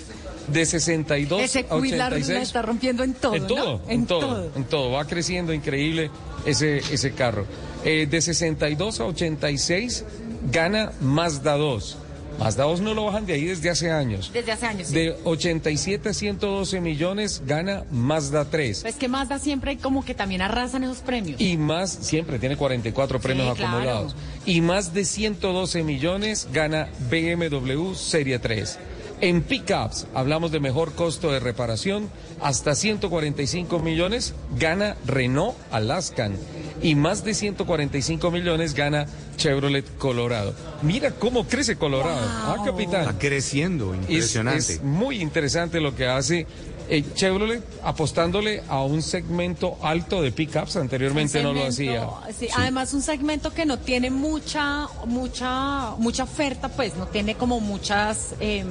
De 62 Ese a Quid la, 86. la está rompiendo en todo. En todo, ¿no? en, todo, en todo. Va creciendo increíble ese, ese carro. Eh, de 62 a 86 gana Mazda 2. Mazda 2 no lo bajan de ahí desde hace años. Desde hace años. sí. De 87 a 112 millones gana Mazda 3. Es que Mazda siempre como que también arrasan esos premios. Y más, siempre tiene 44 premios acumulados. Y más de 112 millones gana BMW Serie 3. En pickups, hablamos de mejor costo de reparación, hasta 145 millones gana Renault Alaskan. Y más de 145 millones gana Chevrolet Colorado. Mira cómo crece Colorado. Ah, capitán. Está creciendo, Es- impresionante. Es, muy interesante lo que hace eh, Chevrolet apostándole a un segmento alto de pickups. Anteriormente no lo hacía. Sí, Además un segmento que no tiene mucha, mucha, mucha oferta, pues no tiene como muchas, em,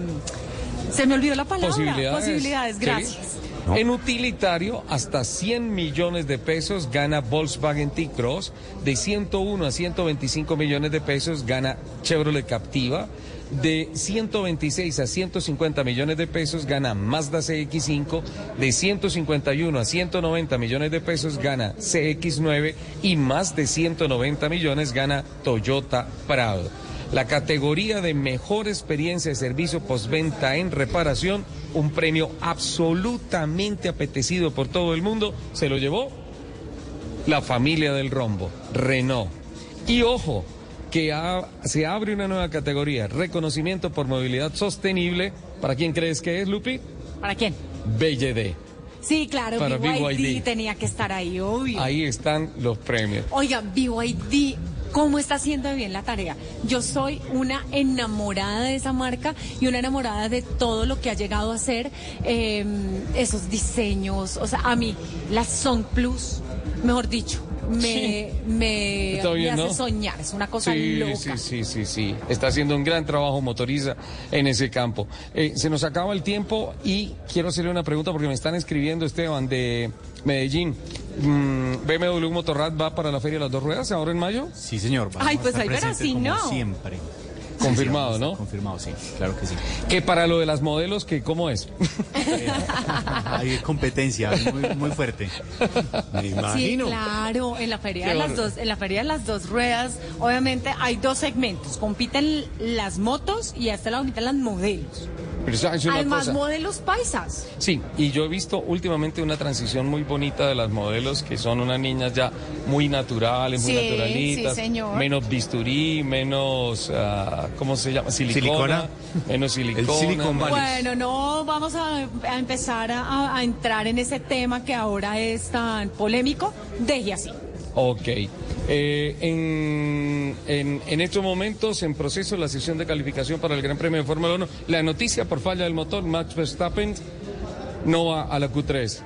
se me olvidó la palabra. Posibilidades. Posibilidades, Sí. En utilitario, hasta 100 millones de pesos gana Volkswagen T-Cross. De 101 a 125 millones de pesos gana Chevrolet Captiva. De 126 a 150 millones de pesos gana Mazda CX5. De 151 a 190 millones de pesos gana CX9. Y más de 190 millones gana Toyota Prado. La categoría de mejor experiencia de servicio postventa en reparación, un premio absolutamente apetecido por todo el mundo, se lo llevó la familia del rombo, Renault. Y ojo, que se abre una nueva categoría, reconocimiento por movilidad sostenible. ¿Para quién crees que es, Lupi? ¿Para quién? BYD. Sí, claro, Para BYD, BYD. tenía que estar ahí, obvio. Ahí están los premios. Oiga, BYD, ¿cómo está haciendo bien la tarea? Yo soy una enamorada de esa marca y una enamorada de todo lo que ha llegado a ser eh, esos diseños. O sea, a mí, la Song Plus, mejor dicho, me, me, Está bien, me hace ¿no? soñar. Es una cosa sí, loca. Sí, sí, sí, sí. Está haciendo un gran trabajo motoriza en ese campo. Eh, se nos acaba el tiempo y quiero hacerle una pregunta porque me están escribiendo, Esteban, de Medellín. Mm, BMW Motorrad va para la Feria de las Dos Ruedas ahora en mayo. Sí, señor. Ay, pues ahí verás, si no. Siempre. Confirmado, ¿no? Confirmado, sí, claro que sí. Que para lo de las modelos, que ¿cómo es? Hay competencia muy, muy fuerte. Me Sí, imagino. claro, en la feria Qué de las dos, en la feria de las dos ruedas, obviamente hay dos segmentos, compiten las motos y a este lado compiten las modelos. Pero ¿sabes una Además, cosa? modelos paisas. Sí, y yo he visto últimamente una transición muy bonita de las modelos que son unas niñas ya muy naturales, muy Sí, naturalitas, sí, señor. menos bisturí, menos, ah, ¿cómo se llama? Silicona, Silicona. menos silicona. Silicon Valley. Bueno, no vamos a, a empezar a, a entrar en ese tema que ahora es tan polémico. Deje así. Ok. Eh, en, en, estos momentos, en proceso la sesión de calificación para el Gran Premio de Fórmula 1, la noticia por falla del motor, Max Verstappen no va a la Q3.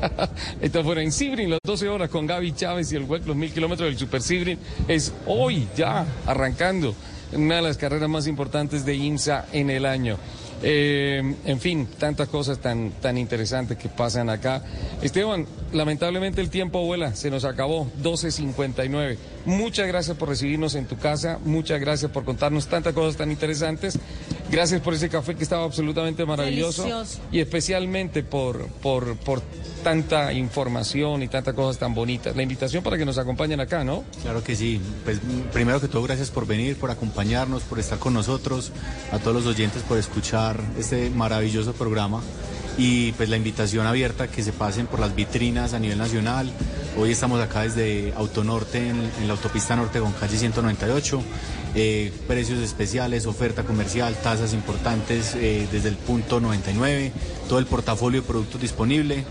Esto fuera en Sibrin, las 12 horas con Gaby Chávez y el WEC, los mil kilómetros del Super Sibrin, es hoy ya arrancando una de las carreras más importantes de IMSA en el año. Eh, en fin, tantas cosas tan, tan interesantes que pasan acá. Esteban, lamentablemente el tiempo vuela, se nos acabó, 12.59. Muchas gracias por recibirnos en tu casa, muchas gracias por contarnos tantas cosas tan interesantes. Gracias por ese café que estaba absolutamente maravilloso. Delicioso. Y especialmente por, por, por tanta información y tantas cosas tan bonitas. La invitación para que nos acompañen acá, ¿no? Claro que sí. Pues primero que todo, gracias por venir, por acompañarnos, por estar con nosotros, a todos los oyentes por escuchar este maravilloso programa. Y pues la invitación abierta que se pasen por las vitrinas a nivel nacional. Hoy estamos acá desde Autonorte, en, la autopista norte con calle 198. Eh, precios especiales, oferta comercial, tasas importantes eh, desde el punto 99, todo el portafolio de productos disponible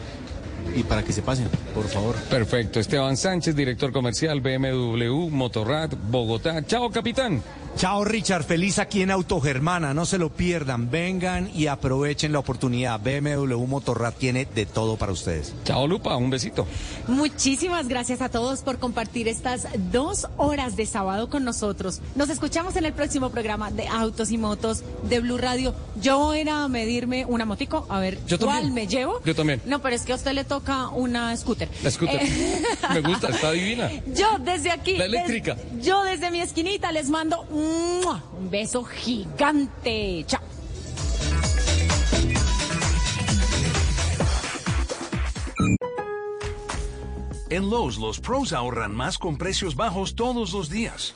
y para que se pasen, por favor. Perfecto. Esteban Sánchez, director comercial BMW Motorrad, Bogotá. Chao, capitán. Chao Richard, feliz aquí en Autogermana, no se lo pierdan, vengan y aprovechen la oportunidad. BMW Motorrad tiene de todo para ustedes. Chao Lupa, un besito. Muchísimas gracias a todos por compartir estas dos horas de sábado con nosotros. Nos escuchamos en el próximo programa de Autos y Motos de Blue Radio. Yo voy a ir a medirme una motico, a ver Yo cuál también. me llevo. Yo también. No, pero es que a usted le toca una scooter. La scooter. Eh, Me gusta, está divina. Yo desde aquí. La des- eléctrica. yo desde mi esquinita les mando un beso gigante. Chao. En Lowe's, los pros ahorran más con precios bajos todos los días.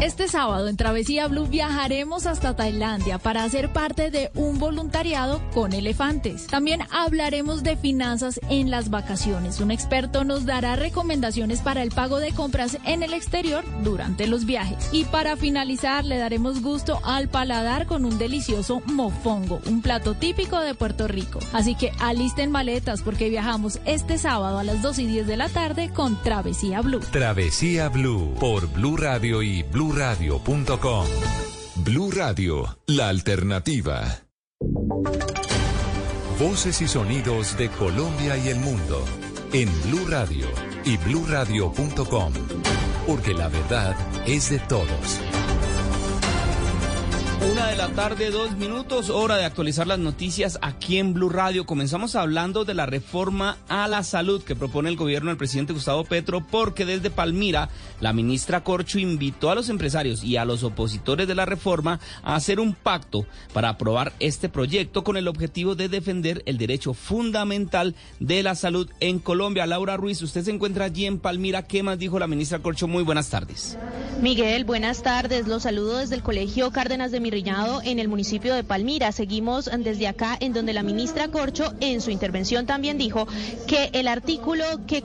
Este sábado en Travesía Blue viajaremos hasta Tailandia para hacer parte de un voluntariado con elefantes. También hablaremos de finanzas en las vacaciones. Un experto nos dará recomendaciones para el pago de compras en el exterior durante los viajes. Y para finalizar le daremos gusto al paladar con un delicioso mofongo, un plato típico de Puerto Rico. Así que alisten maletas porque viajamos este sábado a las 2 y 10 de la tarde con Travesía Blue. Travesía Blue por Blue Radio y bluradio.com. Blue Radio, la alternativa. Voces y sonidos de Colombia y el mundo en Blue Radio y bluradio.com, porque la verdad es de todos. Una de la tarde, dos minutos, hora de actualizar las noticias aquí en Blue Radio. Comenzamos hablando de la reforma a la salud que propone el gobierno del presidente Gustavo Petro, porque desde Palmira, la ministra Corcho invitó a los empresarios y a los opositores de la reforma a hacer un pacto para aprobar este proyecto con el objetivo de defender el derecho fundamental de la salud en Colombia. Laura Ruiz, usted se encuentra allí en Palmira. ¿Qué más dijo la ministra Corcho? Muy buenas tardes. Miguel, buenas tardes. Los saludo desde el Colegio Cárdenas de En el municipio de Palmira. Seguimos desde acá en donde la ministra Corcho en su intervención también dijo que el artículo que,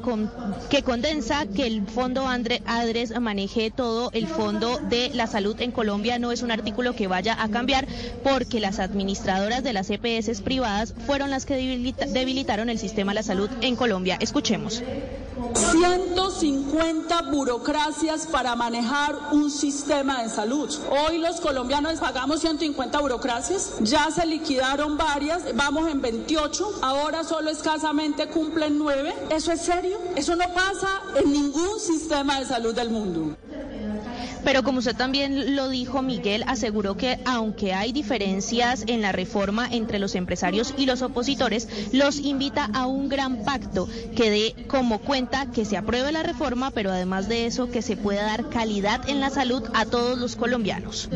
que condensa que el fondo Andre- ADRES maneje todo el fondo de la salud en Colombia no es un artículo que vaya a cambiar porque las administradoras de las EPS privadas fueron las que debilita- debilitaron el sistema de la salud en Colombia. Escuchemos. 150 burocracias para manejar un sistema de salud. Hoy los colombianos pagamos 150 burocracias, ya se liquidaron varias, vamos en 28, ahora solo escasamente cumplen 9. ¿Eso es serio? Eso no pasa en ningún sistema de salud del mundo. Pero como usted también lo dijo, Miguel aseguró que aunque hay diferencias en la reforma entre los empresarios y los opositores, los invita a un gran pacto que dé como cuenta que se apruebe la reforma, pero además de eso que se pueda dar calidad en la salud a todos los colombianos.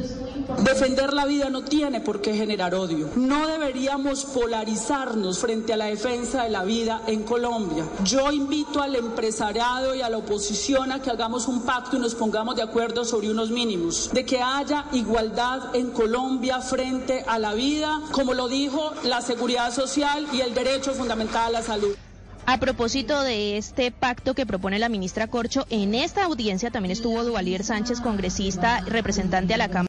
Defender la vida no tiene por qué generar odio. No deberíamos polarizarnos frente a la defensa de la vida en Colombia. Yo invito al empresariado y a la oposición a que hagamos un pacto y nos pongamos de acuerdo sobre unos mínimos, de que haya igualdad en Colombia frente a la vida, como lo dijo la seguridad social y el derecho fundamental a la salud. A propósito de este pacto que propone la ministra Corcho, en esta audiencia también estuvo Duvalier Sánchez, congresista, representante a la Cámara.